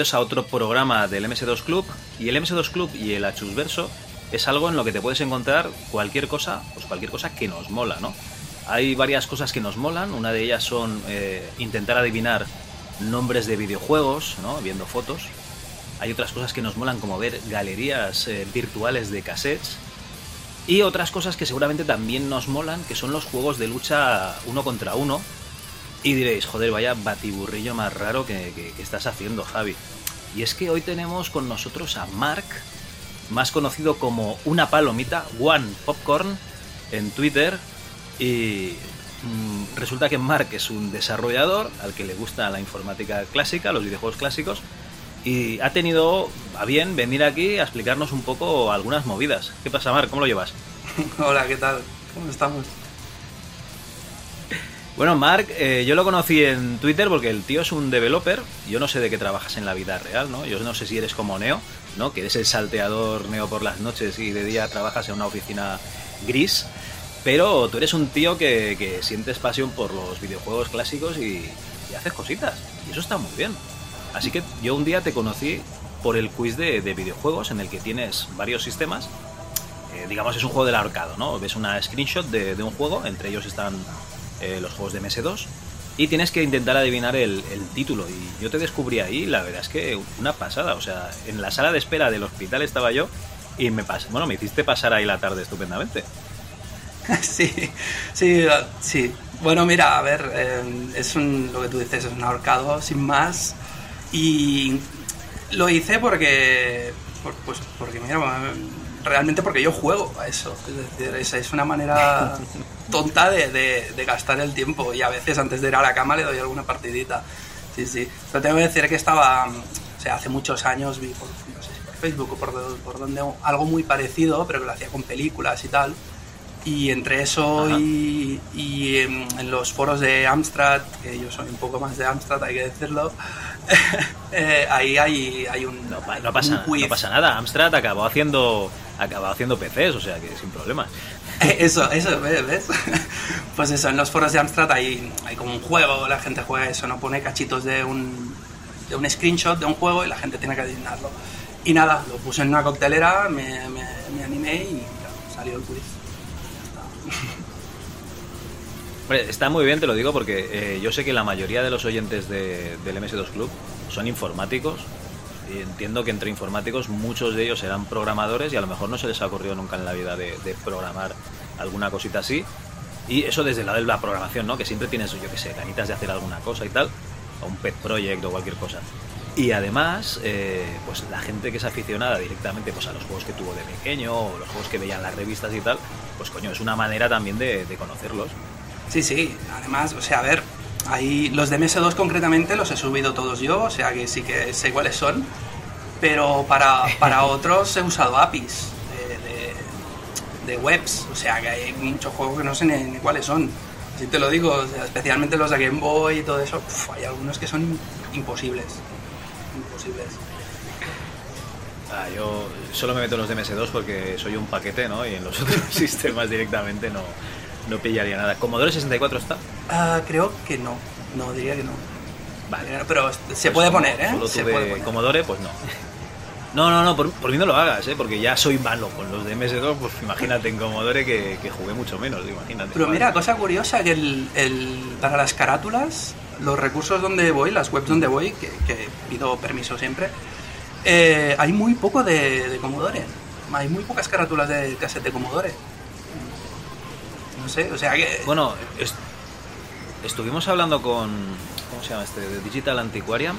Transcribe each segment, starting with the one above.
A otro programa del MS2 Club. Y el MS2 Club y el Achusverso es algo en lo que te puedes encontrar cualquier cosa, pues cualquier cosa que nos mola, ¿no? Hay varias cosas que nos molan. Una de ellas son eh, intentar adivinar nombres de videojuegos, ¿no? Viendo fotos. Hay otras cosas que nos molan como ver galerías eh, virtuales de cassettes. Y otras cosas que seguramente también nos molan, que son los juegos de lucha uno contra uno, y diréis, joder, vaya batiburrillo más raro que, que- estás haciendo, Javi. Y es que hoy tenemos con nosotros a Mark, más conocido como Una Palomita, One Popcorn, en Twitter. Y mm, resulta que Mark es un desarrollador al que le gusta la informática clásica, los videojuegos clásicos. Y ha tenido a bien venir aquí a explicarnos un poco algunas movidas. ¿Qué pasa, Mark? ¿Cómo lo llevas? Hola, ¿qué tal? ¿Cómo estamos? Bueno, Mark, eh, yo lo conocí en Twitter porque el tío es un developer. Yo no sé de qué trabajas en la vida real, ¿no? Yo no sé si eres como Neo, ¿no? Que eres el salteador Neo por las noches y de día trabajas en una oficina gris. Pero tú eres un tío que, sientes pasión por los videojuegos clásicos y, haces cositas. Y eso está muy bien. Así que yo un día te conocí por el quiz de, de videojuegos en el que tienes varios sistemas eh, digamos, es un juego del ahorcado, ¿no? Ves una screenshot de un juego, entre ellos están eh, los juegos de MS2, y tienes que intentar adivinar el, título. Y yo te descubrí ahí, la verdad es que una pasada. O sea, en la sala de espera del hospital estaba yo y me pas bueno, me hiciste pasar ahí la tarde estupendamente. sí, sí, sí. Bueno, mira, a ver, eh, es un, lo que tú dices, es un ahorcado sin más. Y lo hice porque, por- pues porque, mira, realmente porque yo juego a eso. Es decir, esa es una manera tonta de, de- de gastar el tiempo. Y a veces antes de ir a la cama le doy alguna partidita. Sí, sí. Pero tengo que decir que estaba, o sea, hace muchos años vi por, no sé si por Facebook o por, por donde algo muy parecido, pero que lo hacía con películas y tal. Y entre eso Ajá. y, y en, en los foros de Amstrad, que yo soy un poco más de Amstrad, hay que decirlo, eh, ahí hay, hay un, No, no pasa, un quiz. no pasa nada. Amstrad acabó haciendo, acabó haciendo PCs, o sea que sin problemas. Eso, eso, ¿ves? ves? Pues eso, en los foros de Amstrad hay, hay como un juego, la gente juega eso, no pone cachitos de un, de un screenshot de un juego y la gente tiene que adivinarlo. Y nada, lo puse en una coctelera, me, me, me animé y mira, salió el quiz. Está. Muy bien, te lo digo, porque eh, yo sé que la mayoría de los oyentes de- del MS2 Club son informáticos. Y entiendo que entre informáticos muchos de ellos serán programadores y a lo mejor no se les ha ocurrido nunca en la vida de, programar alguna cosita así. Y eso desde el lado de la programación, ¿no? Que siempre tienes, yo qué sé, ganitas de hacer alguna cosa y tal, o un pet project o cualquier cosa. Y además, eh, pues la gente que es aficionada directamente pues, a los juegos que tuvo de pequeño o los juegos que veían las revistas y tal, pues coño, es una manera también de, de conocerlos. Sí, sí, además, o sea, a ver, ahí los de MS2 concretamente los he subido todos yo, o sea que sí que sé cuáles son, pero para, para otros he usado APIs de, de- de webs, o sea que hay muchos juegos que no sé ni, ni cuáles son. Así te lo digo, o sea, especialmente los de Game Boy y todo eso, pf, hay algunos que son imposibles. Ah, yo solo me meto en los de MS2 porque soy un paquete, ¿no? Y en los otros sistemas directamente no, no pillaría nada. ¿Commodore 64 está? Ah, creo que no, no diría que no. Vale. Pero se Pues puede como poner, ¿eh? Solo Se tuve puede poner. Commodore, pues no. No, no, no, por, por mí no lo hagas, ¿eh? Porque ya soy malo con los de MS2, pues imagínate en Commodore que, que jugué mucho menos, imagínate. Pero mira, cosa curiosa, que el, el- para las carátulas, los recursos donde voy, las webs donde voy, que, que pido permiso siempre, eh, hay muy poco de, de Commodore. Hay muy pocas carátulas de cassette de Commodore. No sé, o sea que... Bueno, es- estuvimos hablando con, ¿cómo se llama este? De Digital Antiquarian,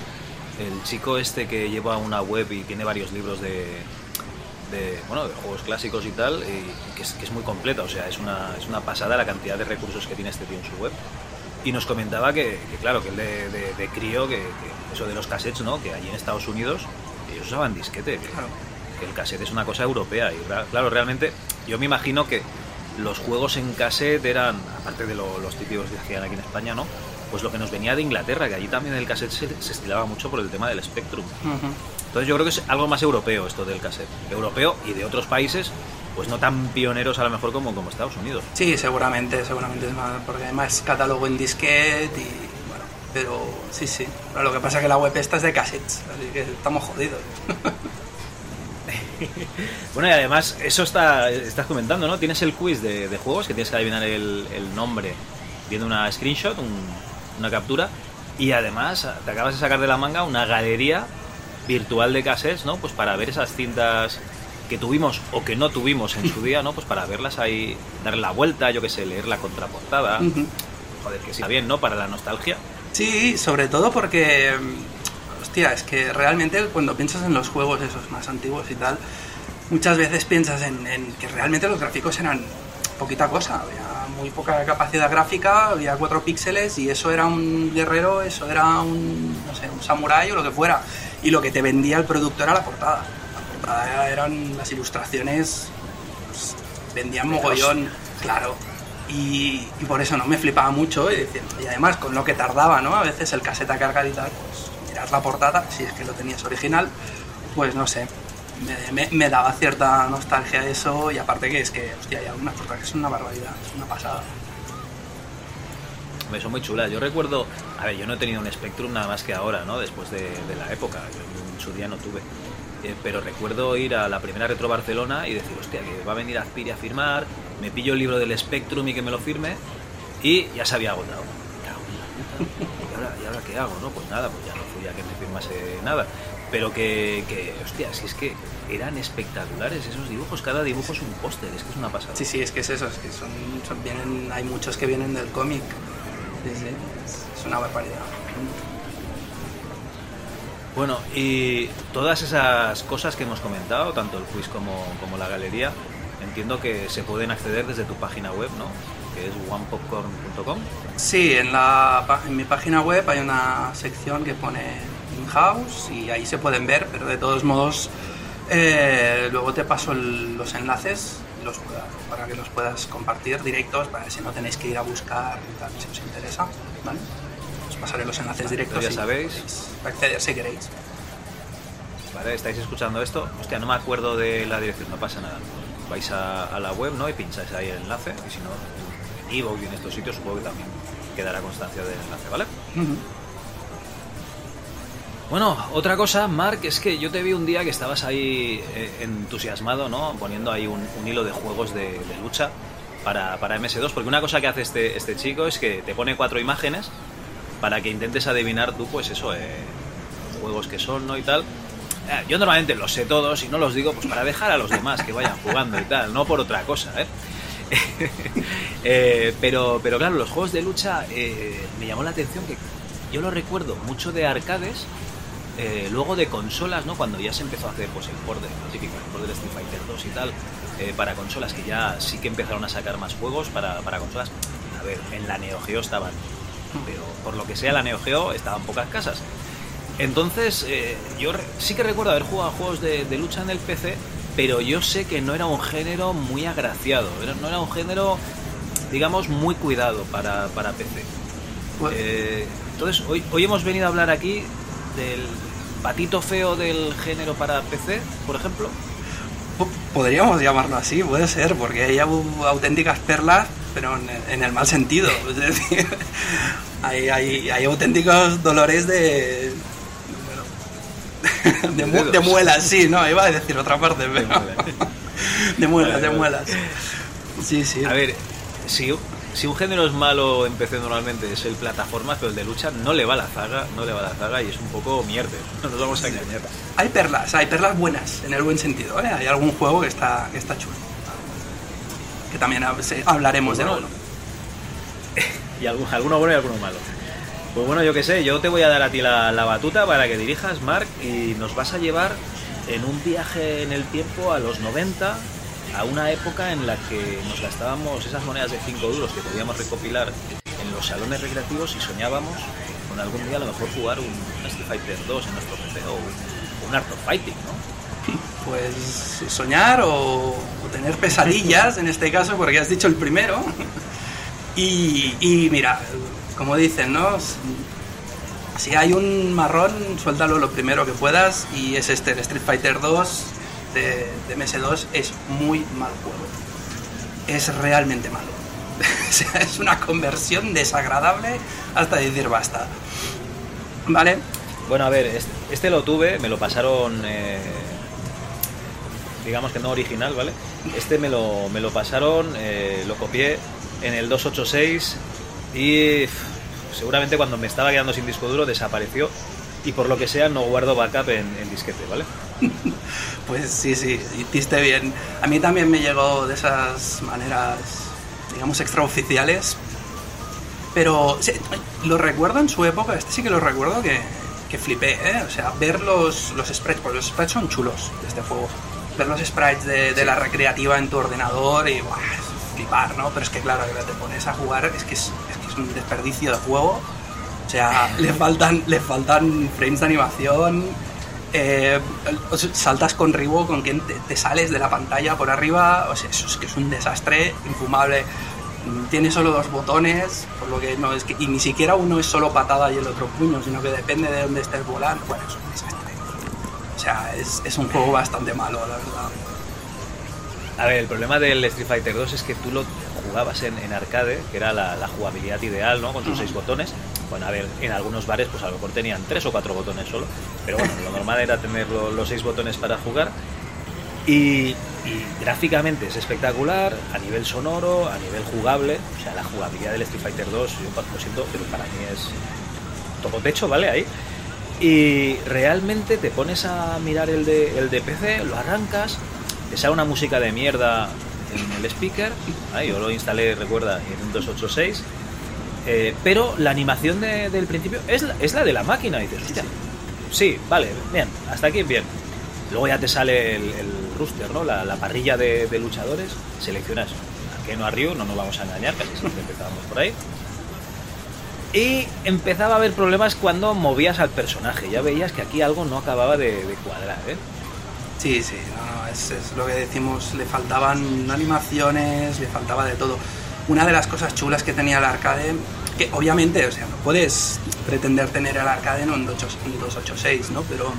el chico este que lleva una web y tiene varios libros de, de, bueno, de juegos clásicos y tal, y que es, que es muy completa, o sea, es una, es una pasada la cantidad de recursos que tiene este tío en su web. Y nos comentaba que, que claro, que él de, de, de crío, que, que eso de los cassettes, ¿no? Que allí en Estados Unidos ellos usaban disquete, que, Claro. el cassette es una cosa europea. Y claro, realmente yo me imagino que los juegos en cassette eran, aparte de lo- los típicos que hacían aquí en España, ¿no? Pues lo que nos venía de Inglaterra, que allí también el cassette se, se estilaba mucho por el tema del Spectrum. Ujú. Entonces yo creo que es algo más europeo esto del cassette. Europeo y de otros países, pues no tan pioneros a lo mejor como, como Estados Unidos. Sí, seguramente, seguramente es más, porque hay más catálogo en disquete y bueno, pero sí, sí. Pero lo que pasa es que la web esta es de cassettes, así que estamos jodidos. Bueno, y además, eso está, estás comentando, ¿no? Tienes el quiz de, de juegos, que tienes que adivinar el, el nombre viendo una screenshot, un- una captura, y además te acabas de sacar de la manga una galería virtual de cassettes, ¿no? Pues para ver esas cintas que tuvimos o que no tuvimos en su día, ¿no? Pues para verlas ahí, darle la vuelta, yo qué sé, leer la contraportada. Ujú. Joder, que está bien, ¿no? Para la nostalgia. Sí, sobre todo porque, mm, hostia, es que realmente cuando piensas en los juegos esos más antiguos y tal, muchas veces piensas en, en que realmente los gráficos eran poquita cosa, había muy poca capacidad gráfica, había cuatro píxeles y eso era un guerrero, eso era un, no sé, un samurái o lo que fuera. Y lo que te vendía el producto era la portada. La portada eran las ilustraciones, pues, vendían mogollón, claro. Y, y por eso no me flipaba mucho y, además con lo que tardaba, ¿no? A veces el caseta cargar y tal, pues mirar la portada, si es que lo tenías original, pues no sé, me, daba cierta nostalgia eso y aparte que es que, hostia, hay algunas portadas que son una barbaridad, es una pasada. Son muy chulas. Yo recuerdo, a ver, yo no he tenido un Spectrum nada más que ahora, ¿no? Después de, la época. Yo en su día no tuve. Eh, pero recuerdo ir a la primera Retro Barcelona y decir, hostia, que va a venir Azpiri a firmar, me pillo el libro del Spectrum y que me lo firme, y ya se había agotado. ¿Y ahora, ¿Y ahora qué hago? No, pues nada, pues ya no fui a que me firmase nada. Pero que, que, hostia, si es que eran espectaculares esos dibujos, cada dibujo es un póster, es que es una pasada. Sí, sí, es que es eso, es que son, son- vienen, hay muchos que vienen del cómic. Sí, sí, es, una barbaridad. Bueno, y todas esas cosas que hemos comentado, tanto el quiz como, como la galería, entiendo que se pueden acceder desde tu página web, ¿no? Que es onepopcorn.com. Sí, en, la, en mi página web hay una sección que pone in-house y ahí se pueden ver, pero de todos modos eh, luego te paso el- los enlaces los para que los puedas compartir directos, para si no tenéis que ir a buscar tal, si os interesa, ¿vale? Os pasaré los enlaces directos ya y sabéis. acceder si queréis. ¿Vale? ¿Estáis escuchando esto? Hostia, no me acuerdo de la dirección, no pasa nada. Vais a, a la web, ¿no? Y pincháis ahí el enlace, y si no, en iVoox y en estos sitios supongo que también quedará constancia del enlace, ¿vale? Ujú. Bueno, otra cosa, Mark, es que yo te vi un día que estabas ahí eh, entusiasmado, ¿no? Poniendo ahí un, hilo de juegos de, de lucha para, para MS2, porque una cosa que hace este, este chico es que te pone cuatro imágenes para que intentes adivinar tú, pues eso, eh, juegos que son, ¿no? Y tal. Eh, yo normalmente los sé todos y no los digo pues para dejar a los demás que vayan jugando y tal, no por otra cosa, ¿eh? Eh, pero, pero claro, los juegos de lucha eh, me llamó la atención que yo lo recuerdo mucho de arcades, eh, luego de consolas, ¿no? Cuando ya se empezó a hacer pues el port de, típico, el port del Street Fighter 2 y tal, eh, para consolas que ya sí que empezaron a sacar más juegos para, para consolas. A ver, en la Neo Geo estaban, pero por lo que sea la Neo Geo estaban pocas casas. Entonces, eh, yo sí que recuerdo haber jugado a juegos de, de lucha en el PC, pero yo sé que no era un género muy agraciado, no era un género, digamos, muy cuidado para, para PC. Entonces, hoy, hoy hemos venido a hablar aquí del patito feo del género para PC, por ejemplo. Po- Podríamos llamarlo así, puede ser, porque hay au- auténticas perlas, pero en, el mal sentido. Es decir, hay, hay, hay auténticos dolores de. de, mu- de muelas, sí, no, iba a decir otra parte, pero. De muelas, de muelas. Sí, sí. A ver, si, si un género es malo en PC normalmente es el plataformas, pero el de lucha no le va la zaga, no le va la zaga y es un poco mierda. No nos vamos a engañar. Hay perlas, hay perlas buenas, en el buen sentido, ¿eh? Hay algún juego que está, que está chulo. Que también hablaremos de Bueno, uno. y alguno, alguno bueno y alguno malo. Pues bueno, yo qué sé, yo te voy a dar a ti la, la batuta para que dirijas, Mark, y nos vas a llevar en un viaje en el tiempo a los 90, a una época en la que nos gastábamos esas monedas de 5 duros que podíamos recopilar en los salones recreativos y soñábamos con algún día a lo mejor jugar un Street Fighter 2 en nuestro PC o un, Art of Fighting, ¿no? Pues soñar o, tener pesadillas, en este caso, porque has dicho el primero. Y, y mira, como dicen, ¿no? Si hay un marrón, suéltalo lo primero que puedas y es este, Street Fighter 2 de, de MS2 es muy mal juego. Es realmente malo. Es una conversión desagradable hasta decir basta. ¿Vale? Bueno, a ver, este, lo tuve, me lo pasaron, eh, digamos que no original, ¿vale? Este me lo, me lo pasaron, eh, lo copié en el 286 y seguramente cuando me estaba quedando sin disco duro desapareció y por lo que sea no guardo backup en, en disquete, ¿vale? Pues sí, sí, hiciste bien. A mí también me llegó de esas maneras, digamos, extraoficiales. Pero sí, lo recuerdo en su época, este sí que lo recuerdo que, que flipé, ¿eh? O sea, ver los, los sprites, porque los sprites son chulos de este juego. Ver los sprites de, la recreativa en tu ordenador y flipar, ¿no? Pero es que claro, que te pones a jugar, es que es, es que es un desperdicio de juego. O sea, le faltan, le faltan frames de animación. Eh, saltas con Ribo, con quien te, sales de la pantalla por arriba. O sea, es que es un desastre infumable. Tiene solo dos botones, por lo que no es que. Y ni siquiera uno es solo patada y el otro puño, sino que depende de dónde estés volando. Bueno, es un desastre. O sea, es, es un juego bastante malo, la verdad. A ver, el problema del Street Fighter 2 es que tú lo jugabas en, en arcade, que era la, la jugabilidad ideal, ¿no? Con sus seis botones. Bueno, a ver, en algunos bares pues a lo mejor tenían tres o cuatro botones solo, pero bueno, lo normal era tener lo- los seis botones para jugar. Y, y gráficamente es espectacular, a nivel sonoro, a nivel jugable, o sea, la jugabilidad del Street Fighter 2, yo lo siento, pero para mí es todo techo, ¿vale? Ahí. Y realmente te pones a mirar el de, el de PC, lo arrancas, te sale una música de mierda en el speaker, yo lo instalé, recuerda, en un 286, eh, pero la animación de- del principio es la, es la de la máquina, y dices, hostia, sí, vale, bien, hasta aquí bien. Luego ya te sale el, rooster, ¿no? La, la parrilla de, luchadores, seleccionas a Keno a no nos vamos a engañar, casi siempre empezábamos por ahí. Y empezaba a haber problemas cuando movías al personaje. Ya veías que aquí algo no acababa de, de cuadrar, ¿eh? Sí, sí, no, no, es, es lo que decimos, le faltaban animaciones, le faltaba de todo. Una de las cosas chulas que tenía el arcade, que obviamente, o sea, no puedes pretender tener el arcade en un 28 un 286, ¿no? Pero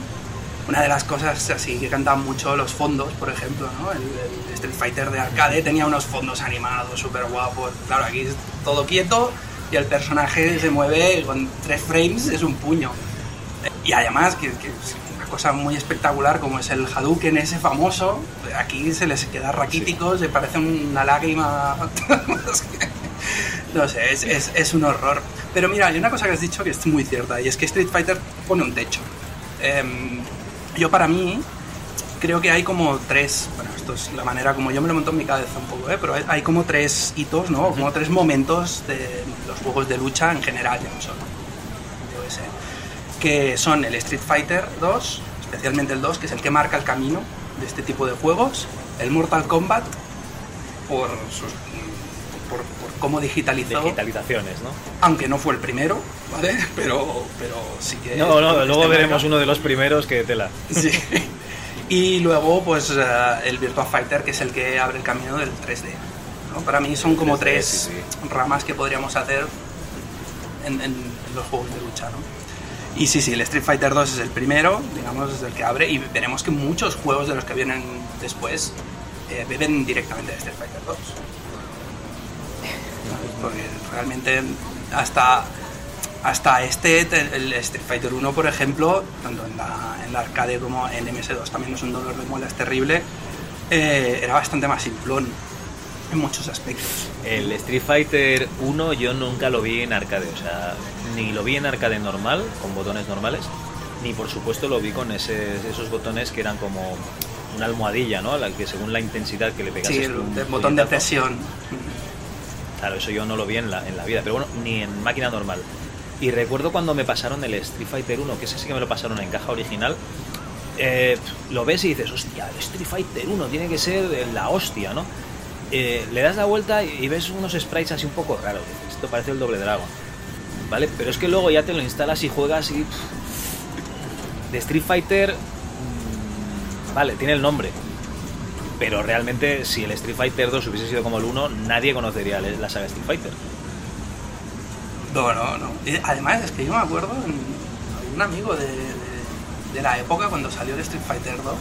una de las cosas así que cantaban mucho los fondos, por ejemplo, ¿no? El, el Street Fighter de arcade tenía unos fondos animados súper guapos. Claro, aquí es todo quieto y el personaje se mueve con tres frames, es un puño. Y además, que, que cosa muy espectacular como es el Hadouken ese famoso, aquí se les queda raquítico, se parece una lágrima. no sé, es, es, es un horror. Pero mira, hay una cosa que has dicho que es muy cierta, y es que Street Fighter pone un techo. Em, yo para mí creo que hay como tres, bueno, esto es la manera como yo me lo monto en mi cabeza un poco, ¿eh? pero hay, hay como tres hitos, ¿no? Como tres momentos de los juegos de lucha en general, ya no solo. Yo qué sé. Que son el Street Fighter 2, especialmente el 2, que es el que marca el camino de este tipo de juegos, el Mortal Kombat, por, sus, por, por cómo digitalizó, Digitalizaciones, ¿no? aunque no fue el primero, ¿vale? Pero, pero sí que... No, no, este luego veremos marca. uno de los primeros que tela. Sí. Y luego, pues, eh, el Virtua Fighter, que es el que abre el camino del 3D. ¿no? Para mí son como 3D, tres sí, ramas que podríamos hacer en, en los juegos de lucha, ¿no? Y sí, sí, el Street Fighter 2 es el primero, digamos, es el que abre, y veremos que muchos juegos de los que vienen después eh, directamente de Street Fighter 2. Porque realmente hasta, hasta este, te- el Street Fighter 1, por ejemplo, tanto en la, en la arcade como en MS2 también es un dolor de muelas terrible, eh, era bastante más simplón en muchos aspectos. El Street Fighter 1 yo nunca lo vi en arcade, o sea, ni lo vi en arcade normal, con botones normales, ni por supuesto lo vi con ese- esos botones que eran como una almohadilla, ¿no? La que según la intensidad que le pegas Sí, el, el botón de presión. Claro, eso yo no lo vi en la, en la vida, pero bueno, ni en máquina normal. Y recuerdo cuando me pasaron el Street Fighter 1, que ese sí que me lo pasaron en caja original, eh, lo ves y dices, hostia, el Street Fighter 1 tiene que ser la hostia, ¿no? Eh, le das la vuelta y ves unos sprites así un poco raros. Esto parece el doble dragón. ¿Vale? Pero es que luego ya te lo instalas y juegas y. De Street Fighter. mm, Vale, tiene el nombre. Pero realmente, si el Street Fighter 2 hubiese sido como el 1, nadie conocería la saga Street Fighter. No, no, no. Y además, es que yo me acuerdo en un amigo de, de- de la época cuando salió el Street Fighter 2,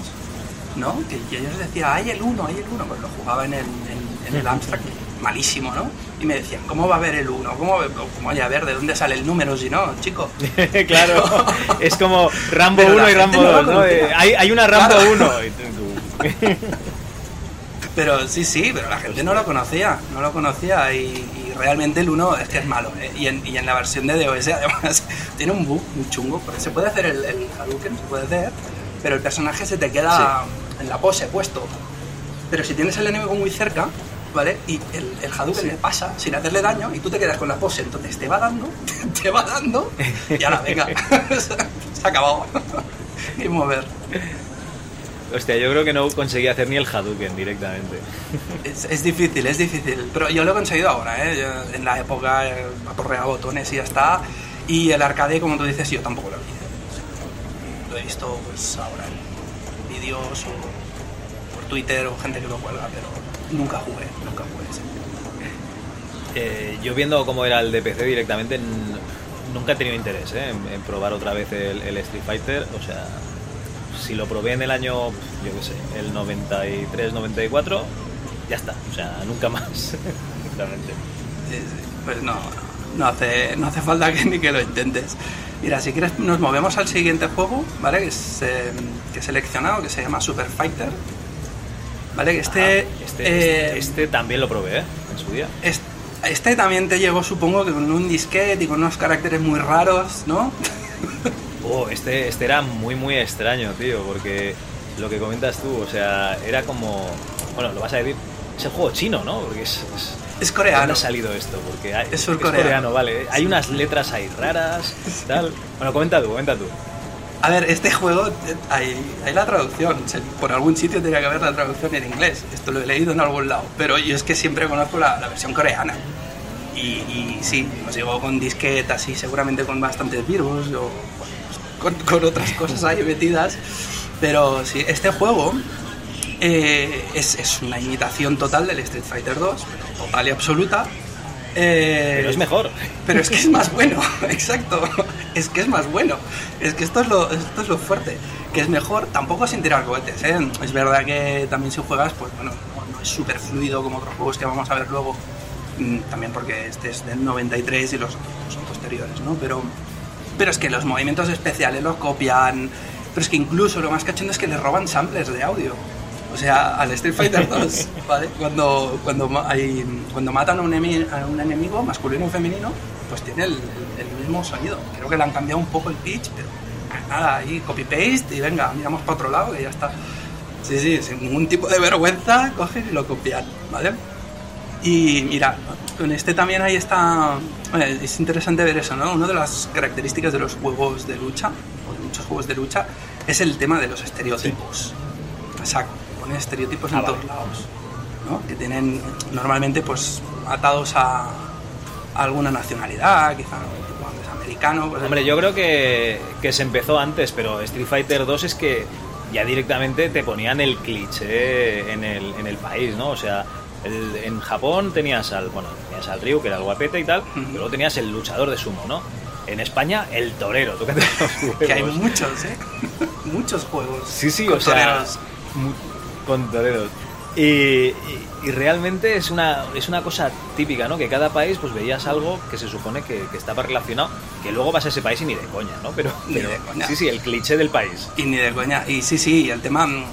¿no? Que, que ellos decían, hay el 1, hay el 1, pues lo jugaba en el, en, en el Amstrad, malísimo, ¿no? Y me decían, ¿cómo va a haber el 1? ¿Cómo, cómo vaya a ver? ¿De dónde sale el número si no, chico? claro, es como Rambo Pero la 1 y Rambo no lo 2, ¿no? Eh, hay, hay una Rambo Claro. 1. y tú- tú- Pero sí, sí, pero la gente no lo conocía, no lo conocía y, y realmente el 1 es que es malo. ¿eh? Y, en, y en la versión de DOS además tiene un bug muy chungo, porque se puede hacer el, el Hadouken, se puede hacer, pero el personaje se te queda en la pose puesto. Pero si tienes el enemigo muy cerca, ¿vale? Y el, el Hadouken le pasa sin hacerle daño y tú te quedas con la pose, entonces te va dando, te va dando y ahora venga, se ha acabado. y mover. Hostia, yo creo que no conseguí hacer ni el Hadouken directamente. Es, es difícil, es difícil. Pero yo lo he conseguido ahora, ¿eh? Yo en la época eh, aporreaba botones y ya está. Y el arcade, como tú dices, yo tampoco lo vi. Lo he visto pues ahora en vídeos o por Twitter o gente que lo cuelga, pero nunca jugué, nunca jugué. sí. Eh, yo viendo cómo era el de PC directamente, nunca he tenido interés ¿eh? en, en probar otra vez el, el Street Fighter. O sea, si lo probé en el año, yo qué sé, el 93, 94, ya está. O sea, nunca más. Sí, sí. Pues no, no hace, no hace falta que ni que lo intentes. Mira, si quieres nos movemos al siguiente juego, ¿vale? Que, es, eh, que he seleccionado, que se llama Super Fighter. ¿Vale? Que este... Ajá, este, eh, este- este también lo probé ¿eh? en su día. Es- Este también te llegó, supongo, que con un disquete y con unos caracteres muy raros, ¿no? Oh, este, este era muy, muy extraño, tío, porque lo que comentas tú, o sea, era como. Bueno, lo vas a decir. Es el juego chino, ¿no? Porque es. es Es ¿Dónde coreano. ha salido esto? Porque hay- Es surcoreano. vale. Hay unas letras ahí raras, tal. Bueno, comenta tú, comenta tú. A ver, este juego, hay, hay la traducción. Por algún sitio tendría que haber la traducción en inglés. Esto lo he leído en algún lado. Pero yo es que siempre conozco la, la versión coreana. Y, y sí, nos llegó con disquetas y seguramente con bastantes virus o con, con otras cosas ahí metidas. Pero sí, este juego eh, es, es una imitación total del Street Fighter 2, pero total y absoluta. Eh, Pero es mejor. pero es que es más bueno, exacto. Es que es más bueno. Es que esto es lo, esto es lo fuerte. Que es mejor, tampoco sin tirar cohetes. ¿eh? Es verdad que también si juegas, pues bueno, no, no es súper fluido como otros juegos que vamos a ver luego. Mm, También porque este es del 93 y los otros son posteriores, ¿no? Pero, pero es que los movimientos especiales los copian. Pero es que incluso lo más cachondo es que le roban samplers de audio. O sea, al Street Fighter 2, ¿vale? Cuando, cuando, hay, cuando matan a un, emi- a un enemigo, masculino o femenino, pues tiene el, el- el mismo sonido. Creo que le han cambiado un poco el pitch, pero nada, ahí copy-paste y venga, miramos para otro lado y ya está. Sí, sí, sin ningún tipo de vergüenza, cogen y lo copian, ¿vale? Y mira, con este también ahí está. bueno, es interesante ver eso, ¿no? Una de las características de los juegos de lucha, o de muchos juegos de lucha, es el tema de los estereotipos. Exacto, ponen estereotipos en Ah, todos vale. lados, ¿no? Que tienen normalmente, pues, atados a, a alguna nacionalidad, quizá antes americano. pues, Hombre, yo creo que, que se empezó antes, pero Street Fighter 2 es que ya directamente te ponían el cliché en el, en el país, ¿no? O sea, el- en Japón tenías al, bueno, tenías al Ryu, que era el guapete y tal, pero luego tenías el luchador de sumo, ¿no? En España, el torero, los que hay muchos, ¿eh? muchos juegos. Sí, sí, con o sea, toreros. Con toreros. Y, y- y realmente es una, es una cosa típica, ¿no? Que cada país pues veías algo que se supone que, que estaba relacionado, que luego vas a ese país y ni de coña, ¿no? Pero, Ni pero de coña. sí, sí, el cliché del país. Y ni de coña. Y sí, sí, el tema. mm,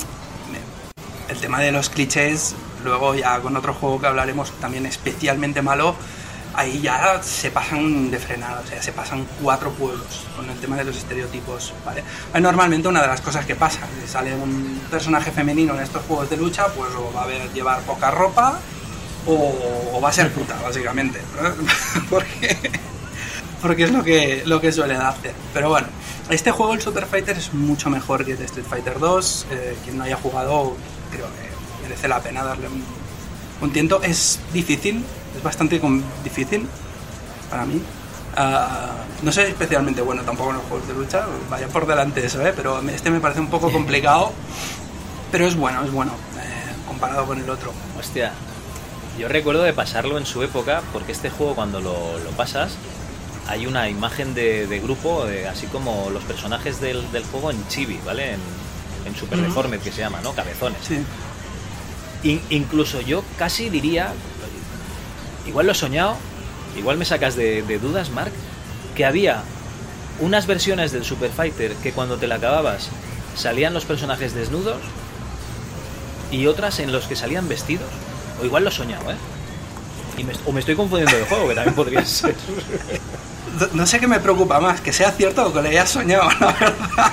El tema de los clichés, luego ya con otro juego que hablaremos también especialmente malo, ahí ya se pasan de frenada, o sea, se pasan cuatro pueblos con el tema de los estereotipos, ¿vale? Normalmente una de las cosas que pasa, que sale un personaje femenino en estos juegos de lucha, pues o va a haber, llevar poca ropa, o, va a ser puta, básicamente. porque, porque es lo que, lo que suele hacer. Pero bueno, este juego, el Super Fighter, es mucho mejor que el Street Fighter 2. Eh, quien no haya jugado, creo que merece la pena darle un, un tiento. Es difícil, bastante difícil para mí. Ah, no soy especialmente bueno tampoco en los juegos de lucha, vaya por delante eso, ¿eh? pero este me parece un poco complicado, pero es bueno, es bueno eh, comparado con el otro. Hostia, yo recuerdo de pasarlo en su época, porque este juego cuando lo, pasas hay una imagen de, grupo, así como los personajes del, juego en chibi, ¿vale? En, Super Deformed, que se llama, ¿no? Cabezones. Sí. incluso yo casi diría, igual lo he soñado, igual me sacas de, dudas, Mark, que había unas versiones del Super Fighter que cuando te la acababas salían los personajes desnudos y otras en los que salían vestidos. O igual lo he soñado, ¿eh? o me estoy confundiendo de juego, que también podría ser. No sé qué me preocupa más, que sea cierto o que le haya soñado, la verdad.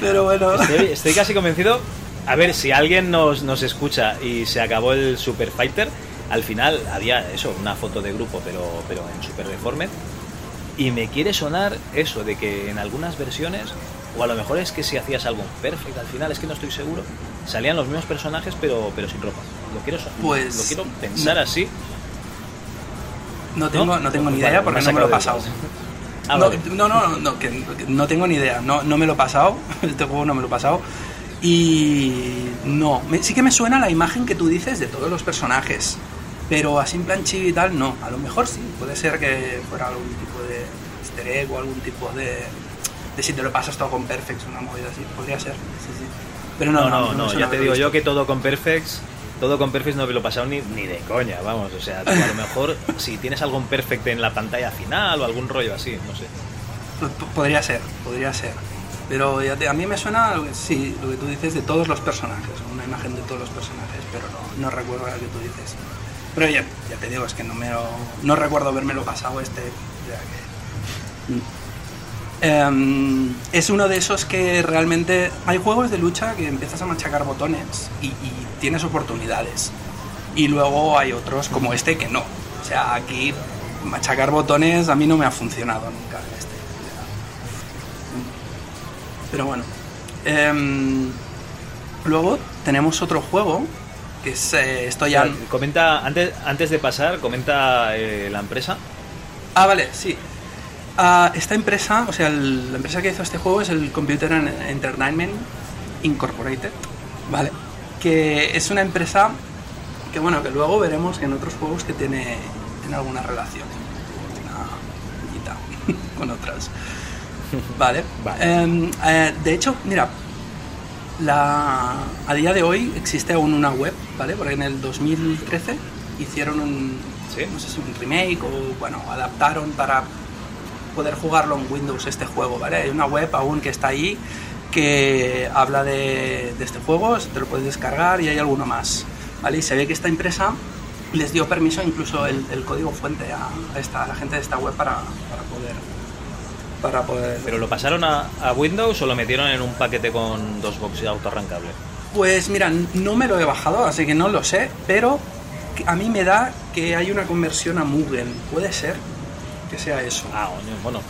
Pero bueno. Estoy, estoy, casi convencido. A ver, si alguien nos, nos escucha y se acabó el Super Fighter, al final había eso, una foto de grupo, pero, pero en Super Deformed. Y me quiere sonar eso, de que en algunas versiones, o a lo mejor es que si hacías algo perfecto, al final es que no estoy seguro, salían los mismos personajes pero, pero sin ropa. Lo quiero, pues, lo quiero pensar así. No tengo, no, tengo ni idea porque no me lo he pasado. Ah, no, no, no, no, que, no tengo ni idea, no, no me lo he pasado, este juego no me lo he pasado. Y no, sí que me suena la imagen que tú dices de todos los personajes. Pero así en plan chibi y tal, no. A lo mejor sí, puede ser que fuera algún tipo de easter egg o algún tipo de, de si te lo pasas todo con Perfects, una movida así. Podría ser, sí, sí. Pero no, no, no, ya te digo yo que todo con Perfects, todo con Perfects no me lo he pasado ni, ni de coña, vamos. O sea, a lo mejor si tienes algún Perfect en la pantalla final o algún rollo así, no sé. Podría ser, podría ser. Pero a mí me suena, sí, lo que tú dices de todos los personajes, una imagen de todos los personajes, pero no, no recuerdo la que tú dices. Pero ya, ya te digo, es que no me no recuerdo haberme lo pasado este. Em, es uno de esos que realmente hay juegos de lucha que empiezas a machacar botones y, tienes oportunidades. Y luego hay otros como este que no. O sea, aquí machacar botones a mí no me ha funcionado nunca. Este. Pero bueno. Em, luego tenemos otro juego que es, eh, esto ya... comenta, antes, antes de pasar, comenta eh, la empresa. Ah, vale, sí. Ah, esta empresa, o sea, la empresa que hizo este juego es el Computer Entertainment Incorporated, ¿vale? Que es una empresa que, bueno, que luego veremos en otros juegos que tiene, tiene alguna relación, una con otras. Vale. Em, eh, de hecho, mira, la, a día de hoy existe aún una web, ¿vale? Porque en el 2013 hicieron un, no sé si un remake o, bueno, adaptaron para poder jugarlo en Windows este juego, ¿vale? Hay una web aún que está ahí que habla de, este juego, te lo puedes descargar y hay alguno más, ¿vale? Y se ve que esta empresa les dio permiso incluso el, código fuente a, esta, a la gente de esta web para, para poder para poder... ¿Pero lo pasaron a, Windows o lo metieron en un paquete con dos boxes autorrancable? Pues mira, no me lo he bajado, así que no lo sé, pero a mí me da que hay una conversión a Mugen. ¿Puede ser que sea eso? Ah, bueno,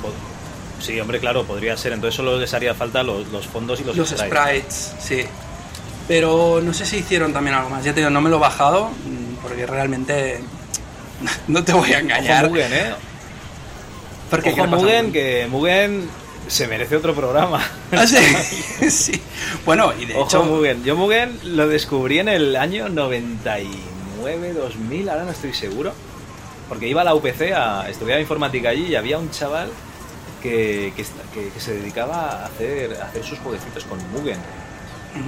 sí, hombre, claro, podría ser. Entonces solo les haría falta los, fondos y los, los sprites. sí. Pero no sé si hicieron también algo más. Ya te digo, no me lo he bajado mm, porque realmente no te voy a engañar. Mugen, ¿eh? Porque Ojo Mugen, que Mugen se merece otro programa. ¿Ah, sí? Bueno, y de hecho... Mugen. Yo Mugen lo descubrí en el año 99, 2000, ahora no estoy seguro. Porque iba a la UPC a estudiar informática allí y había un chaval que, que, se dedicaba a hacer, a hacer sus jueguecitos con Mugen.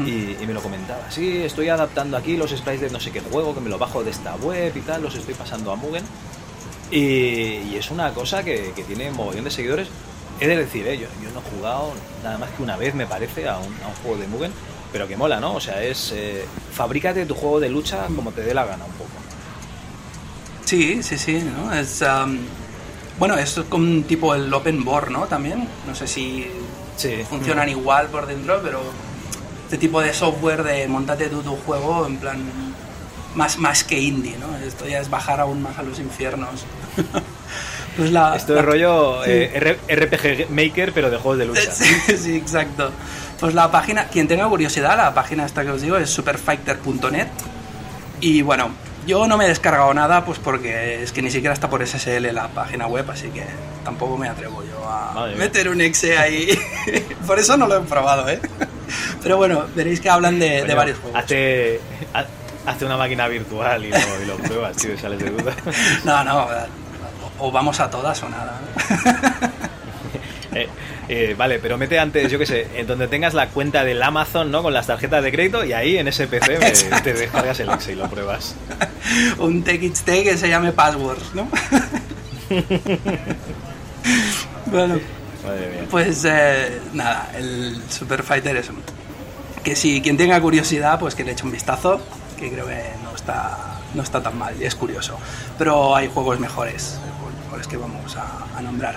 y, me lo comentaba. Sí, estoy adaptando aquí los sprites de no sé qué juego, que me lo bajo de esta web y tal, los estoy pasando a Mugen. Y, es una cosa que, tiene un mogollón de seguidores. He de decir, ¿eh? yo, no he jugado nada más que una vez, me parece, a un, juego de Mugen, pero que mola, ¿no? O sea, es. Eh, fabrícate tu juego de lucha como te dé la gana, un poco. Sí, sí, sí, ¿no? Es. bueno, es como tipo el open board, ¿no? También. No sé si funcionan igual por dentro, pero este tipo de software de montate tú tu juego en plan más, más que indie, ¿no? Esto ya es bajar aún más a los infiernos. pues la, Esto es rollo eh, RPG Maker, pero de juegos de lucha. Sí, sí, exacto. Pues la página, quien tenga curiosidad, la página esta que os digo es superfighter.net. Y bueno, yo no me he descargado nada, pues porque es que ni siquiera está por SSL la página web, así que tampoco me atrevo yo a meter un exe ahí. por eso no lo he probado, ¿eh? Pero bueno, veréis que hablan de, de varios juegos. Hace, hace una máquina virtual y lo, y lo pruebas, tío, y sales de duda. no, no, o vamos a todas o nada. eh, eh, vale, pero mete antes, yo qué sé, en donde tengas la cuenta del Amazon, ¿no? Con las tarjetas de crédito y ahí en ese PC me, te descargas el Excel y lo pruebas. Un TXT que se llame Passwords, ¿no? bueno, pues eh, nada, el Super Fighter es un... Que si quien tenga curiosidad, pues que le eche un vistazo, que creo que no está, no está tan mal, es curioso. Pero hay juegos mejores, mejores que vamos a, a nombrar.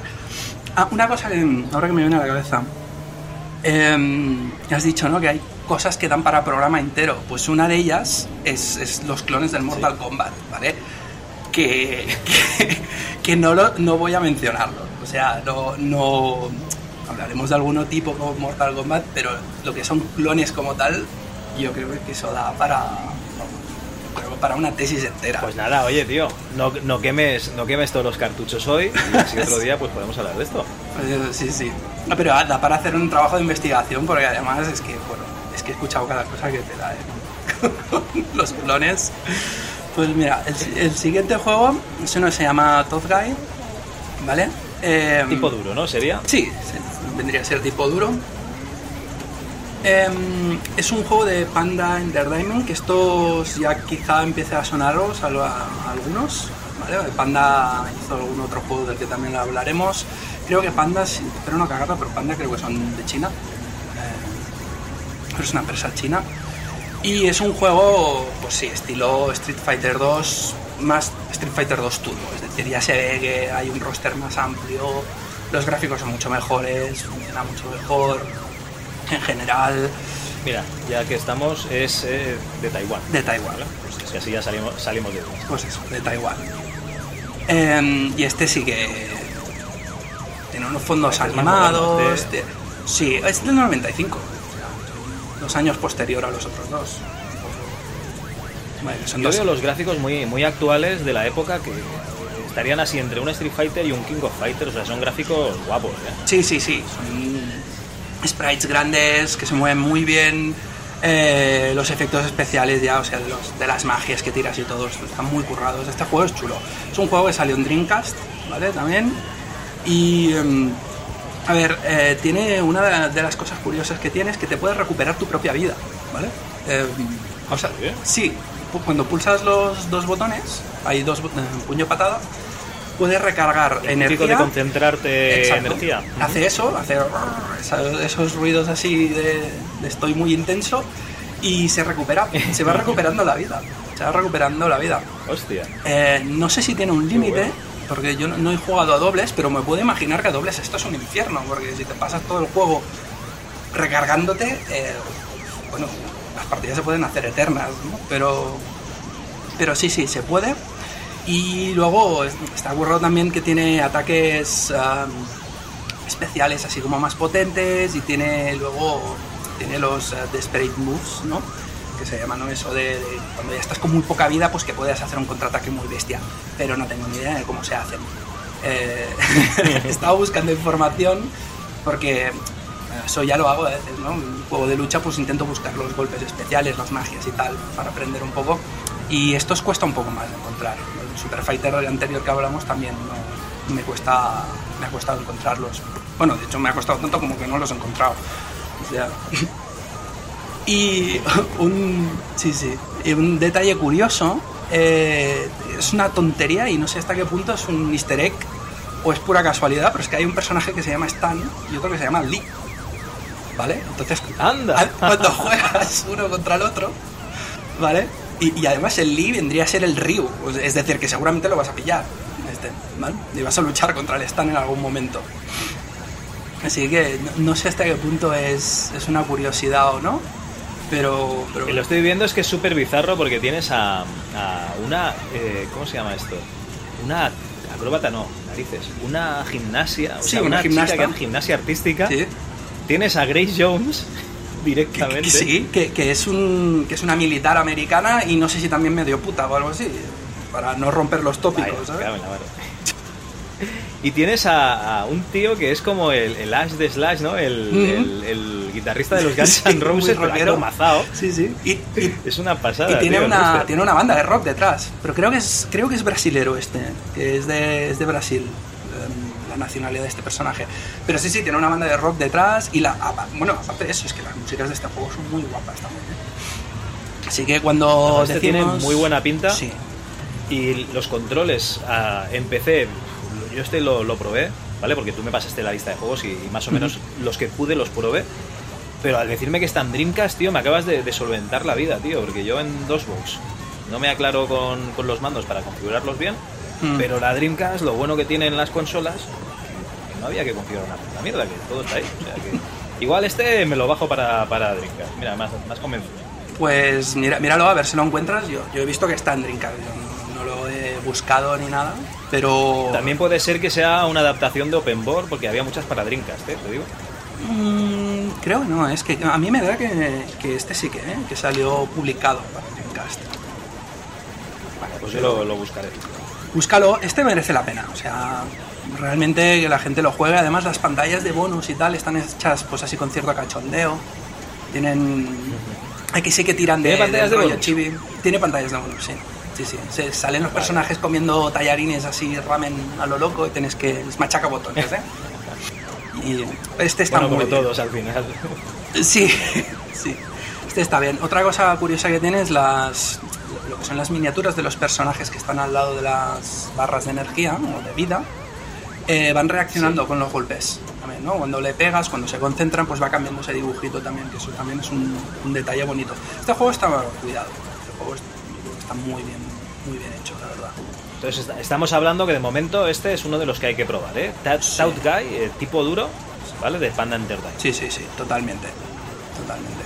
Ah, una cosa que ahora que me viene a la cabeza. Eh, has dicho, ¿no? Que hay cosas que dan para programa entero. Pues una de ellas es, es los clones del Mortal sí. Kombat, ¿vale? Que, que, que, no, lo, no voy a mencionarlo. O sea, no, no hablaremos de alguno tipo como Mortal Kombat, pero lo que son clones como tal, yo creo que eso da para, para una tesis entera. Pues nada, oye, tío, no, no, quemes, no quemes todos los cartuchos hoy y así otro día pues podemos hablar de esto. Pues, sí, sí. No, pero da para hacer un trabajo de investigación porque además es que, bueno, es que he escuchado cada cosa que te da, ¿eh? los clones. Pues mira, el, el, siguiente juego, ese no se llama Tough Guy, ¿vale? Eh, tipo duro, ¿no? ¿Sería? Sí, vendría a ser tipo duro. Eh, es un juego de Panda Entertainment que estos ya quizá empiece a sonaros a, algunos. ¿vale? Panda hizo algún otro juego del que también hablaremos. Creo que Panda, espero no cagarla, pero Panda creo que son de China. Eh, es una empresa china. Y es un juego, pues sí, estilo Street Fighter 2, más Street Fighter 2 Turbo. Es decir, ya se ve que hay un roster más amplio, los gráficos son mucho mejores, funciona mucho mejor en general. Mira, ya que estamos, es eh, de Taiwán. De Taiwán. ¿vale? Pues así ya salimos, salimos de. Pues eso, de Taiwán. Eh, y este sí que tiene unos fondos Este es animados. de- Sí, es del 95. o sea, Dos años posterior a los otros dos. Bueno, son Yo dos- veo los gráficos muy, muy actuales de la época que estarían así entre un Street Fighter y un King of Fighters. O sea, son gráficos guapos, ¿eh? Sí, sí, sí. Son sprites grandes que se mueven muy bien. eh, los efectos especiales ya, o sea, de, los- de las magias que tiras y todos están muy currados. Este juego es chulo. Es un juego que salió en Dreamcast, ¿vale? También. Y. em, a ver, eh, tiene una de- las cosas curiosas que tiene es que te puedes recuperar tu propia vida, ¿vale? Em, o sea, ¿Sí? cuando pulsas los dos botones, hay dos eh, puño patada, puedes recargar El energía. de concentrarte Exacto. energía. Hace eso, hace esos, esos ruidos así de, de estoy muy intenso y se recupera, se va recuperando la vida. Se va recuperando la vida. Hostia. Eh, no sé si tiene un límite, bueno. porque yo no, no he jugado a dobles, pero me puedo imaginar que a dobles esto es un infierno, porque si te pasas todo el juego recargándote, eh, bueno, las partidas se pueden hacer eternas, ¿no? Pero, pero sí, sí, se puede. Y luego está currado también que tiene ataques um, especiales así como más potentes y tiene luego tiene los uh, Desperate Moves, ¿no? Que se llama, ¿no? Eso de, de cuando ya estás con muy poca vida, pues que puedes hacer un contraataque muy bestia. Pero no tengo ni idea de cómo se hacen. Eh, estaba buscando información porque eh, eso ya lo hago a veces, ¿no? En un juego de lucha pues intento buscar los golpes especiales, las magias y tal, para aprender un poco. Y estos cuesta un poco más de encontrar. El Super Fighter anterior que hablamos también no- me cuesta me ha costado encontrarlos. Bueno, de hecho me ha costado tanto como que no los he encontrado. O sea, y un sí sí y un detalle curioso eh, es una tontería y no sé hasta qué punto es un Easter egg o es pura casualidad, pero es que hay un personaje que se llama Stan y otro que se llama Lee. ¿Vale? Entonces, Anda. cuando juegas uno contra el otro, ¿vale? Y, y además el Lee vendría a ser el Ryu, es decir, que seguramente lo vas a pillar, este, ¿vale? Y vas a luchar contra el Stan en algún momento. Así que no, no sé hasta qué punto es, es una curiosidad o no, Pero, pero lo estoy viendo es que es súper bizarro porque tienes a, a una... eh, ¿Cómo se llama esto? Una acróbata, no, narices. Una gimnasia, o Sí, sea, una una, gimnasta. chica que hace gimnasia artística. sí, Tienes a Grace Jones directamente. que sí, que, que es un, que es una militar americana y no sé si también medio puta o algo así, para no romper los tópicos, Vaya, ¿sabes? Y tienes a, a un tío que es como el, el Ash de Slash, ¿no? El, Ujú. el- el guitarrista de los Guns Sí, N' Roses, rockero. mazao. Sí, sí. Y, y- Es una pasada. y tiene, tío, una, tiene una banda de rock detrás. Pero creo que es, creo que es brasilero este, que es de, es de Brasil, la nacionalidad de este personaje. Pero sí, sí, tiene una banda de rock detrás y la, bueno, aparte de eso, es que las músicas de este juego son muy guapas también. ¿eh? Así que cuando este tiene decimos- muy buena pinta. Sí. Y los controles ah, en PC, yo este lo, lo probé, ¿vale? Porque tú me pasaste la lista de juegos y, y más o menos los que pude los probé. Pero al decirme que está en Dreamcast, tío, me acabas de, de solventar la vida, tío. Porque yo en DOSBox no me aclaro con, con los mandos para configurarlos bien. Mm. Pero la Dreamcast, lo bueno que tienen las consolas, que no había que configurar una puta mierda, que todo está ahí. O sea que igual este me lo bajo para, para Dreamcast. Mira, más, más convencido. Pues mira, míralo a ver si lo encuentras. Yo, yo he visto que está en Dreamcast. Yo no, no lo he buscado ni nada. Pero. También puede ser que sea una adaptación de Open Board, porque había muchas para Dreamcast, ¿eh? Te digo. Mm, creo que no, es que a mí me da que, que este sí que, ¿eh? que salió publicado para Dreamcast. Vale, pues yo lo, lo buscaré. Búscalo, este merece la pena. O sea, realmente que la gente lo juegue. Además, las pantallas de bonus y tal están hechas pues así con cierto cachondeo. Tienen. Aquí sí que tiran de, ¿Tiene pantallas de bonus? chibi. Tiene pantallas de bonus, sí. Sí, sí. Se, salen los personajes comiendo tallarines así, ramen a lo loco y tienes que. Es machaca botones, ¿eh? Y este está Bueno, muy como bien. todos al final. Sí, sí. Este está bien. Otra cosa curiosa que tiene es las, lo que son las miniaturas de los personajes que están al lado de las barras de energía o de vida. eh, van reaccionando con los golpes. También, ¿no? Cuando le pegas, cuando se concentran, pues va cambiando ese dibujito también, que eso también es un, un detalle bonito. Este juego está cuidado. Este juego es- está muy bien, muy bien hecho, la verdad. Entonces est- estamos hablando que de momento este es uno de los que hay que probar, ¿eh? Tout, Sí. Guy, eh, tipo duro, ¿vale? De Panda Enterprise. Sí, sí, sí, totalmente. Totalmente.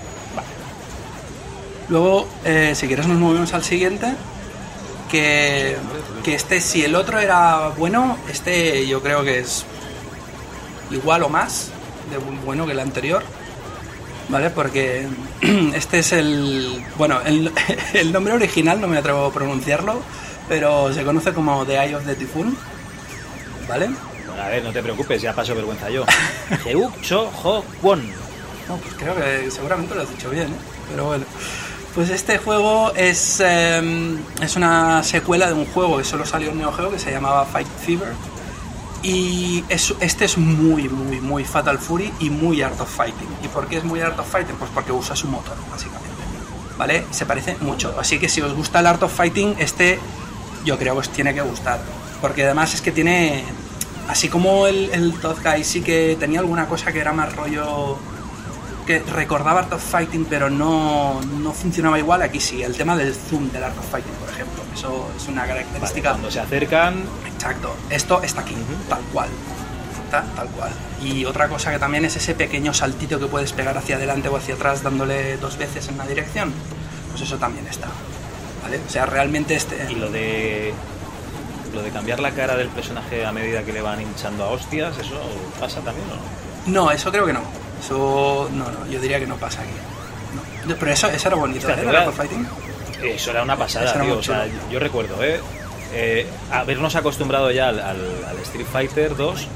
Luego, eh, si quieres, nos movemos al siguiente. Que, que este, si el otro era bueno, este yo creo que es igual o más de bu- bueno que el anterior. ¿Vale? Porque este es el. Bueno, el, el nombre original no me atrevo a pronunciarlo, pero se conoce como The Eye of the Typhoon. ¿Vale? Bueno, a ver, no te preocupes, ya paso vergüenza yo. Jeuk Cho Ho Kwon. No, pues creo que seguramente lo has dicho bien, ¿eh? pero bueno. Pues este juego es, eh, es una secuela de un juego que solo salió en Neo Geo que se llamaba Fight Fever. Y es- este es muy, muy, muy Fatal Fury y muy Art of Fighting. ¿Y por qué es muy Art of Fighting? Pues porque usa su motor, básicamente. ¿Vale? Se parece mucho. Así que si os gusta el Art of Fighting, este yo creo que os tiene que gustar. Porque además es que tiene. Así como el, el Todd Guy sí que tenía alguna cosa que era más rollo. Que recordaba Art of Fighting, pero no, no funcionaba igual. Aquí sí, el tema del zoom del Art of Fighting, por ejemplo. Eso es una Vale, característica. cuando se acercan, Exacto. Esto está aquí, tal cual. Está tal cual. Y otra cosa que también es ese pequeño saltito que puedes pegar hacia adelante o hacia atrás dándole dos veces en una dirección. Pues eso también está. ¿Vale? O sea, realmente este. y lo de. Lo de cambiar la cara del personaje a medida que le van hinchando a hostias, ¿eso pasa también o no? No, eso creo que no. Eso. No, no, yo diría que no pasa aquí. No. Pero eso, eso era bonito, ¿eh? Fighting. Eso era una pasada, era tío. O sea, yo recuerdo, ¿eh? Eh, habernos acostumbrado ya al, al- al Street Fighter 2,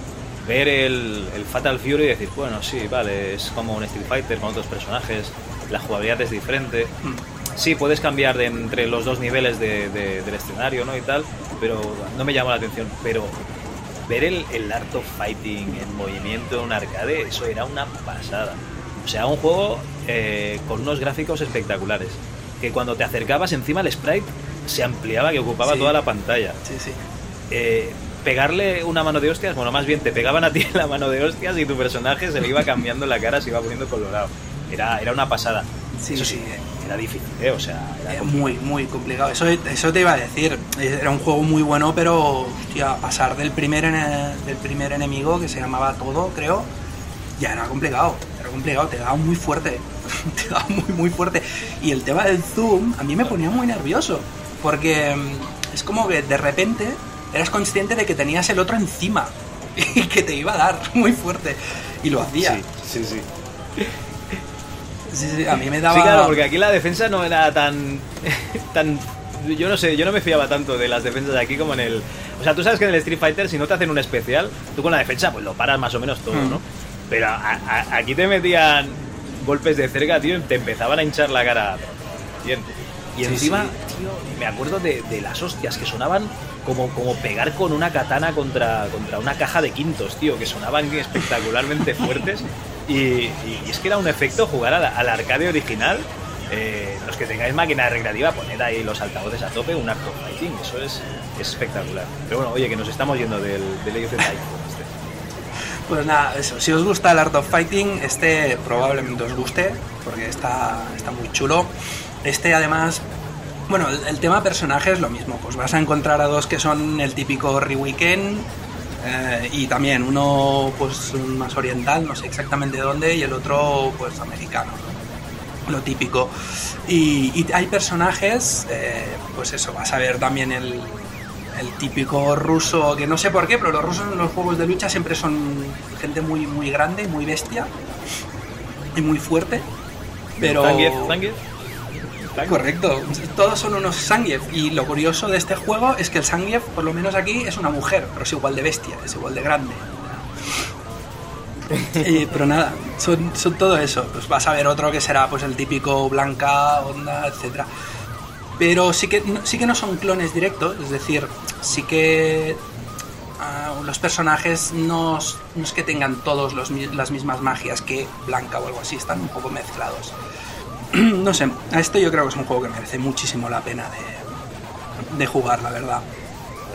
ver el, el Fatal Fury y decir, bueno, sí, vale, es como un Street Fighter con otros personajes, la jugabilidad es diferente. Mm. Sí, puedes cambiar de entre los dos niveles de- de- del escenario, ¿no? Y tal, pero no me llamó la atención. Pero ver el, el Art of Fighting en movimiento en un arcade, eso era una pasada. O sea, un juego eh, con unos gráficos espectaculares. Que cuando te acercabas encima el sprite se ampliaba, que ocupaba Sí. toda la pantalla. Sí, sí. Eh, pegarle una mano de hostias, bueno, más bien te pegaban a ti la mano de hostias y tu personaje se le iba cambiando la cara, se iba poniendo colorado. Era, era una pasada. Sí, Eso sí. Era difícil, ¿eh? O sea, era muy, muy complicado. Eso, eso te iba a decir. Era un juego muy bueno, pero hostia, pasar del primer, ene- del primer enemigo, que se llamaba Todo, creo, ya era complicado, era complicado, te daba muy fuerte, te daba muy, muy fuerte. Y el tema del zoom a mí me ponía muy nervioso, porque mm, es como que de repente eras consciente de que tenías el otro encima y que te iba a dar muy fuerte. Y lo hacía. Sí, sí, sí. Sí, sí, a mí me daba... Sí, claro, porque aquí la defensa no era tan... tan yo no sé, yo no me fiaba tanto de las defensas de aquí como en el... O sea, tú sabes que en el Street Fighter, si no te hacen un especial, tú con la defensa pues lo paras más o menos todo, Mm. ¿no? Pero a- a- aquí te metían golpes de cerca, tío, y te empezaban a hinchar la cara. Bien. Y Sí, encima, sí. tío, me acuerdo de, de las hostias que sonaban como, como pegar con una katana contra, contra una caja de quintos, tío, que sonaban espectacularmente fuertes. Y, es que era un efecto jugar al, arcade original. Eh, los que tengáis máquina recreativa, poned ahí los altavoces a tope, un acto fighting, eso es, es espectacular. Pero bueno, oye, que nos estamos yendo del, del Age of. Pues nada, eso. Si os gusta el Art of Fighting, este probablemente os guste, porque está, está muy chulo. Este además, bueno, el, el tema personaje es lo mismo. Pues vas a encontrar a dos que son el típico Ryuken eh, y también uno pues más oriental, no sé exactamente dónde, y el otro pues americano. ¿no? Lo típico. Y, y hay personajes, eh, pues eso, vas a ver también el, el típico ruso, que no sé por qué, pero los rusos en los juegos de lucha siempre son gente muy, muy grande, muy bestia y muy fuerte. Pero. Correcto, todos son unos Zangief. Y lo curioso de este juego es que el Zangief, por lo menos aquí, es una mujer, pero es igual de bestia, es igual de grande. Eh, pero nada, son, son todo eso. Pues vas a ver otro que será pues el típico blanca, onda, etcétera. Pero sí que, no- sí que no son clones directos, es decir, sí que ah, los personajes no, no es que tengan todos los las mismas magias que Blanca o algo así, están un poco mezclados. no sé, a esto yo creo que es un juego que merece muchísimo la pena de, de jugar, la verdad.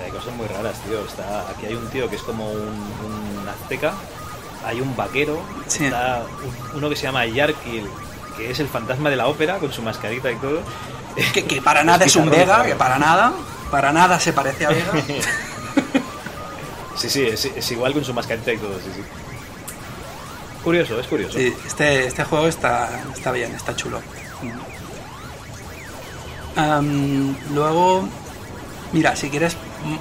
Hay cosas muy raras, tío. Está, aquí hay un tío que es como un, un azteca, hay un vaquero, Sí. está un- uno que se llama Yarkil, que es el fantasma de la ópera con su mascarita y todo. Que, que para nada es un Vega, que para nada, para nada se parece a Vega. Sí, sí, es, es igual con su mascarita y todo, sí, sí. Curioso, es curioso. Sí, este, este juego está, está bien, está chulo. Am, luego, mira, si quieres,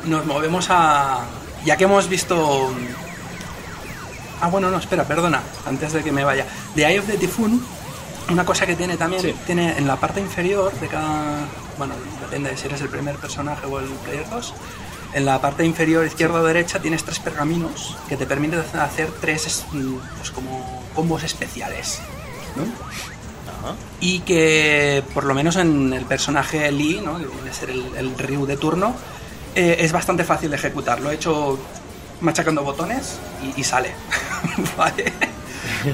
nos movemos a. Ya que hemos visto. Ah, bueno, no, espera, perdona, antes de que me vaya. The Eye of the Typhoon, una cosa que tiene también, Sí. tiene en la parte inferior de cada. Bueno, depende de si eres el primer personaje o el player 2. En la parte inferior izquierda o derecha tienes tres pergaminos que te permiten hacer tres es- mm, pues como combos especiales. ¿no? Ajá. Y que por lo menos en el personaje Lee, ¿no? que viene a ser el, el Ryu de turno, eh, es bastante fácil de ejecutar. Lo he hecho machacando botones y, y sale. ¿Vale?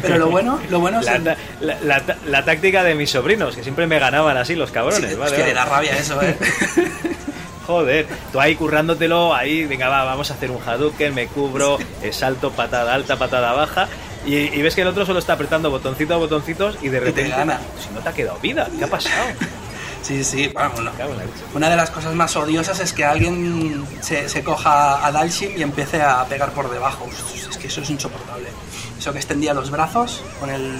Pero lo bueno, lo bueno es La, el- la- la la táctica de mis sobrinos, que siempre me ganaban así los cabrones. Sí, vale, es que vale. da rabia eso, ¿eh? Joder, tú ahí currándotelo, ahí, venga, va, vamos a hacer un Hadouken, me cubro, eh, salto, patada alta, patada baja, y, y ves que el otro solo está apretando botoncito a botoncitos y de te repente, gana. si no te ha quedado vida, ¿qué ha pasado? Sí, sí, vamos, no. Una de las cosas más odiosas es que alguien se, se coja a Dalshim y empiece a pegar por debajo. Uf, Es que eso es insoportable. Eso que extendía los brazos con el...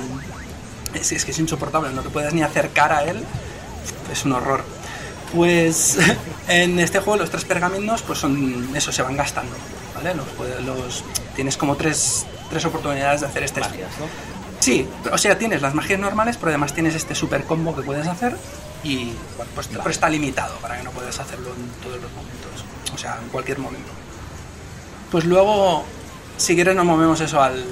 Es, es que es insoportable, no te puedes ni acercar a él. Es un horror. Pues en este juego los tres pergaminos pues son... Eso, se van gastando. ¿Vale? Los, los- tienes como tres, tres oportunidades de hacer este... Magias, ¿no? Sí, o sea, tienes las magias normales, pero además tienes este super combo que puedes hacer y bueno, pues pero está limitado para que no puedas hacerlo en todos los momentos, o sea, en cualquier momento. Pues luego, si quieres, nos movemos eso al,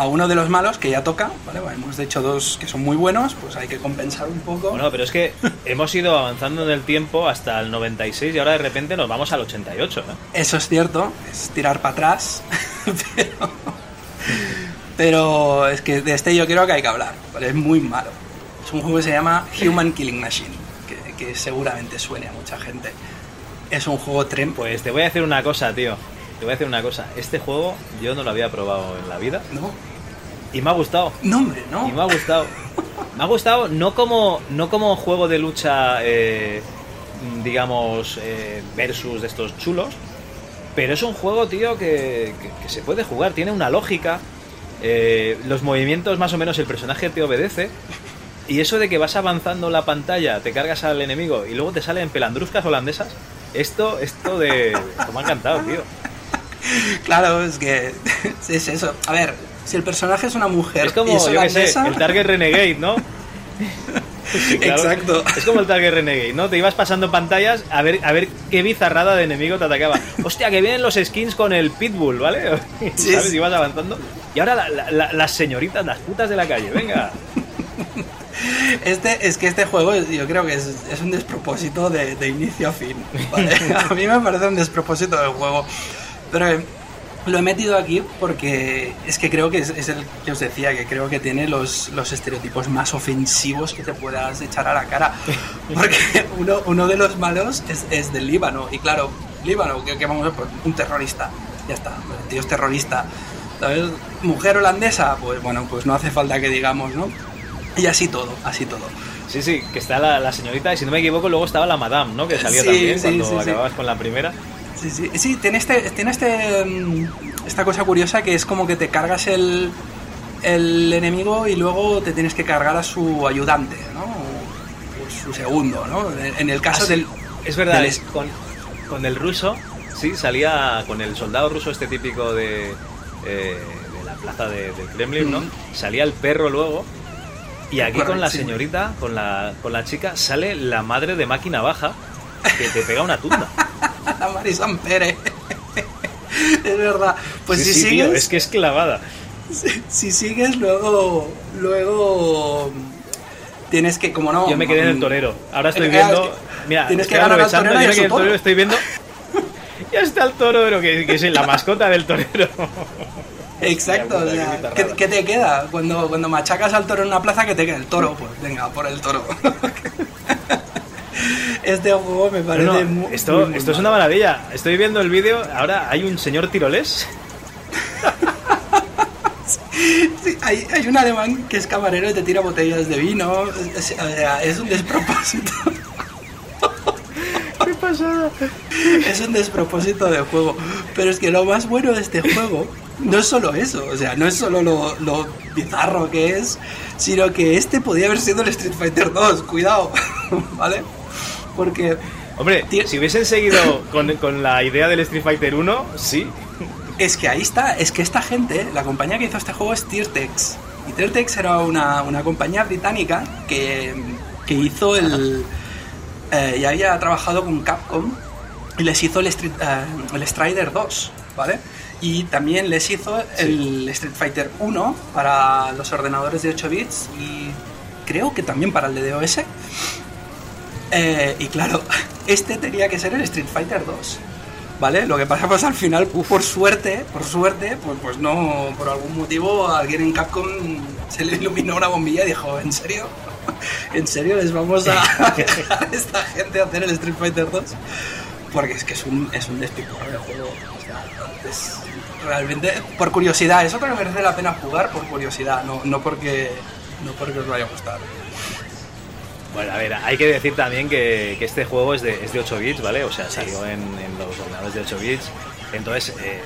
a uno de los malos que ya toca, ¿vale? Bueno, hemos hecho dos que son muy buenos, pues hay que compensar un poco. Bueno, pero es que hemos ido avanzando en el tiempo hasta el 96 y ahora de repente nos vamos al 88, ¿no? Eso es cierto, es tirar para atrás, pero, pero es que de este yo creo que hay que hablar, ¿vale? es muy malo. Es un juego que se llama Human Killing Machine, que, que seguramente suene a mucha gente. Es un juego trem... Pues te voy a decir una cosa, tío. Te voy a decir una cosa. Este juego yo no lo había probado en la vida No, y me ha gustado. no hombre, no. Y me ha gustado. Me ha gustado no como, no como juego de lucha, eh, digamos, eh, versus de estos chulos, pero es un juego, tío, que, que- que se puede jugar. Tiene una lógica. eh, los movimientos más o menos el personaje te obedece. Y eso de que vas avanzando la pantalla, te cargas al enemigo y luego te salen pelandruscas holandesas, esto, esto de... me ha encantado, tío. Claro, es que es eso. A ver, si el personaje es una mujer es como, y es yo qué sé, el Target Renegade, ¿no? Sí, claro. Exacto. Es como el Target Renegade, ¿no? Te ibas pasando pantallas a ver, a ver qué bizarrada de enemigo te atacaba. Hostia, que vienen los skins con el Pitbull, ¿vale? Sí, ¿Sabes? Ibas avanzando. Y ahora la- la- la- las señoritas, las putas de la calle, venga. Este, es que este juego yo creo que es, es un despropósito de, de inicio a fin. ¿vale? A mí me parece un despropósito del juego. Pero lo he metido aquí porque es que creo que es, es el que os decía, que creo que tiene los, los estereotipos más ofensivos que te puedas echar a la cara. Porque uno, uno de los malos es, es del Líbano. Y claro, Líbano, que, que vamos a Pues, un terrorista. Ya está, el tío es terrorista. ¿Sabes? Mujer holandesa, pues bueno, pues no hace falta que digamos, ¿no? Y así todo, así todo. Sí, sí, que está la, la señorita, y si no me equivoco, luego estaba la madame, ¿no? Que salió Sí, también sí, cuando sí. acababas con la primera. Sí, sí, sí, tiene este, tiene este, mm, esta cosa curiosa que es como que te cargas el, el enemigo y luego te tienes que cargar a su ayudante, ¿no? O su segundo, ¿no? En el caso Ah, sí. del... Es verdad, del- con, con el ruso, sí, salía con el soldado ruso este típico de, eh, de la plaza de- del Kremlin, ¿no? Ujú. Salía el perro luego. Y aquí con la sí. señorita, con la, con la chica, sale la madre de máquina baja que te pega una tunda. la Marisan Pérez. es verdad. Pues Sí, si sí, sigues... tío, es que es clavada. si, si sigues luego... Luego... Tienes que, como no... Yo me quedé en el mm, torero. Ahora estoy viendo. es que Mira, tienes que ganar al torero yo me quedé en el torero, estoy viendo. Ya está el torero, que, que es la mascota del torero. Exacto, o sea. ¿qué, qué te queda? Cuando, cuando machacas al toro en una plaza, que te queda el toro? Pues venga, por el toro. este juego me parece No, no, muy, esto, muy, muy esto es una maravilla. Estoy viendo el vídeo. Ahora hay un señor tirolés. Sí, hay, hay un alemán que es camarero y te tira botellas de vino. Es, o sea, es un despropósito. ¿Qué pasada? es un despropósito de juego. Pero es que lo más bueno de este juego no es solo eso, o sea, no es solo lo, lo bizarro que es, sino que este podía haber sido el Street Fighter 2, cuidado, ¿vale? Porque Hombre, Tío. si hubiesen seguido con, con la idea del Street Fighter 1, sí. es que ahí está, es que esta gente, la compañía que hizo este juego es Tiertex. Y Tiertex era una, una compañía británica que, que hizo el... eh, y había trabajado con Capcom y les hizo el, Street, eh, el Strider 2, ¿vale? Y también les hizo el Street Fighter 1 para los ordenadores de 8 bits y creo que también para el de DOS. Eh, y claro, este tenía que ser el Street Fighter 2. ¿Vale? Lo que pasa pues al final, por suerte, por suerte, pues, pues no, por algún motivo alguien en Capcom se le iluminó una bombilla y dijo, ¿en serio? ¿En serio les vamos a dejar a esta gente hacer el Street Fighter 2? Porque es que es un, es un despiporre el juego. O sea, es realmente por curiosidad. Es otro que merece la pena jugar por curiosidad, no, no porque no porque os vaya a gustar. Bueno, a ver, hay que decir también que, que este juego es de, es de 8 bits, ¿vale? O sea, salió en, en los ordenadores de 8 bits. Entonces, eh,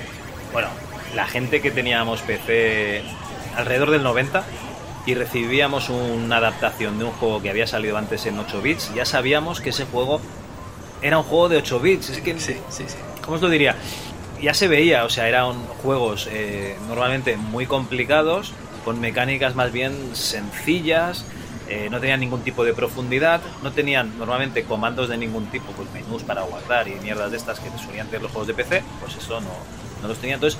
bueno, la gente que teníamos PC alrededor del 90 y recibíamos una adaptación de un juego que había salido antes en 8 bits, ya sabíamos que ese juego era un juego de 8 bits. Es que, Sí, sí, sí. ¿cómo os lo diría? Ya se veía, o sea, eran juegos eh, normalmente muy complicados, con mecánicas más bien sencillas, eh, no tenían ningún tipo de profundidad, no tenían normalmente comandos de ningún tipo, pues menús para guardar y mierdas de estas que te solían tener los juegos de PC, pues eso no, no los tenía. Entonces,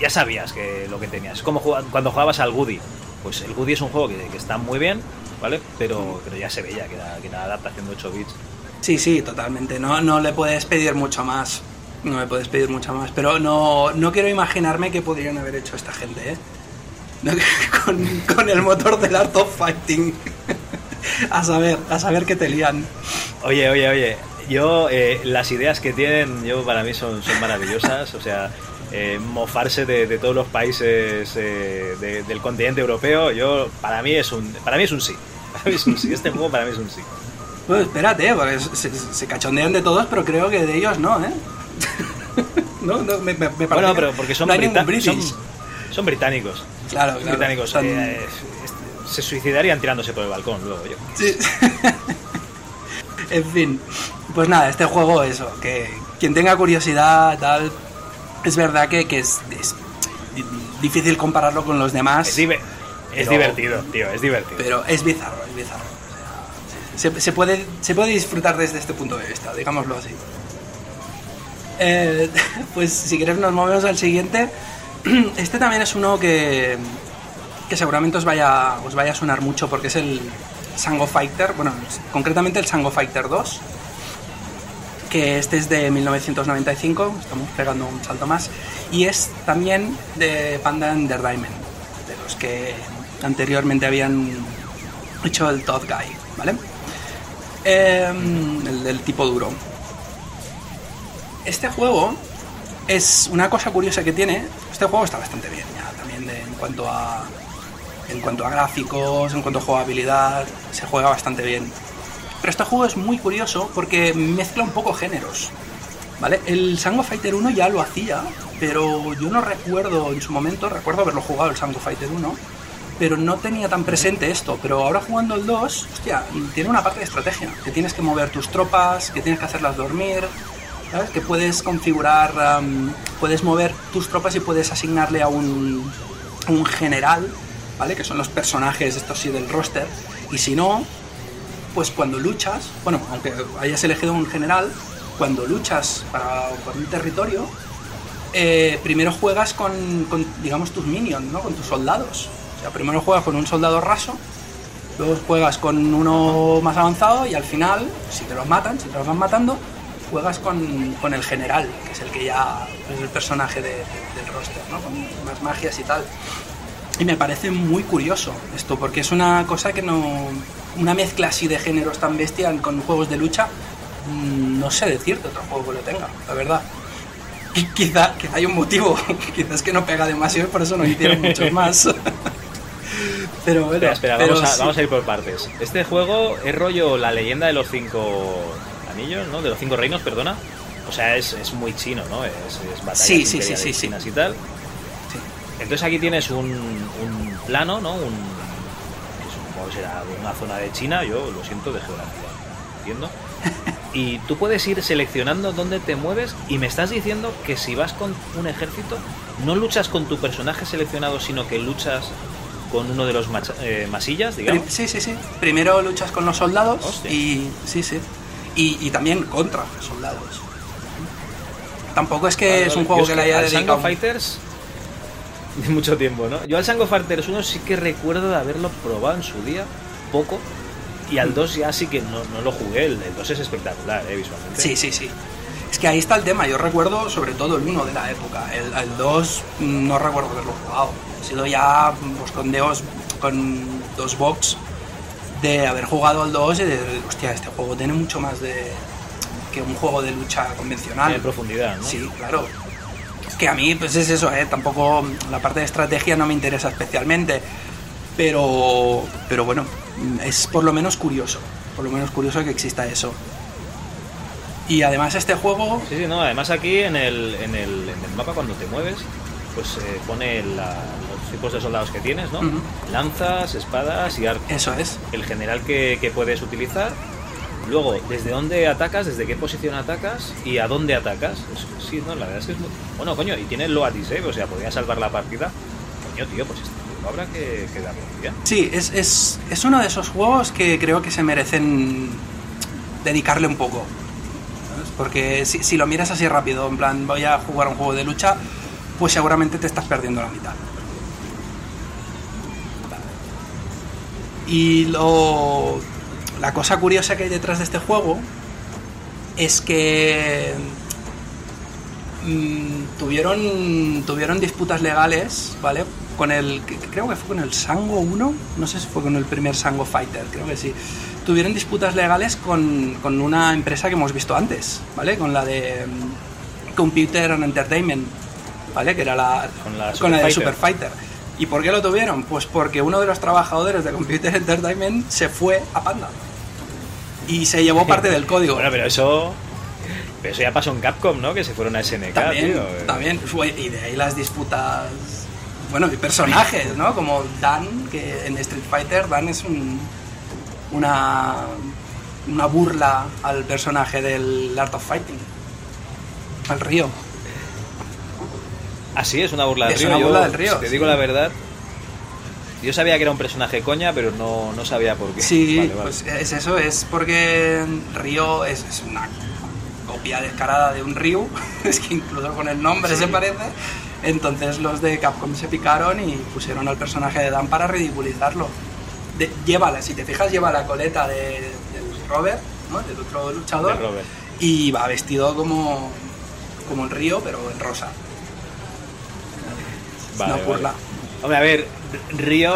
ya sabías que lo que tenías. Es como cuando jugabas al Goody. Pues el Goody es un juego que, que está muy bien, ¿vale? Pero, pero ya se veía que era, que era adaptación de 8 bits. Sí, sí, totalmente. No, no le puedes pedir mucho más. No le puedes pedir mucho más. Pero no, no quiero imaginarme qué podrían haber hecho esta gente, ¿eh? Con, con el motor del Art of Fighting. a saber, a saber qué te lían. Oye, oye, oye. Yo, eh, las ideas que tienen, yo para mí son, son maravillosas. O sea, eh, mofarse de, de todos los países eh, de- del continente europeo, yo para mí es un, para mí es un sí. Para mí es un sí. Este juego para mí es un sí. Bueno, espérate, porque se, se cachondean de todos, pero creo que de ellos no, ¿eh? no, no, me, me- parece Bueno, que pero porque son, no hay brita- son. Son británicos. Claro, claro. británicos. Son- eh, es- se suicidarían tirándose por el balcón luego. Yo. Sí. en fin, pues nada, este juego, eso, que quien tenga curiosidad, tal, es verdad que, que es, es di- difícil compararlo con los demás, Es, diver- es Pero- divertido, tío, es divertido. pero es bizarro, es bizarro. O sea, se, se puede, se puede disfrutar desde este punto de vista, digámoslo así. Eh, pues si quieres nos movemos al siguiente. Este también es uno que, que seguramente os vaya, os vaya a sonar mucho porque es el Sango Fighter, bueno, concretamente el Sango Fighter 2, que este es de 1995, estamos pegando un salto más, y es también de Panda Entertainment, de los que anteriormente habían hecho el Todd Guy, ¿vale? Eh, el del tipo duro. Este juego es una cosa curiosa que tiene. Este juego está bastante bien, ya también en cuanto a en cuanto a gráficos, en cuanto a jugabilidad, se juega bastante bien. Pero este juego es muy curioso porque mezcla un poco géneros. ¿Vale? El Sango Fighter 1 ya lo hacía, pero yo no recuerdo en su momento, recuerdo haberlo jugado el Sango Fighter 1, pero no tenía tan presente esto. Pero ahora jugando el 2, hostia, tiene una parte de estrategia, que tienes que mover tus tropas, que tienes que hacerlas dormir, Que puedes configurar, puedes mover tus tropas y puedes asignarle a un, un general, ¿vale? Que son los personajes, estos sí, del roster. Y si no, pues cuando luchas, bueno, aunque hayas elegido un general, cuando luchas para, por un territorio, eh, primero juegas con, con, digamos, tus minions, ¿no? Con tus soldados. O sea, primero juegas con un soldado raso, luego juegas con uno más avanzado y al final, si te los matan, si te los van matando, juegas con, con el general, que es el que ya es el personaje de- de- del roster, ¿no? Con más magias y tal. Y me parece muy curioso esto, porque es una cosa que no. Una mezcla así de géneros tan bestia con juegos de lucha, mm, no sé decirte otro juego que lo tenga, la verdad. Y quizá, quizá hay un motivo, quizás que no pega demasiado y por eso no hicieron muchos más. pero bueno, Espera, espera, pero vamos, a, sí. vamos a ir por partes. Este juego es rollo la leyenda de los cinco anillos, ¿no? De los cinco reinos, perdona. O sea, es, es muy chino, ¿no? Es, es batallas Sí, sí, sí, sí, sí. chinas y tal. Sí. Entonces aquí tienes un, un plano, ¿no? Un, que supongo que será una zona de China, yo lo siento de geografía, entiendo. Y tú puedes ir seleccionando dónde te mueves y me estás diciendo que si vas con un ejército, no luchas con tu personaje seleccionado, sino que luchas con uno de los macha- eh, masillas, digamos. Sí, sí, sí. Primero luchas con los soldados Hostia. y. Sí, sí. Y, y también contra soldados. Tampoco es que Vale, es un juego que le haya al Sango dedicado. Fighters de mucho tiempo, ¿no? Yo al Sango Fighters 1 sí que recuerdo de haberlo probado en su día, poco. Y al 2 ya sí que no, no lo jugué. El, el 2 es espectacular, ¿eh? Visualmente. Sí, sí, sí. Es que ahí está el tema. Yo recuerdo sobre todo el 1 de la época. El, el 2 no recuerdo haberlo jugado. Ha sido ya pues, con, deos, con dos box de haber jugado al 2 y de, hostia, este juego tiene mucho más de que un juego de lucha convencional. En profundidad, ¿no? Sí, claro. Que a mí, pues es eso, ¿eh? Tampoco la parte de estrategia no me interesa especialmente. Pero, pero bueno, es por lo menos curioso. Por lo menos curioso que exista eso. Y además este juego... Sí, sí, no, además aquí en el, en el, en el mapa cuando te mueves, pues eh, pone la- tipos de soldados que tienes, ¿no? Lanzas, espadas y arcos. Eso es. El general que, que puedes utilizar. Luego, desde dónde atacas, desde qué posición atacas y a dónde atacas. Sí, no, la verdad es que es muy... Bueno, coño, y tiene el low save, o sea, podría salvar la partida. Coño, tío, pues este juego habrá que, que darle un día. Sí, es, es, es uno de esos juegos que creo que se merecen dedicarle un poco. ¿sabes? Porque si, si lo miras así rápido, en plan, voy a jugar un juego de lucha, pues seguramente te estás perdiendo la mitad. Y lo, la cosa curiosa que hay detrás de este juego es que mm, tuvieron, tuvieron disputas legales, ¿vale? Con el, creo que fue con el Sango 1, no sé si fue con el primer Sango Fighter, creo que sí. Tuvieron disputas legales con, con una empresa que hemos visto antes, ¿vale? Con la de mm, Computer and Entertainment, ¿vale? Que era la, Con la con Super la de Fighter. Super Fighter. ¿Y por qué lo tuvieron? Pues porque uno de los trabajadores de Computer Entertainment se fue a Panda. Y se llevó parte del código. Bueno, pero eso... Pero eso ya pasó en Capcom, ¿no? Que se fueron a SNK, también, tío. eh. también. Fue- Y de ahí las disputas bueno, y personajes, ¿no? Como Dan, que en Street Fighter Dan es un, una, una burla al personaje del Art of Fighting, al río. Así es una burla del Es río. una Yo, burla del río, si te sí. digo la verdad, yo sabía que era un personaje coña, pero no, no sabía por qué. Sí, Vale, vale. pues es eso, es porque Río es, es una copia descarada de un Ryu, es que incluso con el nombre se parece. Entonces los de Capcom se picaron y pusieron al personaje de Dan para ridiculizarlo. De, llévala, si te fijas, lleva la coleta de, del Robert, ¿no? del otro luchador, De Robert. y va vestido como, como el Río, pero en rosa. Vale, una vale. burla. Hombre, a ver, Río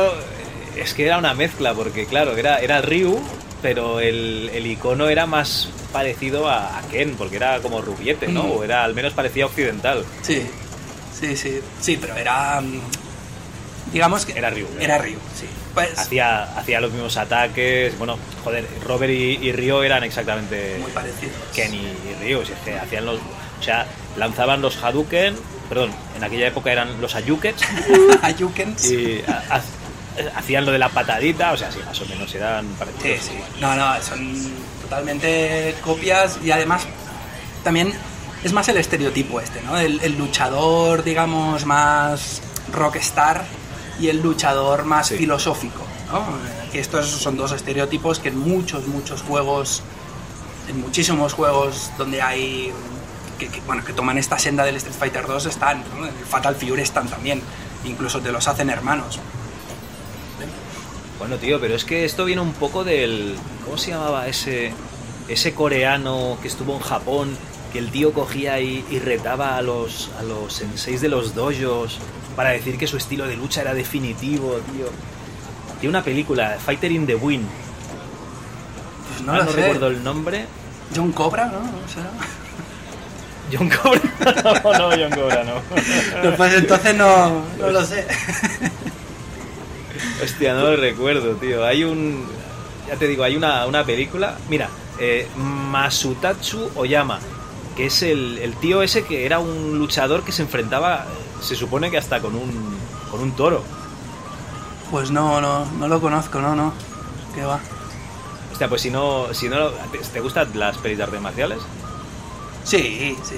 es que era una mezcla, porque claro, era, era Ryu, pero el, el icono era más parecido a, a Ken, porque era como rubiete, ¿no? Mm. O era al menos parecía occidental. Sí, sí, sí, sí, pero era, mm, digamos que Era Ryu, Era Ryu, sí. Pues Hacía, hacía los mismos ataques, bueno, joder, Robert y, y Ryo eran exactamente muy parecido. Ken y, y Ryu, si es que hacían los... O sea, lanzaban los Hadouken, perdón, en aquella época eran los Ayukens. Sí, y ha- ha- hacían lo de la patadita, o sea, sí, más o menos eran parecidos. sí. No, no, son totalmente copias y además también es más el estereotipo este, ¿no? El, el luchador, digamos, más rockstar y el luchador más Sí. filosófico, ¿no? Que estos son dos estereotipos que en muchos, muchos juegos, en muchísimos juegos donde hay que, que, bueno, que toman esta senda del Street Fighter 2 están, ¿no? El Fatal Fury están también, incluso te los hacen hermanos. Bueno, tío, pero es que esto viene un poco del. ¿Cómo se llamaba ese. ese coreano que estuvo en Japón? Que el tío cogía y, y retaba a los, a los senseis de los dojos para decir que su estilo de lucha era definitivo, tío. Tiene una película, Fighter in the Wind. Pues no no recuerdo el nombre. John Cobra, ¿no? ¿No será? John Cobra. no, no, John Cobra, no. No, pues entonces no, no lo sé. Hostia, no lo recuerdo, tío. Hay un. Ya te digo, hay una, una película. Mira, eh, Masutatsu Oyama, que es el, el tío ese que era un luchador que se enfrentaba, se supone que hasta con un, con un toro. Pues no, no, no lo conozco, no, no. ¿Qué va? Hostia, pues si no. Si no ¿te, te gustan las pelis de artes marciales? Sí, sí, sí.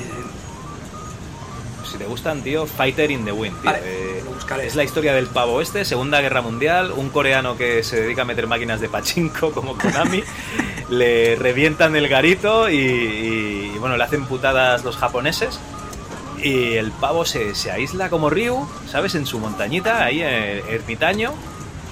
Si te gustan, tío, Fighter in the Wind, tío. Vale, Eh, lo buscaré. es la historia del pavo este, Segunda Guerra Mundial, un coreano que se dedica a meter máquinas de pachinko como Konami, le revientan el garito y, y, bueno, le hacen putadas los japoneses y el pavo se, se aísla como Ryu, ¿sabes? En su montañita, ahí eh, ermitaño,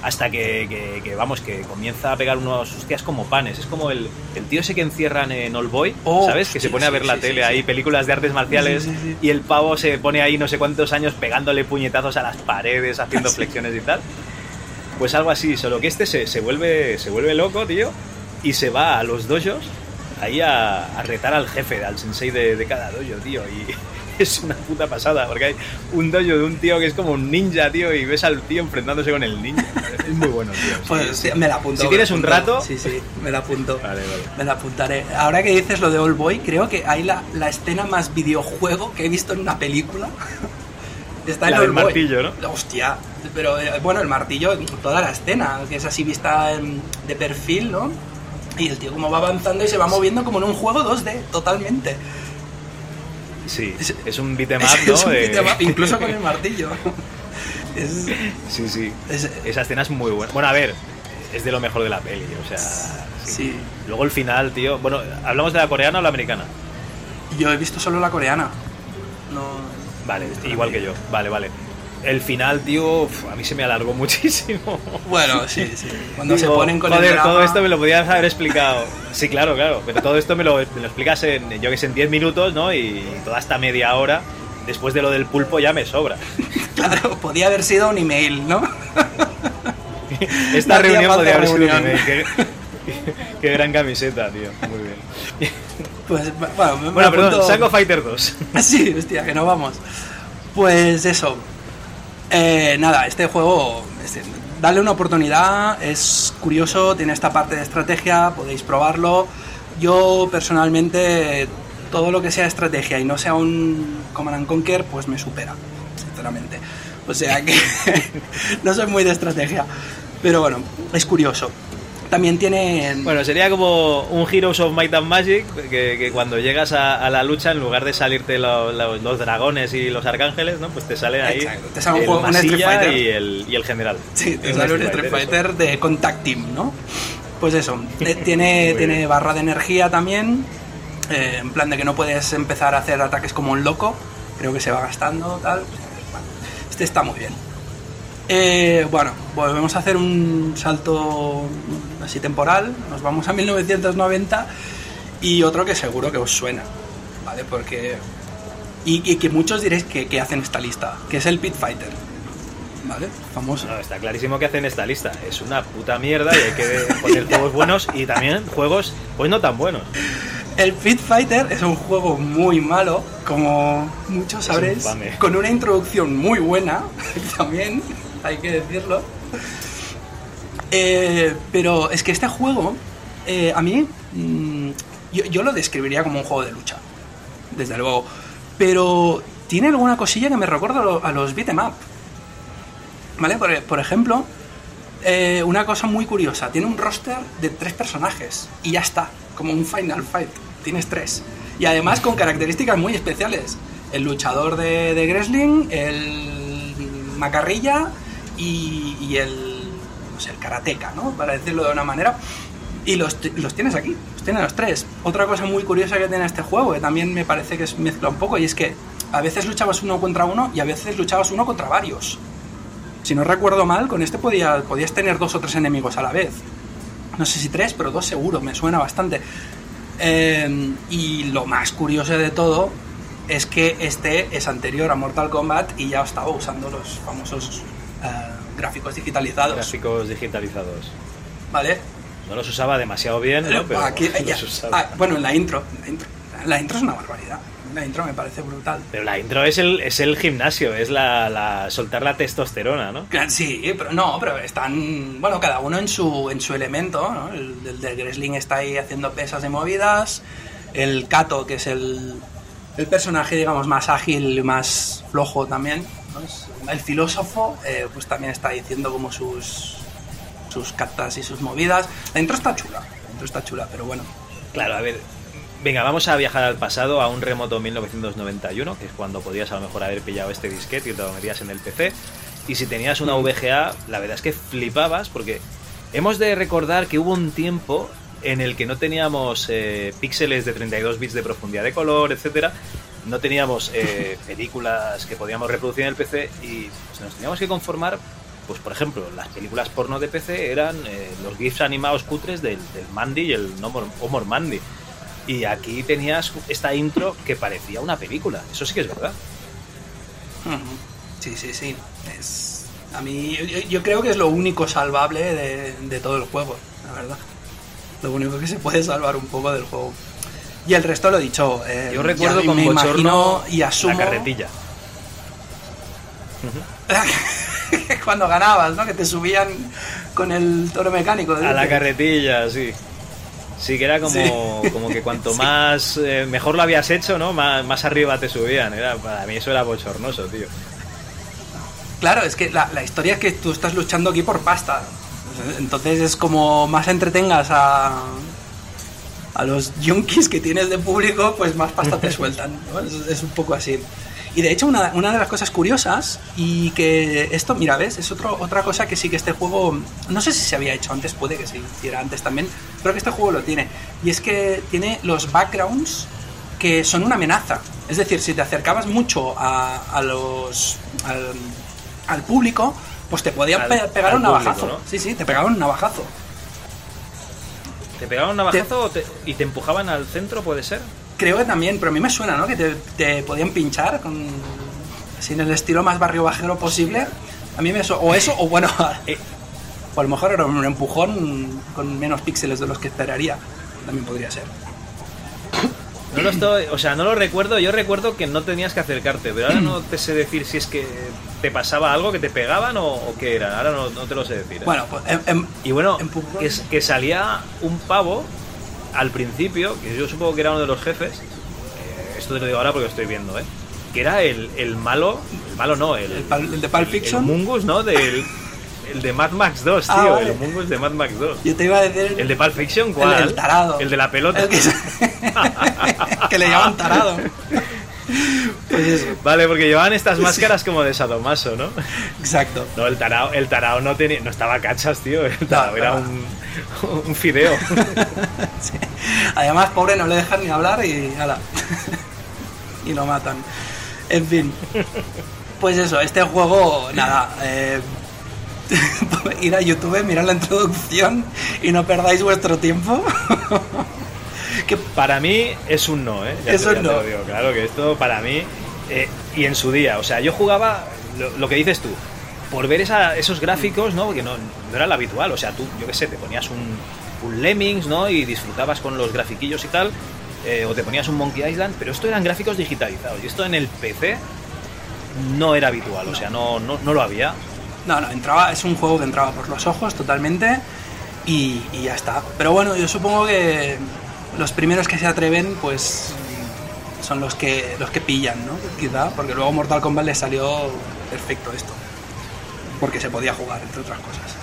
hasta que, que- que, vamos, que comienza a pegar unos hostias como panes. Es como el, el tío ese que encierran en All Boy, Oh, ¿sabes? Que se pone a sí, ver la sí, tele ahí, películas de artes marciales, y el pavo se pone ahí no sé cuántos años pegándole puñetazos a las paredes, haciendo flexiones y tal. Pues algo así, solo que este se, se vuelve, se vuelve loco, tío, y se va a los dojos ahí a, a retar al jefe, al sensei de, de cada dojo, tío. Y es una puta pasada, porque hay un dojo de un tío que es como un ninja, tío, y ves al tío enfrentándose con el ninja. Es muy bueno, tío. Pues sí, me la apunto. Si tienes un rato- Sí, sí, me la apunto. Vale, vale. Me la apuntaré. Ahora que dices lo de All Boy, creo que hay la, la escena más videojuego que he visto en una película. Está en La del martillo, ¿no? Hostia. Pero eh, bueno, el martillo, toda la escena, que es así vista en- de perfil, ¿no? Y el tío como va avanzando y se va moviendo como en un juego 2D, totalmente. Sí, Es- es un beat'em up, Es ¿no? un 'em up, incluso con el martillo. Es, Sí, sí. es- Esa escena es muy buena. Bueno, a ver, es de lo mejor de la peli, o sea... sí. Luego el final, tío... Bueno, ¿hablamos de la coreana o la americana? Yo he visto solo la coreana. No. Vale, igual que yo. Vale, vale. El final, tío, a mí se me alargó muchísimo. Bueno, sí, sí. Cuando se ponen con joder, el drama... todo esto me lo podías haber explicado. Sí, claro, claro. Pero todo esto me lo, me lo explicas en, yo que sé, en 10 minutos, ¿no? Y toda esta media hora, después de lo del pulpo, ya me sobra. Claro, podía haber sido un email, ¿no? Esta No reunión podría haber sido un email. Qué, qué gran camiseta, tío. Muy bien. Pues, bueno, Bueno, perdón, apunto- saco Fighter 2. Sí, hostia, que no vamos. Pues eso. Eh, nada, este juego, dale una oportunidad, es curioso, tiene esta parte de estrategia, podéis probarlo. Yo personalmente, todo lo que sea estrategia y no sea un Command and Conquer, pues me supera. sinceramente. O sea que no soy muy de estrategia. Pero bueno, es curioso. También tiene... Bueno, sería como un Heroes of Might and Magic, que, que cuando llegas a, a, la lucha, en lugar de salirte lo, lo, los dragones y los arcángeles, ¿no? Pues te sale ahí Exacto. Te sale un el juego- un Street Fighter. y el, y el general. Sí, te Un sale un Street Fighter, de Contact Team, ¿no? Pues eso, eh, tiene, tiene barra de energía también, eh, en plan de que no puedes empezar a hacer ataques como un loco, creo que se va gastando, tal. Este está muy bien. Eh, bueno, volvemos a hacer un salto así temporal, nos vamos a 1990 y otro que seguro que os suena, ¿vale? Porque... Y, y que muchos diréis que, que hacen esta lista, que es el Pit Fighter, ¿vale? Famoso. No, está clarísimo que hacen esta lista. Es una puta mierda y hay que poner juegos buenos y también juegos, pues no tan buenos. El Pit Fighter es un juego muy malo, como muchos sabréis, con una introducción muy buena, también hay que decirlo. Eh, pero es que este juego, eh, a mí, mm, yo, lo describiría como un juego de lucha, desde luego. Pero tiene alguna cosilla que me recuerda a lo- a los beat'em up. ¿Vale? Por, ejemplo, eh, una cosa muy curiosa, tiene un roster de tres personajes y ya está, como un Final Fight, tienes tres. Y además con características muy especiales. El luchador de, de Wrestling, el macarrilla y, y el, sé, el karateca, ¿no? Para decirlo de una manera. Y los, los tienes aquí, los tienes los tres. Otra cosa muy curiosa que tiene este juego, que también me parece que es mezcla un poco, y es que a veces luchabas uno contra uno y a veces luchabas uno contra varios. Si no recuerdo mal, con este podía, podías tener dos o tres enemigos a la vez. No sé si tres, pero dos seguro, me suena bastante. Eh, y lo más curioso de todo es que este es anterior a Mortal Kombat y ya estaba usando los famosos eh, gráficos digitalizados. Gráficos digitalizados. ¿Vale? No los usaba demasiado bien, ¿no? Pero Aquí- ya- ah, bueno, en la intro, la intro. La intro es una barbaridad. La intro me parece brutal. Pero la intro es el, es el gimnasio, es la, la soltar la testosterona, ¿no? Sí, pero no, pero están, bueno, cada uno en su, en su elemento, ¿no? El, el del Gresling está ahí haciendo pesas de movidas, el Kato, que es el, el personaje, digamos, más ágil y más flojo también, el filósofo, eh, pues también está diciendo como sus, sus catas y sus movidas. La intro está chula, está chula, pero bueno. Claro, a ver. Venga, vamos a viajar al pasado, a un remoto 1991, que es cuando podías a lo mejor haber pillado este disquete y te lo metías en el PC. Y si tenías una VGA, la verdad es que flipabas, porque hemos de recordar que hubo un tiempo en el que no teníamos eh, píxeles de 32 bits de profundidad de color, etcétera. No teníamos eh, películas que podíamos reproducir en el PC y pues, nos teníamos que conformar pues por ejemplo, las películas porno de PC eran eh, los GIFs animados cutres del, del Mandy y el No Mandy. Y aquí tenías esta intro que parecía una película. Eso sí que es verdad. Sí, sí, sí. A mí, yo, yo creo que es lo único salvable de, de todo el juego, la verdad. Lo único que se puede salvar un poco del juego. Y el resto lo he dicho. eh, Yo recuerdo con me bochorno imagino y asumo la carretilla. cuando ganabas, ¿no? Que te subían con el toro mecánico. A la carretilla, sí. Sí, que era como, como que cuanto más eh, mejor lo habías hecho, ¿no? Más, más arriba te subían. Era, para mí eso era bochornoso, tío. Claro, es que la, la historia es que tú estás luchando aquí por pasta. Entonces es como más entretengas a, a los junkies que tienes de público, pues más pasta te sueltan. ¿no? Es, es un poco así. Y de hecho, una, una de las cosas curiosas, y que esto, mira, ves, es otro, otra cosa que sí que este juego, no sé si se había hecho antes, puede que se hiciera antes también, pero que este juego lo tiene. Y es que tiene los backgrounds que son una amenaza. Es decir, si te acercabas mucho a, a los. Al, al público, pues te podían Al- pegar al un navajazo. público, ¿no? Sí, sí, te pegaban un navajazo. ¿Te pegaban un navajazo o te- y te empujaban al centro, puede ser? Creo que también, pero a mí me suena, ¿no? Que te, te podían pinchar con. Así en el estilo más barrio bajero posible. A mí me su- O eso, o bueno. Eh. O a lo mejor era un empujón con menos píxeles de los que esperaría. También podría ser. No lo estoy, o sea, no lo recuerdo. Yo recuerdo que no tenías que acercarte, pero ahora no te sé decir si es que te pasaba algo, que te pegaban o, o qué era. Ahora no, no te lo sé decir. ¿eh? Bueno, pues. em- em- y bueno, empujón. que, salía un pavo al principio, que yo supongo que era uno de los jefes. eh, esto te lo digo ahora porque lo estoy viendo, ¿eh? que era el, el malo, el malo no, el, El, el de Pulp el Fiction. Mungus, ¿no? Del, el de Mad Max 2, tío, Ah, vale. el Mungus de Mad Max 2. Yo te iba a decir. El de Pulp Fiction, ¿cuál? El del tarado. El de la pelota. El que, que le llaman tarado. Pues eso, Vale, porque llevaban estas máscaras como de sadomaso, ¿no? exacto. No, el tarao, el tarao no tenía, no estaba cachas, tío. El tarao No, era un, un fideo. Sí. Además, pobre, no le dejan ni hablar y ala. y lo matan. En fin. Pues eso, este juego, nada. eh, ir a YouTube, mirar la introducción y no perdáis vuestro tiempo. que Para mí es un no, ¿eh? Es te- un no. digo, claro que esto para mí. eh, y en su día, o sea, yo jugaba lo, lo que dices tú, por ver esa- esos gráficos, ¿no? Porque no, no era lo habitual, o sea, tú, yo qué sé, te ponías un, un Lemmings, ¿no? Y disfrutabas con los grafiquillos y tal, eh, o te ponías un Monkey Island, pero esto eran gráficos digitalizados, y esto en el PC no era habitual, o sea, no, no, no lo había. No, no, entraba, es un juego que entraba por los ojos totalmente y, y ya está. Pero bueno, yo supongo que los primeros que se atreven, pues son los que los que pillan, ¿no? Quizá, porque luego Mortal Kombat le salió perfecto esto. Porque se podía jugar, entre otras cosas.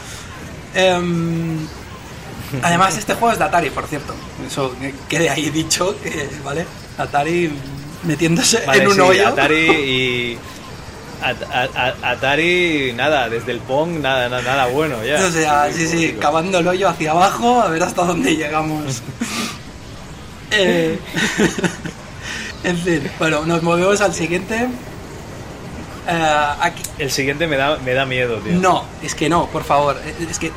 Em, además, este juego es de Atari, por cierto. Eso que quede ahí dicho, que, ¿vale? Atari metiéndose Vale, en un sí, hoyo. Atari y. Atari, nada, desde el Pong, nada, nada, nada bueno ya. O sea, sí, sí, cavando el hoyo hacia abajo a ver hasta dónde llegamos. Eh, en fin, bueno, nos movemos al siguiente. Aquí, El siguiente me da, me da miedo, tío. no, es que no, por favor, eh, es que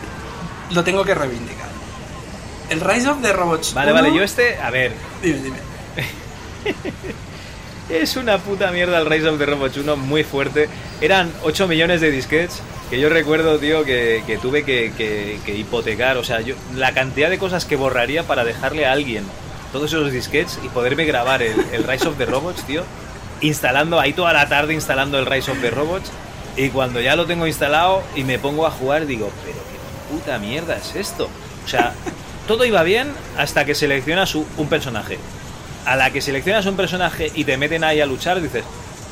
lo tengo que reivindicar. El Rise of the Robots. Vale, 1 vale, yo este, a ver, Dime, dime. es una puta mierda el Rise of the Robots 1 muy fuerte. Eran 8 millones de disquets que yo recuerdo, tío, que, tuve que, hipotecar. O sea, yo, la cantidad de cosas que borraría para dejarle a alguien todos esos disquets y poderme grabar el, el Rise of the Robots, tío. Instalando ahí toda la tarde, instalando el Rise of the Robots. Y cuando ya lo tengo instalado y me pongo a jugar, digo, pero qué puta mierda es esto. O sea, todo iba bien hasta que seleccionas un personaje. A la que seleccionas un personaje y te meten ahí a luchar, dices,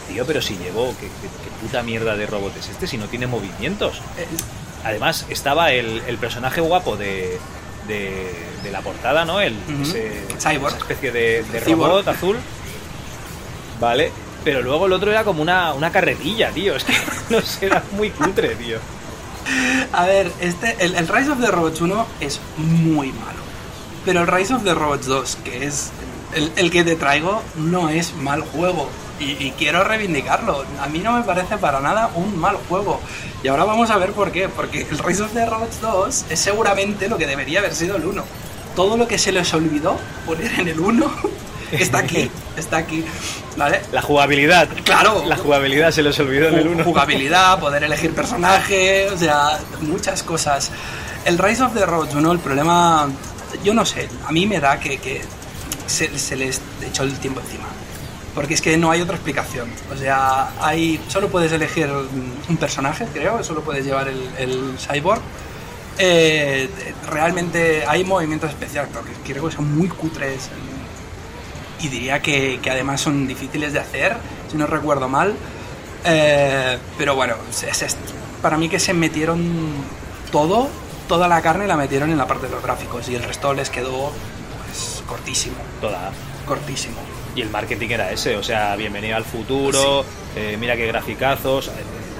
tío, pero si llevo, ¿qué, qué- qué puta mierda de robot es este si no tiene movimientos? Eh, Además, estaba el, el personaje guapo de, de, de la portada, ¿no? El, Ujú. ese- Cyborg. esa especie de, robot azul. Vale. Pero luego el otro era como una, una carretilla, tío. Es que no sé, era muy cutre, tío. A ver, este, el, el Rise of the Robots 1 es muy malo. Pero el Rise of the Robots 2, que es el, el que te traigo, no es mal juego. Y, y quiero reivindicarlo. A mí no me parece para nada un mal juego. Y ahora vamos a ver por qué. Porque el Rise of the Robots 2 es seguramente lo que debería haber sido el 1. Todo lo que se les olvidó poner en el 1 está aquí. Está aquí. ¿Vale? La jugabilidad. Claro. La jugabilidad se les olvidó en el Ju- 1. Jugabilidad, poder elegir personaje, o sea, muchas cosas. El Rise of the Robots 1, el problema, yo no sé, a mí me da que, que se, se les echó el tiempo encima. Porque es que no hay otra explicación. O sea, hay, solo puedes elegir un personaje, creo, solo puedes llevar el, el cyborg. Eh, realmente hay movimientos especiales, pero que creo que son muy cutres y diría que, que además son difíciles de hacer, si no recuerdo mal. Eh, pero bueno, es- es- para mí que se metieron todo, toda la carne la metieron en la parte de los gráficos y el resto les quedó cortísimo, Toda. cortísimo. Y el marketing era ese, o sea, bienvenido al futuro, eh, mira qué graficazos.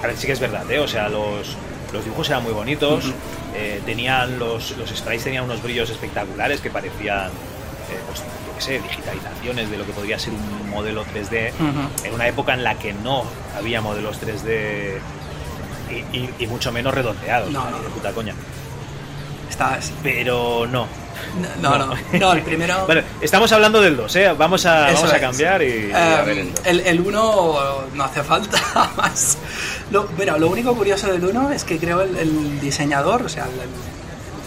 A ver, sí que es verdad, ¿eh? O sea, los, los dibujos eran muy bonitos, eh, tenían los, los sprites tenían unos brillos espectaculares que parecían, eh, pues, yo qué sé, digitalizaciones de lo que podría ser un modelo 3D Ujú. en una época en la que no había modelos 3D y, y- y mucho menos redondeados, No, de puta coña. Está así. Pero no. No, no, no, el primero... Bueno, estamos hablando del 2, ¿eh? Vamos a, Eso vamos a es. cambiar y, y a ver Em, el 2. el, el 1 no hace falta más. Lo, bueno, lo único curioso del 1 es que creo el, el diseñador, o sea,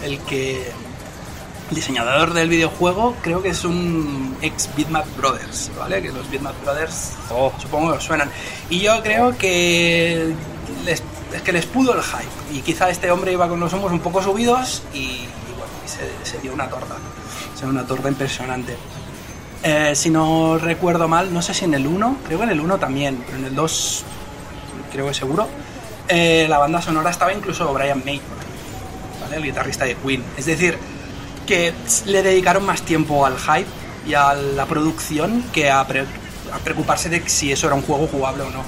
el, el que. El diseñador del videojuego creo que es un ex Bitmap Brothers, ¿vale? Que los Bitmap Brothers Oh. supongo que os suenan. Y yo creo que les, es que les pudo el hype. Y quizá este hombre iba con los humos un poco subidos y, se, dio una torta. Se dio una torta impresionante. Eh, si no recuerdo mal, no sé si en el 1, creo que en el 1 también, pero en el 2 creo que seguro, eh, la banda sonora estaba incluso Brian May, el guitarrista de Queen. Es decir, que le dedicaron más tiempo al hype y a la producción que a, a preocuparse de si eso era un juego jugable o no.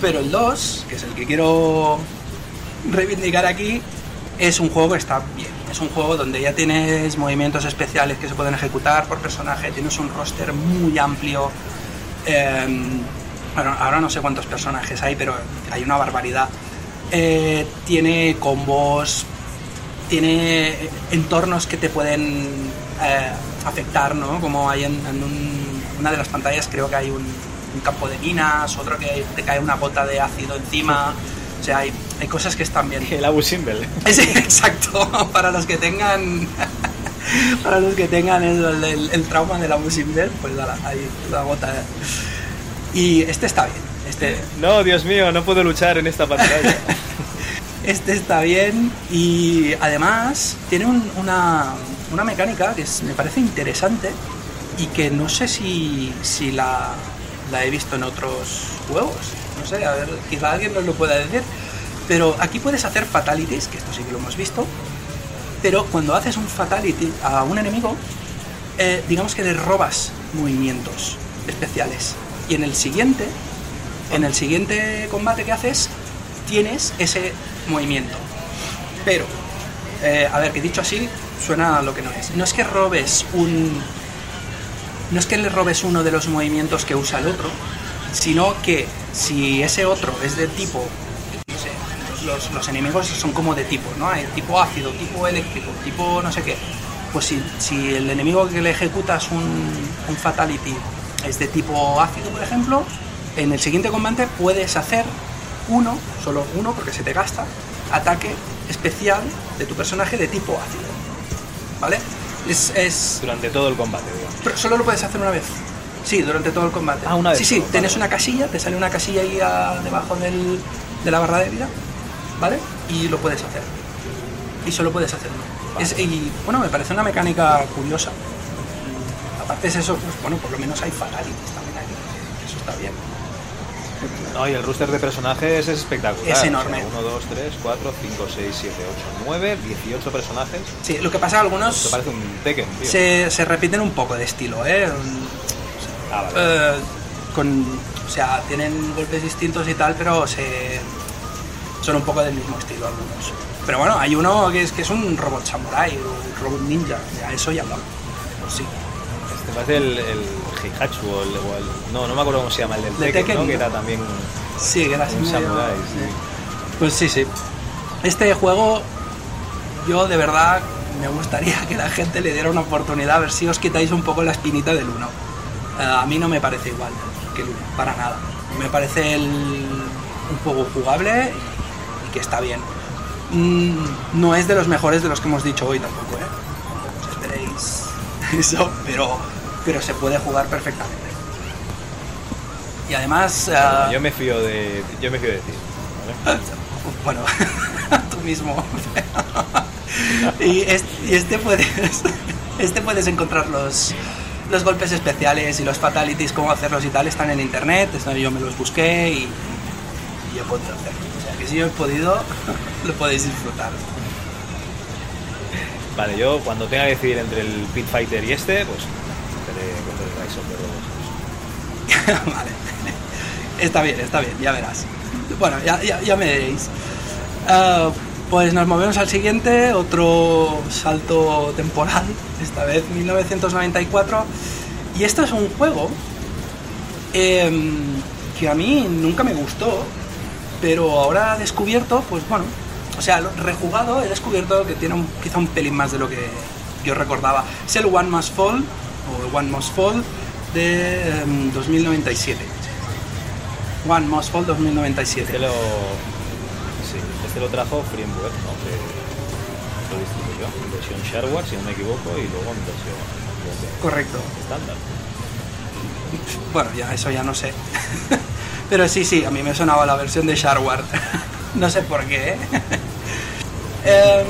Pero el 2, que es el que quiero reivindicar aquí, es un juego que está bien. Es un juego donde ya tienes movimientos especiales que se pueden ejecutar por personaje, tienes un roster muy amplio. eh, bueno, ahora no sé cuántos personajes hay, pero hay una barbaridad. Eh, tiene combos, tiene entornos que te pueden eh, afectar, ¿no? Como hay en, en un- una de las pantallas, creo que hay un, un campo de minas, otro que te cae una gota de ácido encima. O sea, hay, hay cosas que están bien. El Abu Simbel. Sí, exacto. Para los que tengan. Para los que tengan el, el- el trauma de la Musimbel, pues la, ahí la gota. Y este está bien. Este, No, Dios mío, no puedo luchar en esta pantalla. este está bien. Y además tiene un- una, una mecánica que es- me parece interesante y que no sé si, si la, la he visto en otros juegos. No sé, a ver, quizá alguien nos lo pueda decir. Pero aquí puedes hacer fatalities, que esto sí que lo hemos visto. Pero cuando haces un fatality a un enemigo, eh, digamos que le robas movimientos especiales. Y en el siguiente, en el siguiente combate que haces, tienes ese movimiento. Pero, eh, a ver, que dicho así, suena a lo que no es. No es que robes un. No es que le robes uno de los movimientos que usa el otro, sino que si ese otro es de tipo. No sé, los, los enemigos son como de tipo, ¿no? Hay tipo ácido, tipo eléctrico, tipo no sé qué. Pues si, si el enemigo que le ejecutas un, un fatality es de tipo ácido, por ejemplo, en el siguiente combate puedes hacer uno, solo uno porque se te gasta, ataque especial de tu personaje de tipo ácido. ¿Vale? Es, es- Durante todo el combate, digamos. pero solo lo puedes hacer una vez. Sí, durante todo el combate. Ah, una vez Sí, sí, vale, tienes vale. una casilla, te sale una casilla ahí a- debajo del- de la barra de vida, ¿vale? Y lo puedes hacer. Y solo puedes hacerlo. Es, y bueno, me parece una mecánica curiosa. Aparte es eso, pues bueno, por lo menos hay fatalities también aquí. Eso está bien. No, y el roster de personajes es espectacular. Es enorme. 1, 2, 3, 4, 5, 6, 7, 8, 9, 18 personajes. Sí, lo que pasa algunos Esto parece un Tekken, tío. se, se repiten un poco de estilo, ¿eh? Ah, vale. Eh, con, o sea, tienen golpes distintos y tal, pero se, son un poco del mismo estilo algunos. Pero bueno, hay uno que es, que es un robot samurai o un robot ninja, ya eso ya mola. Pues sí. Este parece el, el o el, o el- No, no me acuerdo cómo se llama, el del De Tekken, Tekken, ¿no? Que era también... Sí, que era así Un sí. sí. Pues sí, sí. Este juego, yo de verdad me gustaría que la gente le diera una oportunidad a ver si os quitáis un poco la espinita del 1. A mí no me parece igual que el 1, para nada. Me parece el- un juego jugable y, y que está bien. Mm, no es de los mejores de los que hemos dicho hoy tampoco, ¿eh? Os esperéis eso, pero, pero se puede jugar perfectamente. Y además... ah, Yo me fío de, yo me fío de ti. ¿vale? Bueno, tú mismo. y, es- y este puedes este puedes encontrar los, los golpes especiales y los fatalities, cómo hacerlos y tal, están en internet, yo me los busqué y, y he podido hacerlo. O sea que si yo he podido, lo podéis disfrutar. Vale, yo cuando tenga que decidir entre el Pit Fighter y este, pues cogeré, cogeré Rise of the Robots. vale. Está bien, está bien, ya verás. Bueno, ya, ya, ya me diréis. Ah, pues nos movemos al siguiente, otro salto temporal, esta vez 1994. Y esto es un juego em, que a mí nunca me gustó, pero ahora descubierto, pues bueno, o sea, rejugado he descubierto que tiene quizá un pelín más de lo que yo recordaba. Es el One Must Fall, o el One Must Fall de em, 2097. One Must Fall 2097. Este lo, sí, este lo trajo Framework, ¿no? Que lo distribuyó en versión shareware, si no me equivoco, y luego en versión Correcto. estándar. Bueno, ya eso ya no sé. Pero sí, sí, a mí me sonaba la versión de Shareware. no sé por qué. ¿eh? Em,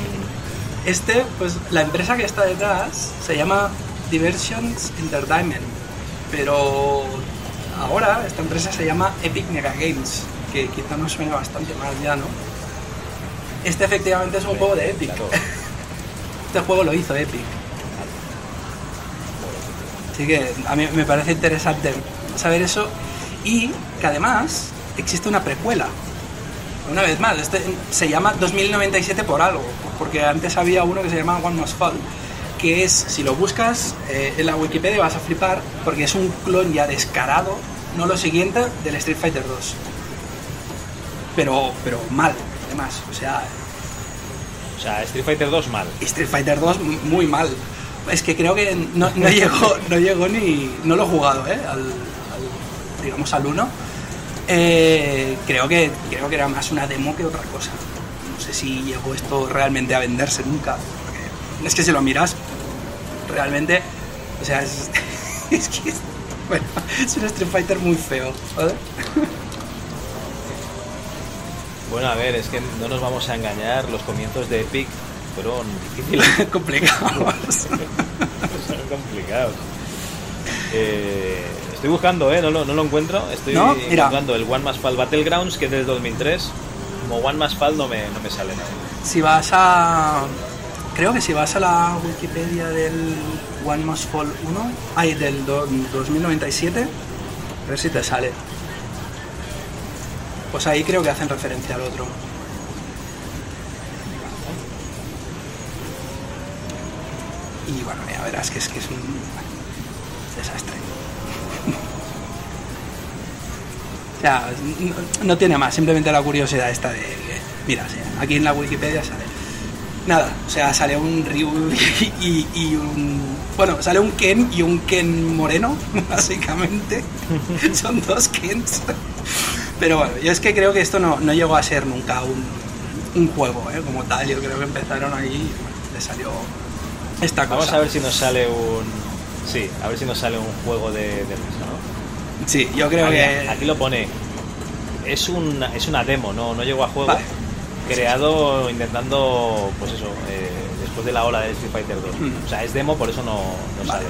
este, pues la empresa que está detrás se llama Diversions Entertainment. Pero ahora esta empresa se llama Epic Mega Games, que quizá nos suena bastante más ya, ¿no? Este efectivamente es un juego de Epic. Este juego lo hizo Epic. Así que a mí me parece interesante saber eso y que además existe una precuela. Una vez más, este se llama 2097 por algo, porque antes había uno que se llamaba One Must Fall, que es, si lo buscas eh, en la Wikipedia vas a flipar, porque es un clon ya descarado, no lo siguiente, del Street Fighter 2. Pero, pero mal, además, o sea, O sea, Street Fighter 2 mal. Street Fighter 2 muy mal. Es que creo que no, no llegó, no llegó ni. No lo he jugado, ¿eh? Al, al- digamos al 1. Eh, creo, que, creo que era más una demo que otra cosa. No sé si llegó esto realmente a venderse nunca. Porque es que si lo miras, realmente. O sea, es, es que. es- bueno, es un Street Fighter muy feo. ¿vale? Bueno, a ver, es que no nos vamos a engañar, los comienzos de Epic fueron difíciles, Complicados. fueron complicados. Eh, estoy buscando, ¿eh? No lo, no lo encuentro. Estoy No, buscando el One Más Fall Battlegrounds, que es del 2003. Como One Más Fall no me, no me sale nada. Si vas a. Creo que si vas a la Wikipedia del One Must Fall 1, ay, del do- 2097, a ver si te sale. Pues ahí creo que hacen referencia al otro. Y bueno, ya verás que es que es un desastre. O sea, no, no tiene más, simplemente la curiosidad esta de que, mira, aquí en la Wikipedia sale. Nada, o sea, sale un Ryu y, y un. Bueno, sale un Ken y un Ken moreno, básicamente. Son dos Kens. Pero bueno, yo es que creo que esto no, no llegó a ser nunca un, un juego, ¿eh? como tal. Yo creo que empezaron ahí y bueno, le salió esta cosa. Vamos a ver si nos sale un. Sí, a ver si nos sale un juego de, de ¿no? Sí, yo creo Ah, que. Aquí lo pone. Es una, es una demo, no, no llegó a juego. Vale. Creado intentando, pues eso, eh, después de la ola de Street Fighter 2. Mm. O sea, es demo, por eso no, no Vale. sale.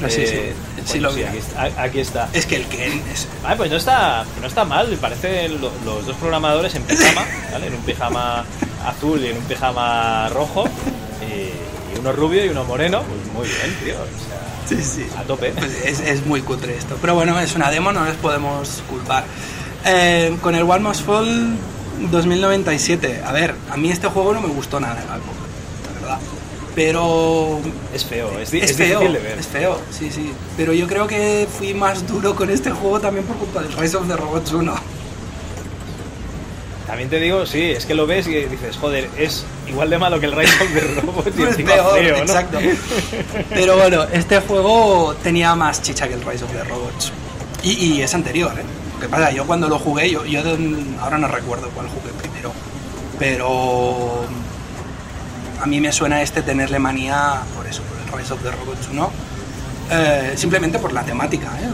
Pero sí, sí, Eh, sí lo aquí, está, aquí está. Es que el Ken es. Ah, pues no está, no está mal, parecen lo- los dos programadores en pijama, ¿vale? En un pijama azul y en un pijama rojo, y, y uno rubio y uno moreno, pues muy bien, tío, o Sí, sí. sea, a tope. Pues es, es muy cutre esto. Pero bueno, es una demo, no les podemos culpar. Eh, con el One Must Fall 2097, a ver, a mí este juego no me gustó nada, la verdad. Pero Es feo, es, di- es es feo, difícil de ver. es feo, sí, sí. Pero yo creo que fui más duro con este juego también por culpa del Rise of the Robots 1. También te digo, sí, es que lo ves y dices, joder, es igual de malo que el Rise of the Robots y es peor, feo, ¿no? exacto. Pero bueno, este juego tenía más chicha que el Rise of the Robots. Y, y es anterior, ¿eh? Lo que pasa, yo cuando lo jugué, yo, yo ahora no recuerdo cuál jugué primero, pero a mí me suena este tenerle manía por eso, por el Rise of the Robots 1, eh, simplemente por la temática, ¿eh?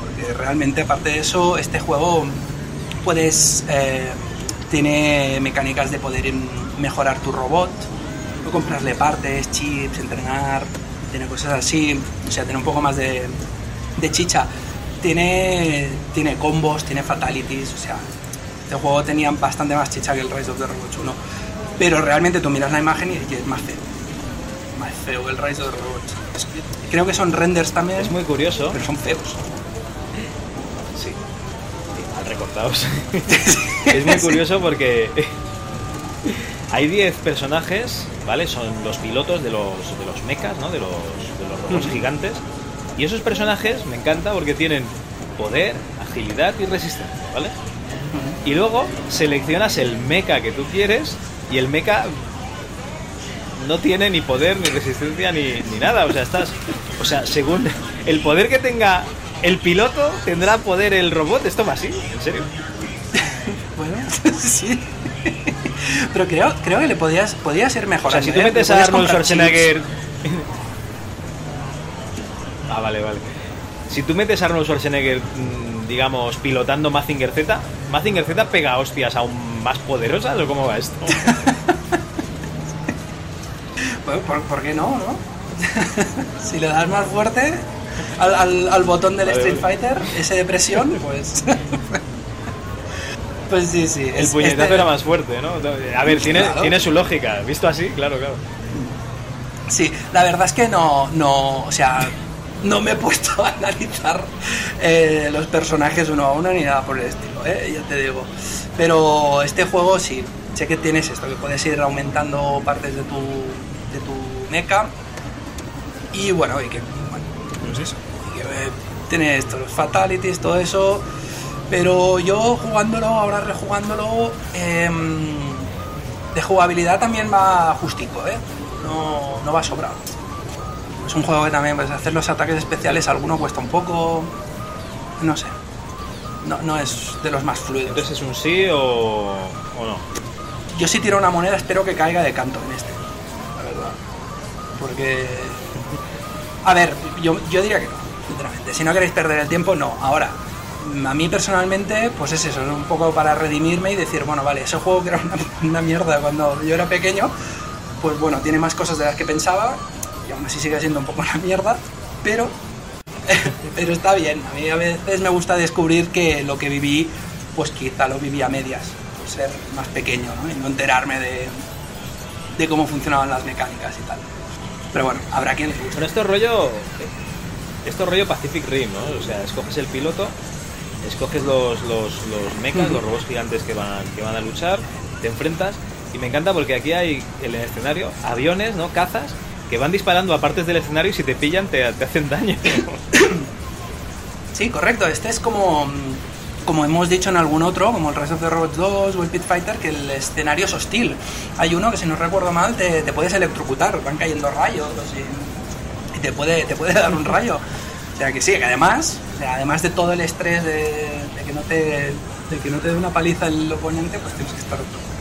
porque realmente aparte de eso, este juego puedes, eh, tiene mecánicas de poder mejorar tu robot, o comprarle partes, chips, entrenar, tiene cosas así, o sea, tiene un poco más de, de chicha. Tiene, tiene combos, tiene fatalities, o sea, este juego tenía bastante más chicha que el Rise of the Robots 1. Pero realmente tú miras la imagen y es más feo. Más feo que el Rise of the Robots. Es que- creo que son renders también, Es muy curioso. pero son feos. Sí, mal recortados. es muy curioso porque hay 10 personajes, ¿vale? Son los pilotos de los, de los mechas, ¿no? De los, de los robots gigantes. Y esos personajes me encanta porque tienen poder, agilidad y resistencia, ¿vale? Y luego seleccionas el mecha que tú quieres y el mecha no tiene ni poder, ni resistencia, ni, ni nada. O sea, estás. O sea, según el poder que tenga el piloto, tendrá poder el robot. Esto va así, en serio. Bueno, sí. Pero creo, creo que le podías, podía ser mejor. O sea, si tú metes a Arnold Schwarzenegger. ah, vale, vale. Si tú metes a Arnold Schwarzenegger, mm, digamos, pilotando Mazinger Z, ¿Mazinger Z pega hostias aún más poderosas o cómo va esto? Bueno, ¿por, por qué no, no? si le das más fuerte, al, al- al botón del Street Fighter, ese de presión, pues. pues sí, sí. El es- puñetazo este- era más fuerte, ¿no? A ver, tiene, Claro. tiene su lógica. Visto así, claro, claro. Sí, la verdad es que no, no, o sea, no me he puesto a analizar eh, los personajes uno a uno ni nada por el estilo, ¿eh? ya te digo. Pero este juego sí, sé que tienes esto, que puedes ir aumentando partes de tu, de tu mecha y bueno, y que, bueno, pues eso, y que eh, tiene esto, los fatalities, todo eso. Pero yo jugándolo, ahora rejugándolo, em, de jugabilidad también va justico, ¿eh? No, no va sobrado. Es un juego que también, pues hacer los ataques especiales, alguno cuesta un poco. No sé. No, no es de los más fluidos. Entonces, ¿es un sí o, o no? Yo si tiro una moneda espero que caiga de canto en este. La verdad. Porque... A ver, yo, yo diría que no, sinceramente. Si no queréis perder el tiempo, no. Ahora, a mí personalmente, pues es eso, es un poco para redimirme y decir, bueno, vale, ese juego que era una, una mierda cuando yo era pequeño, pues bueno, tiene más cosas de las que pensaba y aún así sigue siendo un poco una mierda, pero, pero está bien. A mí a veces me gusta descubrir que lo que viví, pues quizá lo viví a medias, por ser más pequeño, ¿no? Y no enterarme de, de cómo funcionaban las mecánicas y tal. Pero bueno, habrá quien le guste. Bueno, esto es rollo. Esto es rollo Pacific Rim, ¿no? O sea, escoges el piloto, escoges los, los, los mechas, los robots gigantes que van, que van a luchar, te enfrentas. Y me encanta porque aquí hay en el escenario aviones, ¿no? Cazas que van disparando a partes del escenario y si te pillan te, te hacen daño. Sí, correcto. Este es como, como hemos dicho en algún otro, como el Rise of the Robots 2 o el Pit Fighter, que el escenario es hostil. Hay uno que, si no recuerdo mal, te, puedes electrocutar, van cayendo rayos y, te, puede, te puede dar un rayo. O sea que sí, que además, además de todo el estrés de que no te, de que no te dé una paliza el oponente, pues tienes que estar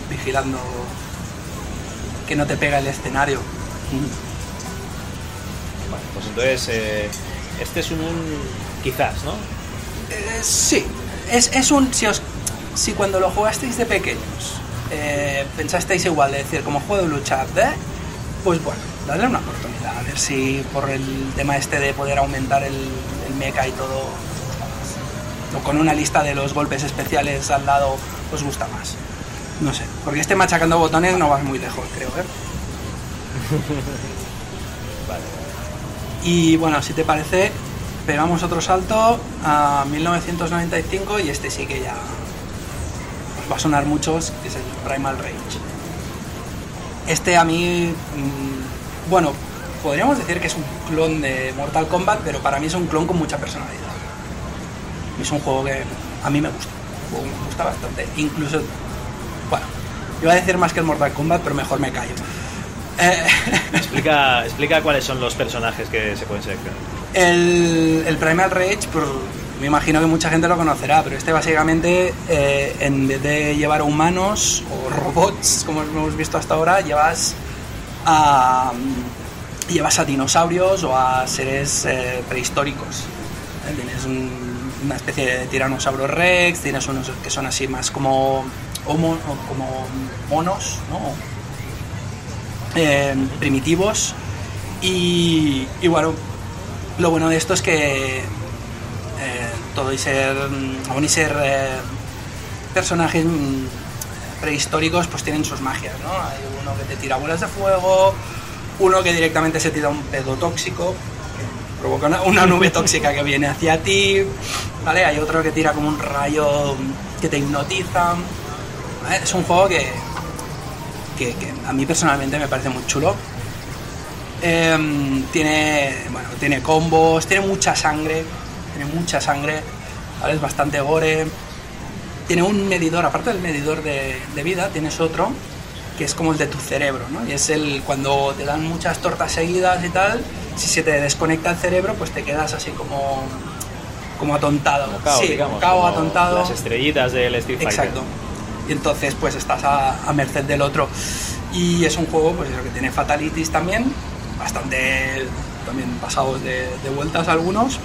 vigilando que no te pega el escenario. Vale, pues entonces, eh, este es un, quizás, ¿no? Eh, sí, es, es un. Si, os, si cuando lo jugasteis de pequeños eh, pensasteis igual, de decir, como juego de lucha, ¿eh? pues bueno, dadle una oportunidad, a ver si por el tema este de poder aumentar el, el mecha y todo. O con una lista de los golpes especiales al lado os gusta más. No sé, porque este machacando botones no vas muy lejos, creo, ¿eh? Vale. Y bueno, si te parece, pegamos otro salto a 1995 y este sí que ya va a sonar muchos, que es el Primal Rage. Este a mí, mm, bueno, podríamos decir que es un clon de Mortal Kombat, pero para mí es un clon con mucha personalidad. Es un juego que a mí me gusta, me gusta bastante. Incluso, bueno, iba a decir más que el Mortal Kombat, pero mejor me callo. Eh, Explica, explica cuáles son los personajes que se pueden seleccionar. El, el Primal Rage, por- me imagino que mucha gente lo conocerá, pero este básicamente, eh, en vez de llevar humanos o robots, como hemos visto hasta ahora, llevas a, llevas a dinosaurios o a seres eh, prehistóricos. Eh, Tienes un- una especie de tiranosaurio rex, tienes unos que son así más como, homo- como monos, ¿no? Eh, primitivos. Y, y bueno, lo bueno de esto es que eh, todo y ser, aún y ser eh, personajes mm, prehistóricos, pues tienen sus magias, ¿no? Hay uno que te tira bolas de fuego, uno que directamente se tira un pedo tóxico, que provoca una, una nube tóxica que viene hacia ti, ¿vale? Hay otro que tira como un rayo que te hipnotiza. ¿vale? Es un juego que, que, que a mí personalmente me parece muy chulo. Em, tiene, bueno, tiene combos, tiene mucha sangre, tiene mucha sangre, ¿vale? es bastante gore. Tiene un medidor, aparte del medidor de, de vida, tienes otro que es como el de tu cerebro, ¿no? Y es el cuando te dan muchas tortas seguidas y tal, si se te desconecta el cerebro, pues te quedas así como como atontado. Como cao, sí, digamos. cao, como atontado. Las estrellitas del Street Fighter. Exacto. Y entonces pues estás a, a merced del otro. Y es un juego pues eso que tiene fatalities también, bastante también pasados de, de vueltas algunos.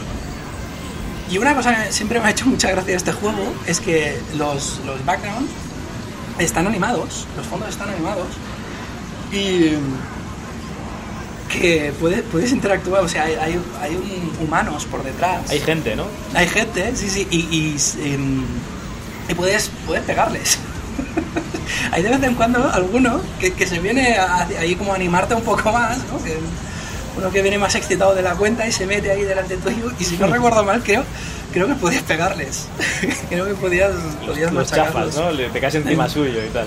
Y una cosa que siempre me ha hecho mucha gracia este juego es que los, los backgrounds están animados, los fondos están animados. Y que puedes, puedes interactuar, o sea, hay, hay, hay un- humanos por detrás. Hay gente, ¿no? Hay gente, sí, sí, y, y, em, y puedes, puedes pegarles. Hay de vez en cuando alguno que, que se viene a- ahí como a animarte un poco más, ¿no? Que uno que viene más excitado de la cuenta y se mete ahí delante tuyo y si no recuerdo mal creo creo que podías pegarles. creo que podías, podías Los chafas, ¿no? Le- Te caes encima suyo y tal.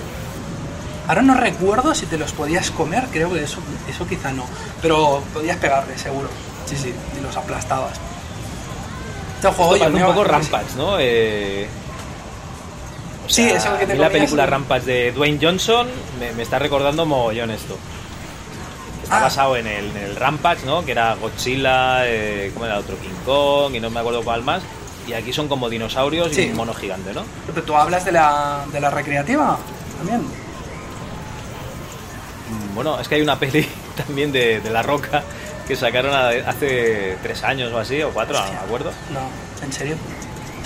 Ahora no recuerdo si te los podías comer, creo que eso, eso quizá no. Pero podías pegarles, seguro. Sí, sí, y los aplastabas. Este juego Esto yo un poco. Rampage, ¿no? Eh, Sí, sea, eso que te a mí la película y- Rampage de Dwayne Johnson me, me está recordando mogollón esto. Está Ah. basado en el, en el Rampage, ¿no? Que era Godzilla, eh, ¿cómo era otro? King Kong y no me acuerdo cuál más. Y aquí son como dinosaurios Sí. y un mono gigante, ¿no? Pero tú hablas de la, de la recreativa también. Mm, Bueno, es que hay una peli también de, de La Roca que sacaron hace tres años o así, o cuatro, no me acuerdo. No, en serio.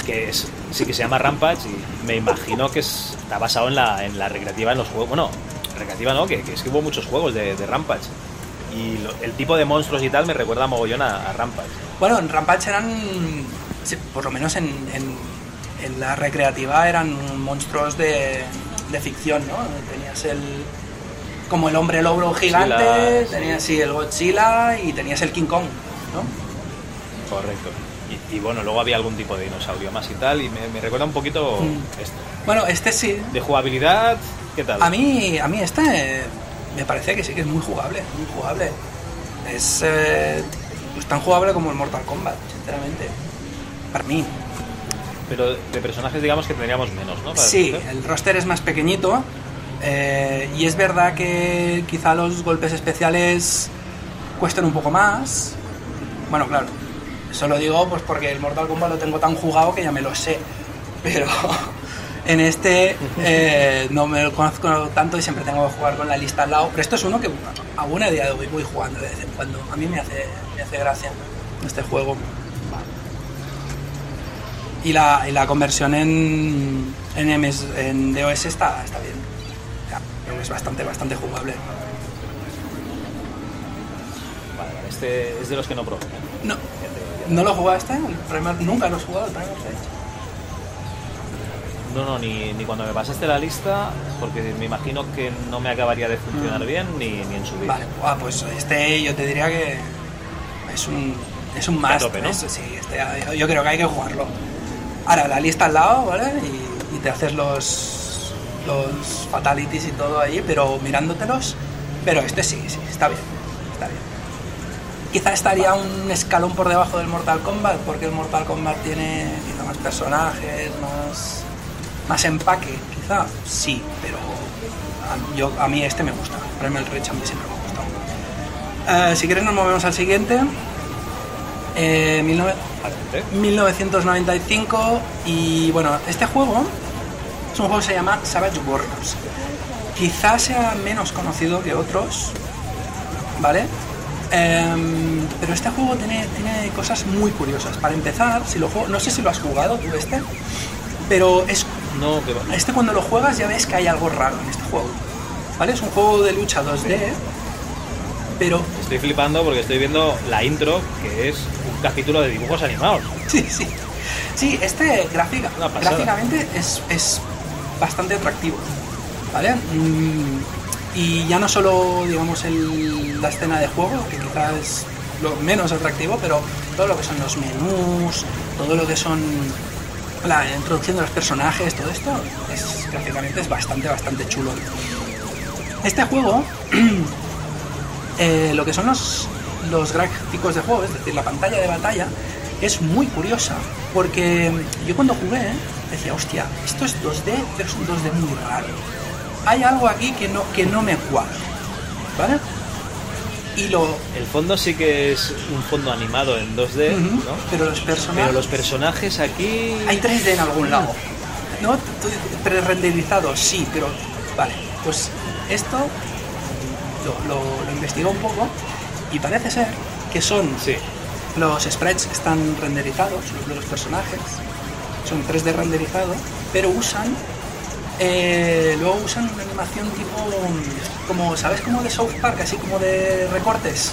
Que es, sí que se llama Rampage y me imagino que es- está basado en la, en la recreativa en los juegos. Bueno, recreativa no, que, que es que hubo muchos juegos de, de Rampage. Y lo- el tipo de monstruos y tal me recuerda mogollón a, a Rampage. Bueno, en Rampage eran, sí, por lo menos en, en- en la recreativa eran monstruos de, de ficción, ¿no? Tenías el como el hombre lobo gigante, Godzilla, sí. tenías sí, el Godzilla y tenías el King Kong, ¿no? Correcto. Y, bueno, luego había algún tipo de dinosaurio más y tal, y me, me recuerda un poquito Mm. esto. Bueno, este sí. De jugabilidad, ¿qué tal? A mí, a mí este eh, me parece que sí que es muy jugable, muy jugable. Es eh, pues tan jugable como el Mortal Kombat, sinceramente. Para mí. Pero de personajes, digamos que tendríamos menos, ¿no? Para Sí, escoger. el roster es más pequeñito eh, y es verdad que quizá los golpes especiales cuesten un poco más. Bueno, claro, eso lo digo pues porque el Mortal Kombat lo tengo tan jugado que ya me lo sé. Pero en este eh, no me lo conozco tanto y siempre tengo que jugar con la lista al lado. Pero esto es uno que aún a día de hoy voy jugando de vez en cuando. A mí me hace, me hace gracia este juego. Y la, y la conversión en, en, MS en DOS está, está bien. Ya, creo que es bastante, bastante jugable. Vale, vale, este es de los que no probé. No, ¿No lo jugaste? El Primal- nunca lo has jugado, el Primal Rage. No, no, ni, ni cuando me pasaste la lista, porque me imagino que no me acabaría de funcionar Mm. bien ni, ni en subir. Vale, guau, pues este yo te diría que es un, es un A must. tope, ¿no? es- sí, este, yo- creo que hay que jugarlo. Ahora, la lista al lado, ¿vale? Y, y te haces los, los fatalities y todo ahí, pero mirándotelos. Pero este sí, sí. Está bien. Quizá estaría un escalón por debajo del Mortal Kombat, porque el Mortal Kombat tiene quizá más personajes, más, más empaque, quizá. Sí, pero a, yo, a mí este me gusta. Primal Rage a mí siempre me ha gustado. Eh, si quieres nos movemos al siguiente. Eh, 19 Adelante. 1995 y bueno, este juego es un juego que se llama Savage Warriors. Quizás sea menos conocido que otros, ¿vale? Em, pero este juego tiene, tiene cosas muy curiosas. Para empezar, si lo juego, no sé si lo has jugado tú este, pero es No, que va. este cuando lo juegas ya ves que hay algo raro en este juego. ¿Vale? Es un juego de lucha 2D, pero Estoy flipando porque estoy viendo la intro, que es un capítulo de dibujos animados. Sí, sí. Sí, este gráfica, gráficamente es, es bastante atractivo. ¿Vale? Mm, y ya no solo, digamos, el- la escena de juego, que quizás es lo menos atractivo, pero todo lo que son los menús, todo lo que son la introducción de los personajes, todo esto, es, gráficamente es bastante, bastante chulo. Este juego eh, lo que son los, los gráficos de juego, es decir, la pantalla de batalla, es muy curiosa. Porque yo cuando jugué decía, hostia, esto es 2D, pero es un 2D muy raro. Hay algo aquí que no, que no me cuadra. ¿Vale? Y lo. El fondo sí que es un fondo animado en 2D, Ujú, ¿no? Pero los personajes. Pero los personajes aquí... Hay 3D en algún lado. ¿No? Pre-renderizado, sí, pero. Vale, pues esto lo, lo, lo investigué un poco y parece ser que son Sí, los sprites que están renderizados, los de los personajes, son 3D renderizado, pero usan Eh, luego usan una animación tipo, como, ¿sabes? Como de South Park, así como de recortes,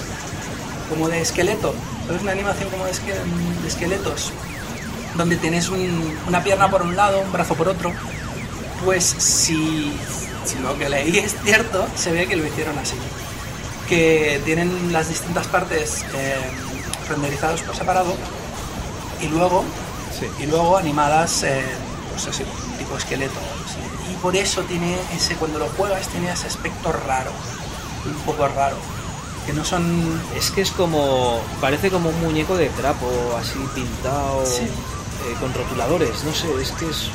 como de esqueleto. ¿Sabes? Una animación como de, esque- de esqueletos, donde tienes un- una pierna por un lado, un brazo por otro. Pues si, si lo que leí es cierto, se ve que lo hicieron así. Que tienen las distintas partes eh, renderizadas por separado y luego Sí. y luego animadas eh, pues así tipo esqueleto por eso tiene ese cuando lo juegas tiene ese aspecto raro un poco raro que no son Es que es como. Parece como un muñeco de trapo, así pintado. Sí. eh, con rotuladores, no sé, es que es.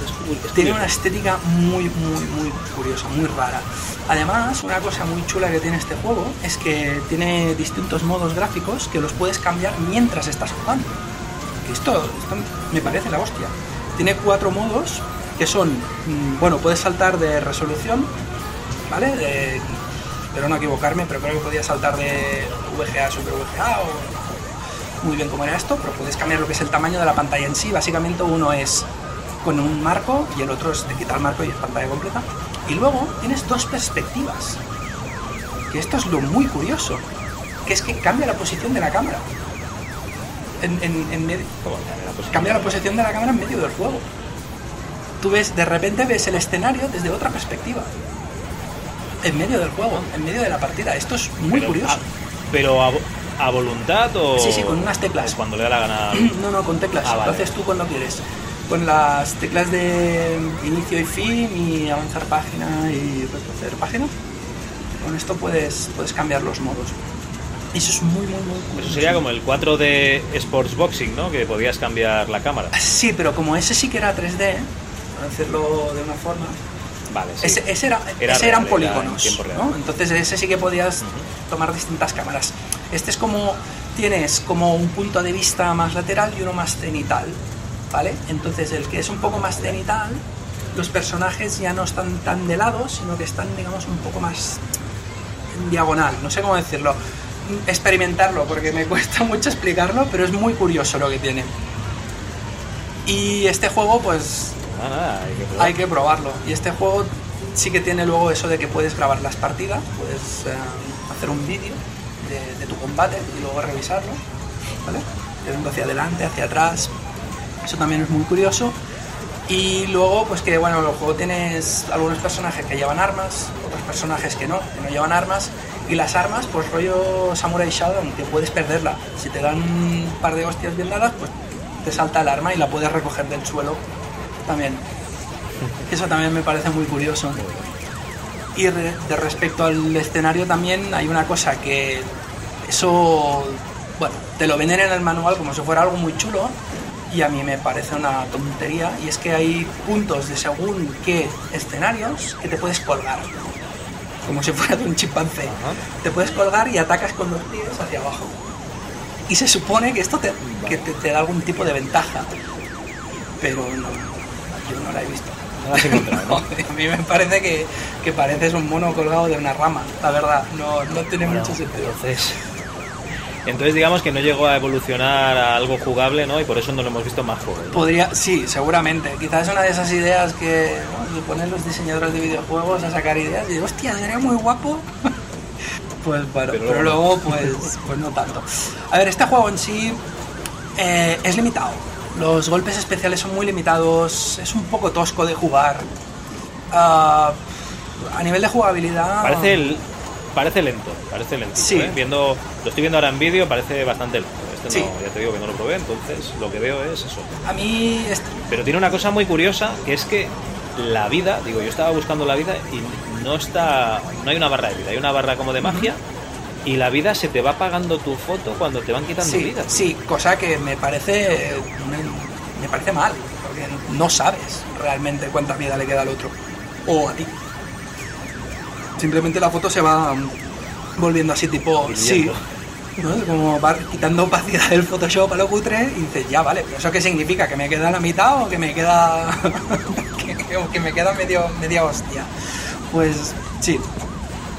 es tiene una estética muy muy muy curiosa muy rara además una cosa muy chula que tiene este juego es que tiene distintos modos gráficos que los puedes cambiar mientras estás jugando esto, esto me parece la hostia. Tiene cuatro modos que son, mm, bueno, puedes saltar de resolución, ¿vale? De- espero no equivocarme, pero creo que podías saltar de VGA a Super VGA o muy bien cómo era esto, pero puedes cambiar lo que es el tamaño de la pantalla en sí. Básicamente uno es con un marco y el otro es te quita el marco y es pantalla completa. Y luego tienes dos perspectivas, que esto es lo muy curioso, que es que cambia la posición de la cámara. En, en- en medio, ¿Cómo cambia la posición? cambia la posición de la cámara en medio del juego. Tú ves, de repente ves el escenario desde otra perspectiva. En medio del juego, en medio de la partida. Esto es muy Pero, curioso. a- pero a, a voluntad o. Sí, sí, con unas teclas. Cuando le da la gana. No, no, con teclas. Ah, vale. Lo haces tú cuando quieres. Con las teclas de inicio y fin y avanzar página y retroceder página. Con esto puedes, puedes cambiar los modos. Eso es muy, muy, muy. Eso sería como el 4 de Sports Boxing, ¿no? Que podías cambiar la cámara. Sí, pero como ese sí que era 3D, por decirlo de una forma, Vale, sí. Ese, ese era, Era ese eran era polígonos. Entonces ese sí que podías tomar distintas cámaras. Este es como, tienes como un punto de vista más lateral y uno más cenital, ¿vale? Entonces el que es un poco más cenital, los personajes ya no están tan de lado, sino que están, digamos, un poco más en diagonal, no sé cómo decirlo. Experimentarlo, porque me cuesta mucho explicarlo, pero es muy curioso lo que tiene. Y este juego, pues Hay que probarlo. Y este juego sí que tiene luego eso de que puedes grabar las partidas, puedes eh, hacer un vídeo de, de tu combate y luego revisarlo, ¿vale? Yendo hacia adelante, hacia atrás. Eso también es muy curioso. Y luego, pues que bueno, el juego tienes algunos personajes que llevan armas, otros personajes que no, que no llevan armas. Y las armas, pues rollo Samurai Shodown, que puedes perderla. Si te dan un par de hostias bien dadas, pues te salta el arma y la puedes recoger del suelo también. Eso también me parece muy curioso. Y re- de respecto al escenario también hay una cosa que eso, bueno, te lo venden en el manual como si fuera algo muy chulo y a mí me parece una tontería y es que hay puntos de según qué escenarios que te puedes colgar. Como si fuera un chimpancé. Te puedes colgar y atacas con los pies hacia abajo. Y se supone que esto te, que te, te da algún tipo de ventaja. Pero no, yo no la he visto. No la has encontrado, ¿no? a mí me parece que, que pareces un mono colgado de una rama, la verdad. No, no tiene Bueno, mucho sentido. Entonces, entonces digamos que no llegó a evolucionar a algo jugable, ¿no? Y por eso no lo hemos visto más juegos. Podría, sí, seguramente. Quizás es una de esas ideas que bueno, ponen los diseñadores de videojuegos a sacar ideas y hostia, sería muy guapo. Pues bueno, Pero luego pues, pues no tanto. A ver, este juego en sí eh, es limitado. Los golpes especiales son muy limitados, es un poco tosco de jugar. Ah, a nivel de jugabilidad... Parece el, parece lento, parece lento. Sí. ¿eh? Viendo, lo estoy viendo ahora en vídeo, parece bastante lento. Este Sí. no, ya te digo que no lo probé, entonces lo que veo es eso. A mí... este- Pero tiene una cosa muy curiosa, que es que la vida, digo, yo estaba buscando la vida y no está, no hay una barra de vida, hay una barra como de magia y la vida se te va apagando tu foto cuando te van quitando Sí, vida. sí, cosa que me parece me, me parece mal, porque no sabes realmente cuánta vida le queda al otro o a ti. Simplemente la foto se va volviendo así tipo, sí, como va quitando opacidad del Photoshop a lo cutre y dices, ya vale, pero eso qué significa, que me queda la mitad o que me queda que, que me queda medio media hostia. Pues sí,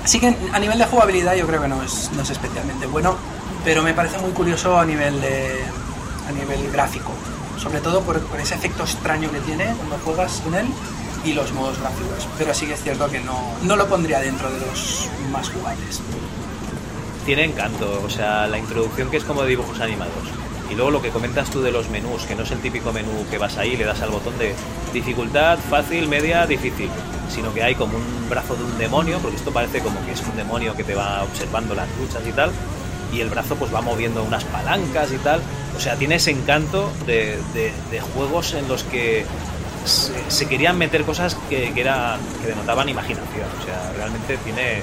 Así que a nivel de jugabilidad yo creo que no es, no es especialmente bueno, pero me parece muy curioso a nivel de a nivel gráfico, sobre todo por, ese efecto extraño que tiene cuando juegas con él y los modos gráficos. Pero sí que es cierto que no, no lo pondría dentro de los más jugables. Tiene encanto, o sea, la introducción que es como dibujos animados. Y luego lo que comentas tú de los menús, que no es el típico menú que vas ahí y le das al botón de dificultad, fácil, media, difícil, sino que hay como un brazo de un demonio, porque esto parece como que es un demonio que te va observando las luchas y tal, y el brazo pues va moviendo unas palancas y tal. O sea, tiene ese encanto de, de- juegos en los que se, se querían meter cosas que, que, que denotaban imaginación. O sea, realmente tiene,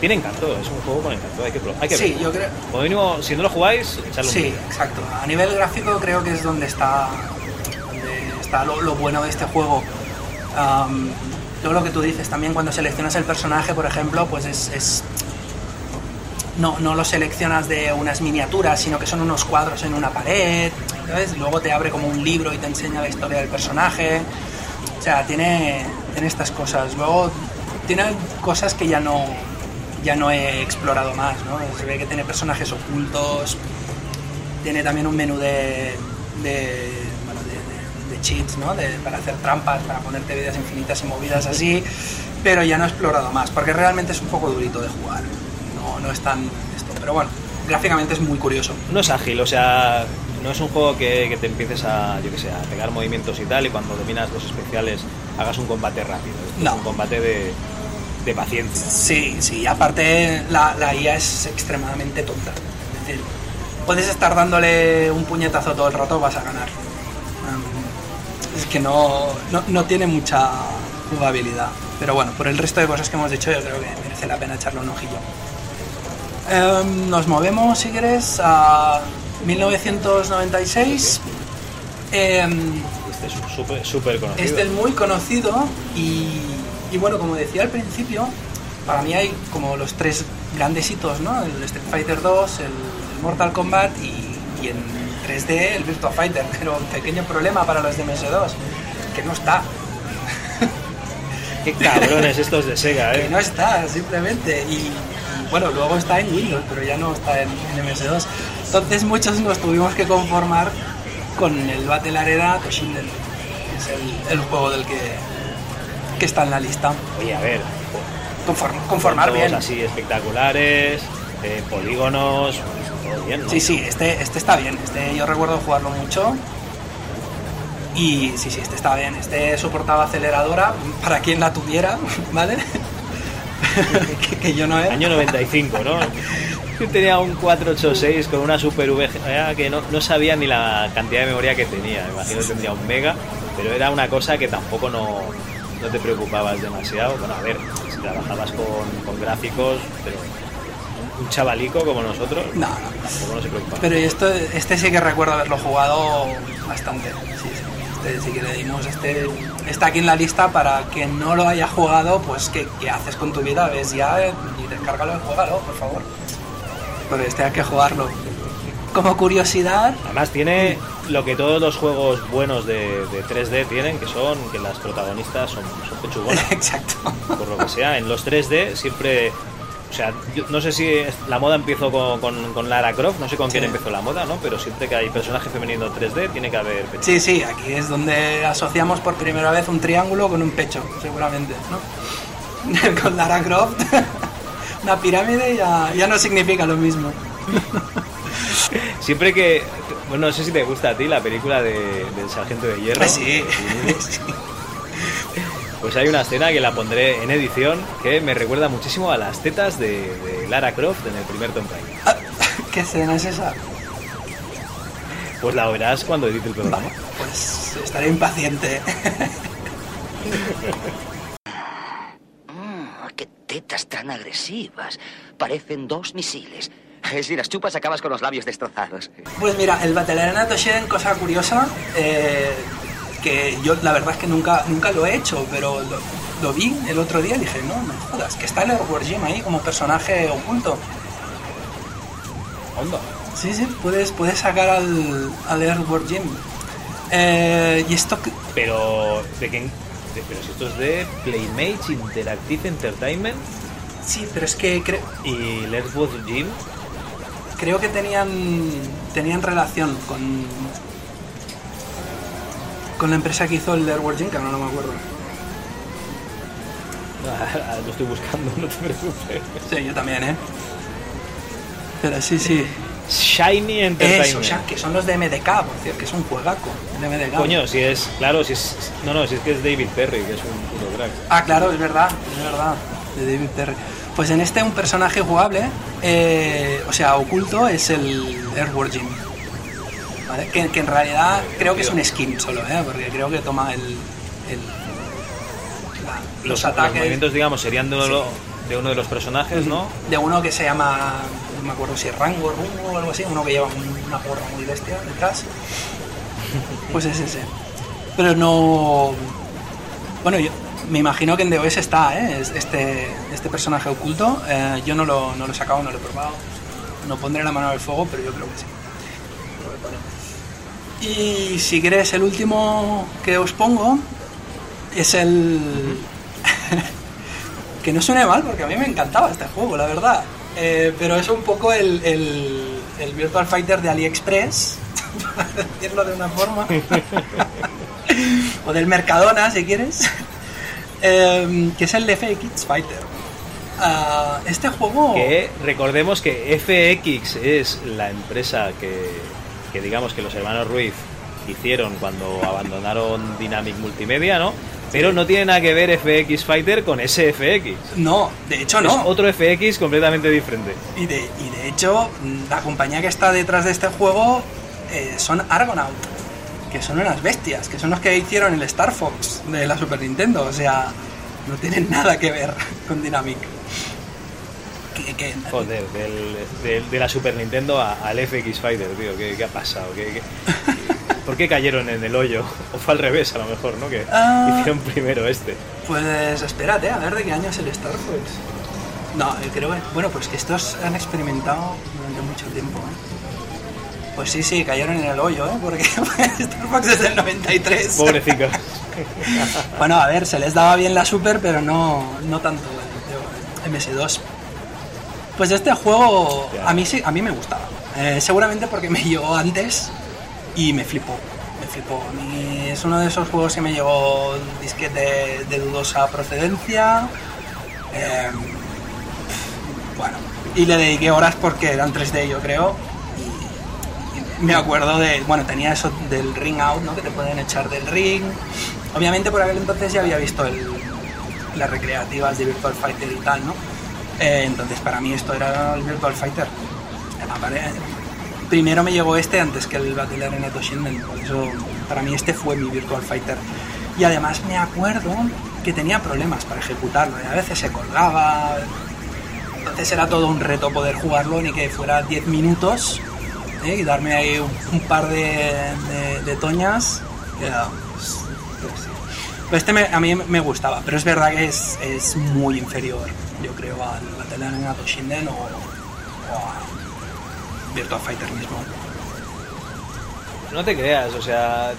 tiene encanto, es un juego con encanto, hay que, hay que Sí, verlo. yo creo. Como mínimo, si no lo jugáis, echarle un Sí, exacto. A nivel gráfico creo que es donde está, donde está lo, lo bueno de este juego. Am, todo lo que tú dices, también cuando seleccionas el personaje, por ejemplo, pues es... es- no, no lo seleccionas de unas miniaturas, sino que son unos cuadros en una pared, ¿sabes? Luego te abre como un libro y te enseña la historia del personaje. O sea, tiene, tiene estas cosas. Luego tiene cosas que ya no, ya no he explorado más, ¿no? Se ve que tiene personajes ocultos, tiene también un menú de, de, bueno, de, de- de cheats, ¿no? Para hacer trampas, para ponerte vidas infinitas y movidas así, pero ya no he explorado más, porque realmente es un poco durito de jugar. No, no es tan esto, pero bueno, gráficamente es muy curioso. No es ágil, o sea, no es un juego que, que te empieces a, yo que sé, a pegar movimientos y tal, y cuando dominas los especiales hagas un combate rápido. Esto No. Es un combate de, de paciencia. Sí, sí, aparte la, la IA es extremadamente tonta. Es decir, puedes estar dándole un puñetazo todo el rato, vas a ganar. Es que no, no, no tiene mucha jugabilidad. Pero bueno, por el resto de cosas que hemos dicho, yo creo que merece la pena echarle un ojillo. Em, nos movemos, si quieres, a 1996. Em, Este es súper conocido. este es muy conocido y, y bueno, como decía al principio, para mí hay como los tres grandes hitos, ¿no? El Street Fighter 2, el, el Mortal Kombat y, y en 3D el Virtua Fighter. Pero un pequeño problema para los de MS2, que no está. Qué cabrones estos de Sega, Que ¿eh? no está, simplemente. Y, y, bueno, luego está en Windows, pero ya no está en, en MS2. Entonces muchos nos tuvimos que conformar con el Battle Arena Toshinden, que es el, el juego del que, que está en la lista. Oye, a ver, Conform- conformar bien. así espectaculares, eh, polígonos, todo bien, ¿no? Sí, sí, este, este está bien. Este yo recuerdo jugarlo mucho. Y sí, sí, este está bien. Este soportaba aceleradora para quien la tuviera, ¿vale? que, que yo no era. Año 95, ¿no? Yo tenía un 486 con una Super VGA que no, no sabía ni la cantidad de memoria que tenía. Me imagino que tendría un mega, pero era una cosa que tampoco no, no te preocupabas demasiado. Bueno, a ver, si trabajabas con, con gráficos, pero un- chavalico como nosotros, No, no. tampoco no se preocupaba. Pero esto, este sí que recuerdo haberlo jugado bastante. Sí, sí. Este sí que le dimos. Este está aquí en la lista para quien no lo haya jugado, pues ¿qué, qué haces con tu vida? Ves ya eh, y descárgalo y juégalo, por favor. Pero este hay que jugarlo. Como curiosidad, Además tiene lo que todos los juegos buenos de, de 3D tienen, que son que las protagonistas son, son pechugonas. exacto. por lo que sea. En los 3D siempre. O sea, yo no sé si la moda empezó con, con- con Lara Croft, no sé con quién Sí. empezó la moda, ¿no? Pero siempre que hay personaje femenino 3D tiene que haber pecho. Sí, sí, aquí es donde asociamos por primera vez un triángulo con un pecho, seguramente, ¿no? con Lara Croft, una pirámide ya, ya no significa lo mismo. Siempre que. Bueno, no sé si te gusta a ti la película de- del Sargento de Hierro. Pues sí, sí. Pues hay una escena que la pondré en edición que me recuerda muchísimo a las tetas de, de Lara Croft en el primer Tomb Raider. Ah, ¿Qué escena es esa? Pues la verás cuando edite el programa. Vale, pues estaré impaciente. Mm, ¡Qué tetas tan agresivas! Parecen dos misiles. Si las chupas acabas con los labios destrozados. Pues mira, el Battle Arena Toshinden, cosa curiosa, eh, que yo la verdad es que nunca, nunca lo he hecho, pero lo, lo vi el otro día y dije, no, no jodas, que está el Airborne Jim ahí como personaje oculto. Onda. Sí, sí, puedes, puedes sacar al, al Airborne Jim. Eh, y esto, que- Pero. ¿de qué- de- pero si esto es de Playmates Interactive Entertainment sí, pero es que cre- y Let's Watch Gym. Creo que tenían, tenían relación con, con la empresa que hizo el Airborne Jim, que ahora no me acuerdo. Lo estoy buscando, no te preocupes. Sí, yo también, ¿eh? Pero sí, sí. Shiny Eso, Entertainment. o sea, que son los de MDK, por cierto, que es un juegaco. el MDK. Coño, si es, claro, si es, no, no, si es que es David Perry, que es un puto crack. Ah, claro, es verdad, es verdad, de David Perry. Pues en este un personaje jugable, eh, o sea, oculto, es el Earthworm Jim. ¿Vale? Que, que en realidad creo que es un skin solo, ¿eh? porque creo que toma el, Los, los los ataques movimientos, digamos, serían de, uno- de uno de los personajes, ¿no? de uno que se llama, no me acuerdo si es Rango o algo así, uno que lleva un- una porra muy bestia detrás. Pues es ese. Pero no. Bueno, yo me imagino que en DOS está, ¿eh? Es- Este, este personaje oculto. Eh, yo no lo, no lo he sacado, no lo he probado. No pondré la mano al fuego, pero yo creo que sí. Y si quieres, el último que os pongo es el. que no suene mal, porque a mí me encantaba este juego, la verdad. Eh, pero es un poco el, el, el Virtual Fighter de AliExpress, para decirlo de una forma. o del Mercadona, si quieres. Eh, que es el FX Fighter. Este juego. Que recordemos que FX es la empresa que, que digamos que los hermanos Ruiz hicieron cuando abandonaron Dynamic Multimedia, ¿no? Pero no tiene nada que ver FX Fighter con SFX. No, de hecho Es no. otro FX completamente diferente. Y de, y de hecho, la compañía que está detrás de este juego eh, son Argonaut, que son unas bestias, que son los que hicieron el Star Fox de la Super Nintendo. O sea, no tienen nada que ver con Dynamic. Joder, del, del- de la Super Nintendo a- al FX Fighter, tío. ¿Qué, qué ha pasado? ¿Qué, qué- por qué cayeron en el hoyo? O fue al revés, a lo mejor, ¿no? Que Ah. hicieron primero este. Pues espérate, a ver de qué año es el Star Fox. No, eh, creo que. Bueno, pues que estos han experimentado durante mucho tiempo. ¿eh? Pues sí, sí, cayeron en el hoyo, ¿eh? Porque Star Fox es del 93. Pobrecicos. Bueno, a ver, se les daba bien la Super, pero no, no tanto el de MS2. Pues este juego a mí sí, a mí me gustaba. Eh, seguramente porque me llegó antes y me flipó. Me flipó. A mí es uno de esos juegos que me llegó disquete de dudosa procedencia. Eh, bueno, y le dediqué horas porque eran 3D, yo creo. Y, y me acuerdo de, bueno, tenía eso del ring out, ¿no? Que te pueden echar del ring. Obviamente por aquel entonces ya había visto el- las recreativas de Virtual Fighter y tal, ¿no? Eh, entonces para mí esto era el Virtual Fighter. Primero me llegó este antes que el Battle Arena Toshinden, por eso para mí este fue mi Virtual Fighter. Y además me acuerdo que tenía problemas para ejecutarlo, y a veces se colgaba, entonces era todo un reto poder jugarlo, ni que fuera 10 minutos ¿eh? y darme ahí un, par de, de- de toñas pues, pues sí. Pero este me- a mí me gustaba, pero es verdad que es, es muy inferior, yo creo, al Battle Arena Toshinden o, o a Virtua Fighter mismo. No te creas, o sea.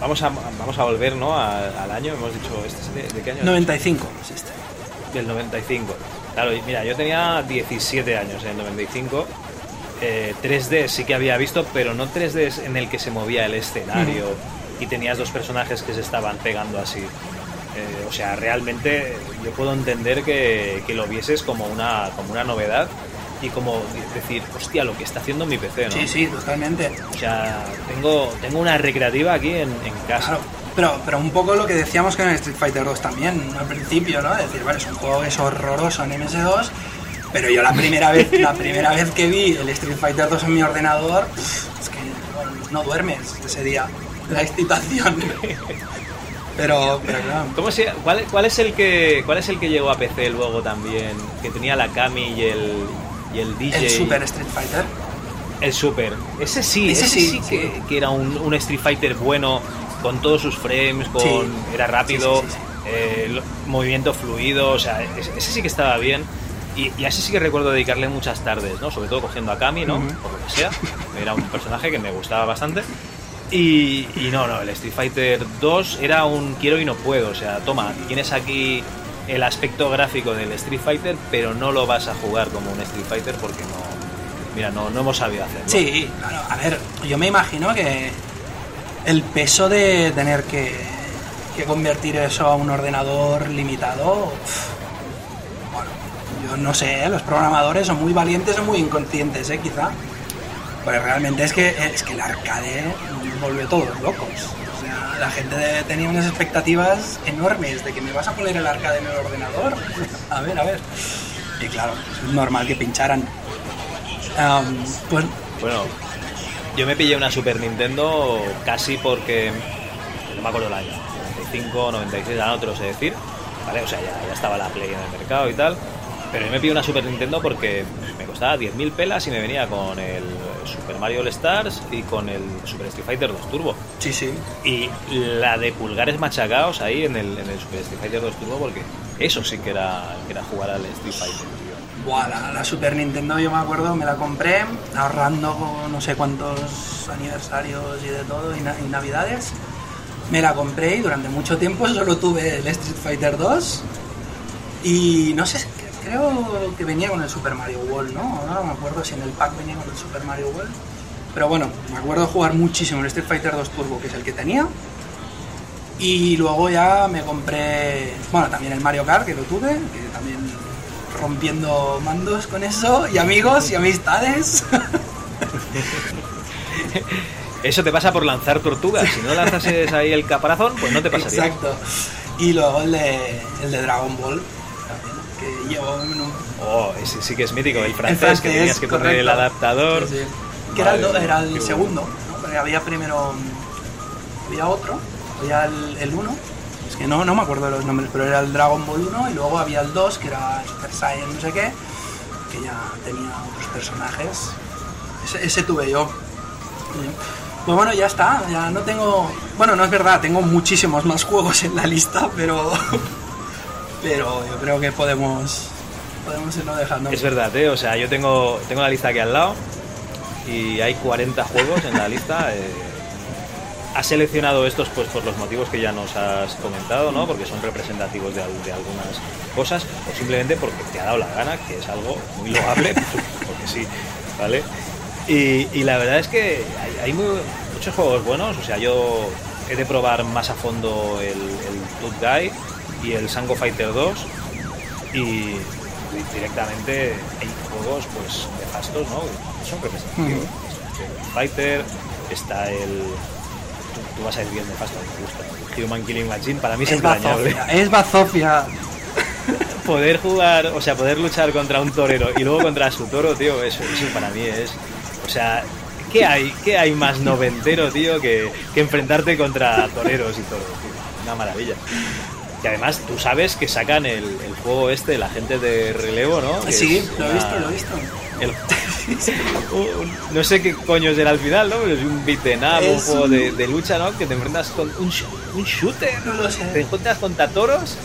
Vamos a, vamos a volver, ¿no? A- al año, hemos dicho. ¿este es de, de qué año? 95 es este. Del 95. Claro, mira, yo tenía 17 años en el 95. Eh, 3D sí que había visto, pero no 3D en el que se movía el escenario tenías dos personajes que se estaban pegando así. Eh, o sea, realmente yo puedo entender que, que lo vieses como una, como una novedad y como decir, hostia, lo que está haciendo mi PC, ¿no? Sí, sí, totalmente. O sea, tengo, tengo una recreativa aquí en, en casa. Claro, pero, pero un poco lo que decíamos que en Street Fighter 2 también, al principio, ¿no? Es decir, vale, es un juego que es horroroso en MS2, pero yo la primera vez, la primera vez que vi el Street Fighter 2 en mi ordenador, es que bueno, no duermes ese día, la excitación. Pero, pero claro. ¿Cómo se, cuál, cuál es el que cuál es el que llegó a PC luego también? Que tenía la Kami y el y el DJ. El Super Street Fighter. El Super. Ese sí, Ese ese, sí, sí, sí. que, que era un, un Street Fighter bueno, con todos sus frames, con Sí. era rápido, eh, movimiento fluido, o sea, ese, ese sí que estaba bien. Y, y a ese sí que recuerdo dedicarle muchas tardes, ¿no? Sobre todo cogiendo a Kami, ¿no? Ujú. Por lo que sea. Era un personaje que me gustaba bastante. Y, no, no, el Street Fighter 2 era un quiero y no puedo. O sea, toma, tienes aquí el aspecto gráfico del Street Fighter, pero no lo vas a jugar como un Street Fighter porque no. Mira, no, no hemos sabido hacerlo. Sí, claro, a ver, yo me imagino que el peso de tener que, convertir eso a un ordenador limitado. Bueno, yo no sé, ¿eh? los programadores son muy valientes o muy inconscientes, ¿eh? quizá. Pero realmente es que, es que el arcade volvió todos locos. La gente tenía unas expectativas enormes de que me vas a poner el arcade en el ordenador. A ver, a ver. Y claro, es normal que pincharan. Pues Bueno, yo me pillé una Super Nintendo casi porque. No me acuerdo el año. 95, 96, ahora no te lo sé decir. ¿Vale? O sea, ya, ya estaba la Play en el mercado y tal. Pero yo me pillé una Super Nintendo porque me costaba 10.000 pelas y me venía con el Super Mario All Stars y con el Super Street Fighter 2 Turbo. sí, sí. Y la de pulgares machacados ahí en el, en el Super Street Fighter 2 Turbo porque eso sí que era, que era jugar al Street Fighter, tío. Buah, la, la Super Nintendo yo me acuerdo, me la compré ahorrando no sé cuántos aniversarios y de todo y, na- y navidades. Me la compré y durante mucho tiempo solo tuve el Street Fighter 2 y no sé, creo que venía con el Super Mario World, ¿no? Ahora no me acuerdo si en el pack venía con el Super Mario World. Pero bueno, me acuerdo jugar muchísimo el Street Fighter 2 Turbo, que es el que tenía. Y luego ya me compré, bueno, también el Mario Kart, que lo tuve, que también rompiendo mandos con eso, y amigos y amistades. Eso te pasa por lanzar tortugas. Si no lanzases ahí el caparazón, pues no te pasaría. Exacto. Y luego el de, el de Dragon Ball, que. Oh, ese sí que es mítico, el francés, que tenías que poner el correcto. adaptador. Sí, sí. Que era el, era segundo, ¿no? Porque había primero... mm, Había otro, había el, el uno. Es que no, no me acuerdo de los nombres, pero era el Dragon Ball 1 y luego había el 2, que era Super Saiyan no sé qué, que ya tenía otros personajes. Ese, ese tuve yo. Pues bueno, ya está, ya no tengo... Bueno, no es verdad, tengo muchísimos más juegos en la lista, pero... Pero yo creo que podemos... Podemos irlo dejando. Es verdad, ¿eh? O sea, yo tengo, tengo la lista aquí al lado y hay 40 juegos en la lista. eh. Has seleccionado estos pues por los motivos que ya nos has comentado, ¿no? Porque son representativos de, al- de algunas cosas o simplemente porque te ha dado la gana, que es algo muy loable, porque sí, ¿vale? Y, la verdad es que hay, muy- muchos juegos buenos, o sea, yo he de probar más a fondo el, el Guy y el Sango Fighter 2 y directamente hay juegos pues nefastos, ¿no? Son representativos. El Fighter, está el... Tú, tú vas a que es nefasto, me gusta. Human Killing Machine para mí es, Es es bazofia. Poder jugar, o sea, poder luchar contra un torero y luego contra su toro, tío, eso, eso para mí es... O sea, ¿qué hay, qué hay más noventero, tío, que, que enfrentarte contra toreros y toros? tío? Una maravilla. Y además tú sabes que sacan el, el juego este, la gente de relevo, ¿no? Que Sí, lo he una- visto, lo he visto. el- un- no sé qué coño es al final, ¿no? Pero es un beat'em up, un juego de, de lucha, ¿no? Que te enfrentas con un, sh- un shooter. No lo sé. Te encuentras contra toros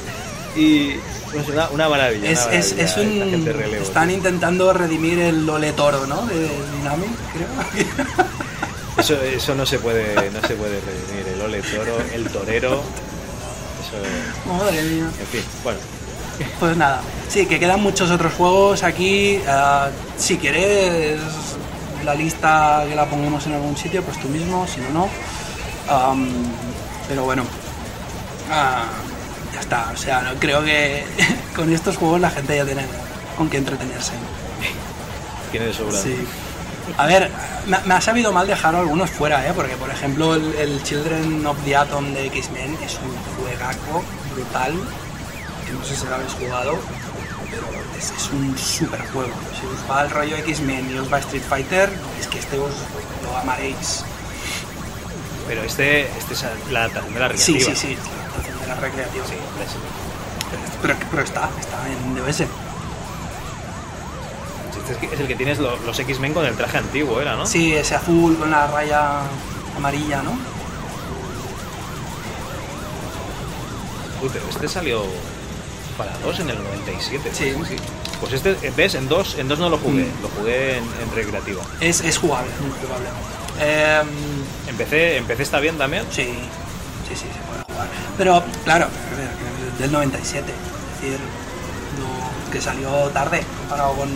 y pues una, una maravilla. Es, una maravilla, es un... de relevo, Están tío. intentando redimir el Lole Toro, ¿no? De Dynamic, creo. Eso, eso no se puede, no se puede redimir. El ole toro, el torero. Eso, Madre mía. en fin, bueno. Pues nada, sí, que quedan muchos otros juegos aquí. ah, si quieres la lista que la pongamos en algún sitio, pues tú mismo, si no, no. Pero bueno, ah, ya está. O sea, no- creo que con estos juegos la gente ya tiene con qué entretenerse. Tiene de sobra. Sí. A ver, me, me ha sabido mal dejar algunos fuera, ¿eh? Porque, por ejemplo, el, el Children of the Atom de X-Men es un juegaco brutal. Que no sé si lo habéis jugado, pero es, es un super juego. Si os va el rollo X-Men y os va Street Fighter, es que este os lo amaréis. Pero este, este es la adaptación de la Sí, recreativa. sí, sí. De la recreativa. Sí, Pero, pero está, está en DOS. Este es el que tienes lo- los X-Men con el traje antiguo, ¿era, no? Sí, ese azul con la raya amarilla, ¿no? Uy, pero este salió para dos en el 97. Sí. Pues este, ¿ves? En dos, en dos no lo jugué. Mm. Lo jugué en, en recreativa. Es, es jugable, muy jugable. Em, Empecé, empecé está bien también. Sí, sí, sí, se puede jugar. Pero, claro, del 97, es decir, que salió tarde comparado con,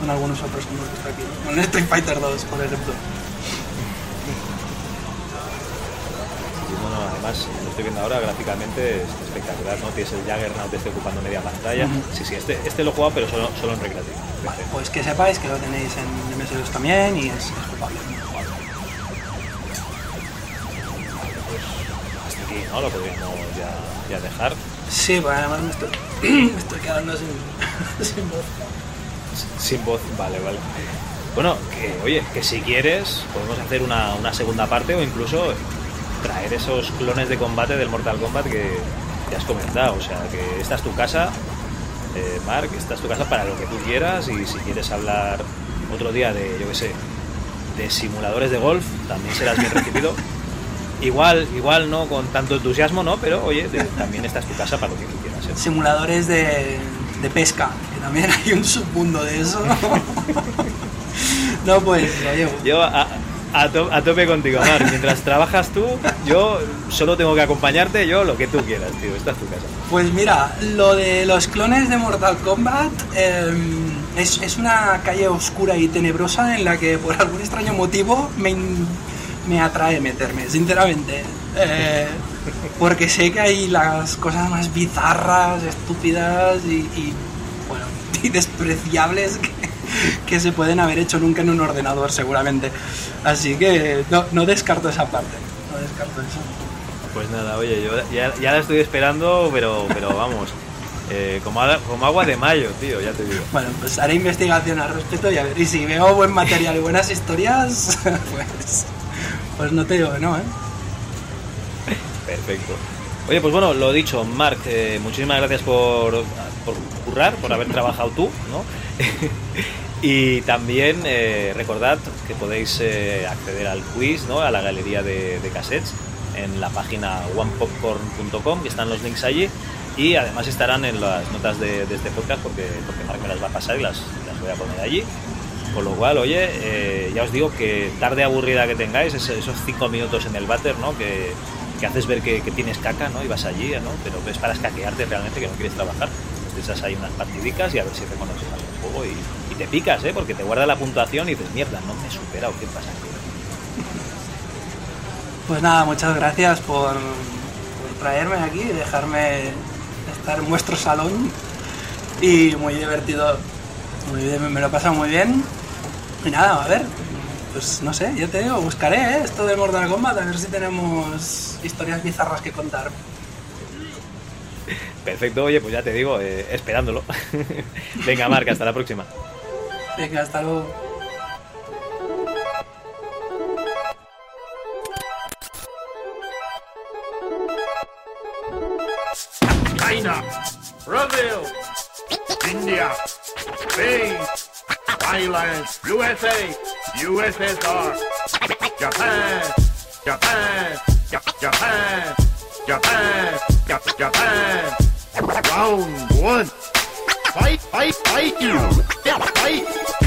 con algunos otros que hemos visto aquí. Con Street Fighter 2, por ejemplo. Y bueno, además lo estoy viendo ahora gráficamente es espectacular, ¿no? Tienes el Juggernaut este ocupando media pantalla. Sí, sí, este, este lo he jugado pero solo, solo en recreativo. Vale, pues que sepáis que lo tenéis en MS2 también y es, es jugable. Hasta aquí, ¿no? Lo podríamos ya, ya dejar. Sí, pues además me estoy, me estoy quedando sin, sin voz. Sin voz, vale, vale. Bueno, que oye, que si quieres podemos hacer una, una segunda parte o incluso traer esos clones de combate del Mortal Kombat que, que has comentado. O sea, que esta es tu casa, eh, Mark, esta es tu casa para lo que tú quieras y si quieres hablar otro día de, yo qué sé, de simuladores de golf, también serás bien recibido. Igual, igual no con tanto entusiasmo, ¿no? Pero oye, de- también esta es tu casa para lo que tú quieras. ¿eh? Simuladores de, de pesca, que también hay un submundo de eso. no, pues, oye, Yo a, a to- a tope contigo, Mark. Mientras trabajas tú, yo solo tengo que acompañarte, yo lo que tú quieras, tío. Esta es tu casa. Pues mira, lo de los clones de Mortal Kombat eh, es, es una calle oscura y tenebrosa en la que por algún extraño motivo me, in- me atrae meterme, sinceramente. Eh, porque sé que hay las cosas más bizarras, estúpidas y, y, bueno, y despreciables que, que se pueden haber hecho nunca en un ordenador seguramente. Así que no, no descarto esa parte. No descarto eso. Pues nada, oye, yo ya, ya la estoy esperando, pero, pero vamos, eh, como, como agua de mayo, tío, ya te digo. Bueno, pues haré investigación al respecto y a ver. Y si veo buen material y buenas historias, pues, pues no te digo que no, ¿eh? Perfecto. Oye, pues bueno, lo dicho, Marc, eh, muchísimas gracias por, por currar, por haber trabajado tú, ¿no? y también eh, recordad que podéis eh, acceder al quiz, ¿no? A la galería de, cassettes en la página onepopcorn.com, que están los links allí. Y además estarán en las notas de, de este podcast porque, porque Marc me las va a pasar y las, las voy a poner allí. Con lo cual, oye, eh, ya os digo que tarde aburrida que tengáis, es- esos cinco minutos en el váter, ¿no? Que, que haces ver que, tienes caca, ¿no? Y vas allí, ¿no? Pero es para escaquearte realmente, que no quieres trabajar. Te echas ahí unas partidicas y a ver si reconoces algún juego y, te picas, ¿eh? Porque te guarda la puntuación y dices, mierda, no me he superado, ¿qué pasa aquí? Pues nada, muchas gracias por, por traerme aquí y dejarme estar en vuestro salón. Y muy divertido. Muy bien, me lo he pasado muy bien. Y nada, a ver. Pues no sé, ya te digo, buscaré ¿eh? esto de Mortal Kombat, a ver si tenemos historias bizarras que contar. Perfecto, oye, pues ya te digo, eh, esperándolo. Venga, Marca, hasta la próxima. Venga, hasta luego. China, Brazil, India, Spain, Thailand, USA, USSR, Japan, Japan, Japan, Japan, Japan. Round one. Fight, fight, fight you. Fight.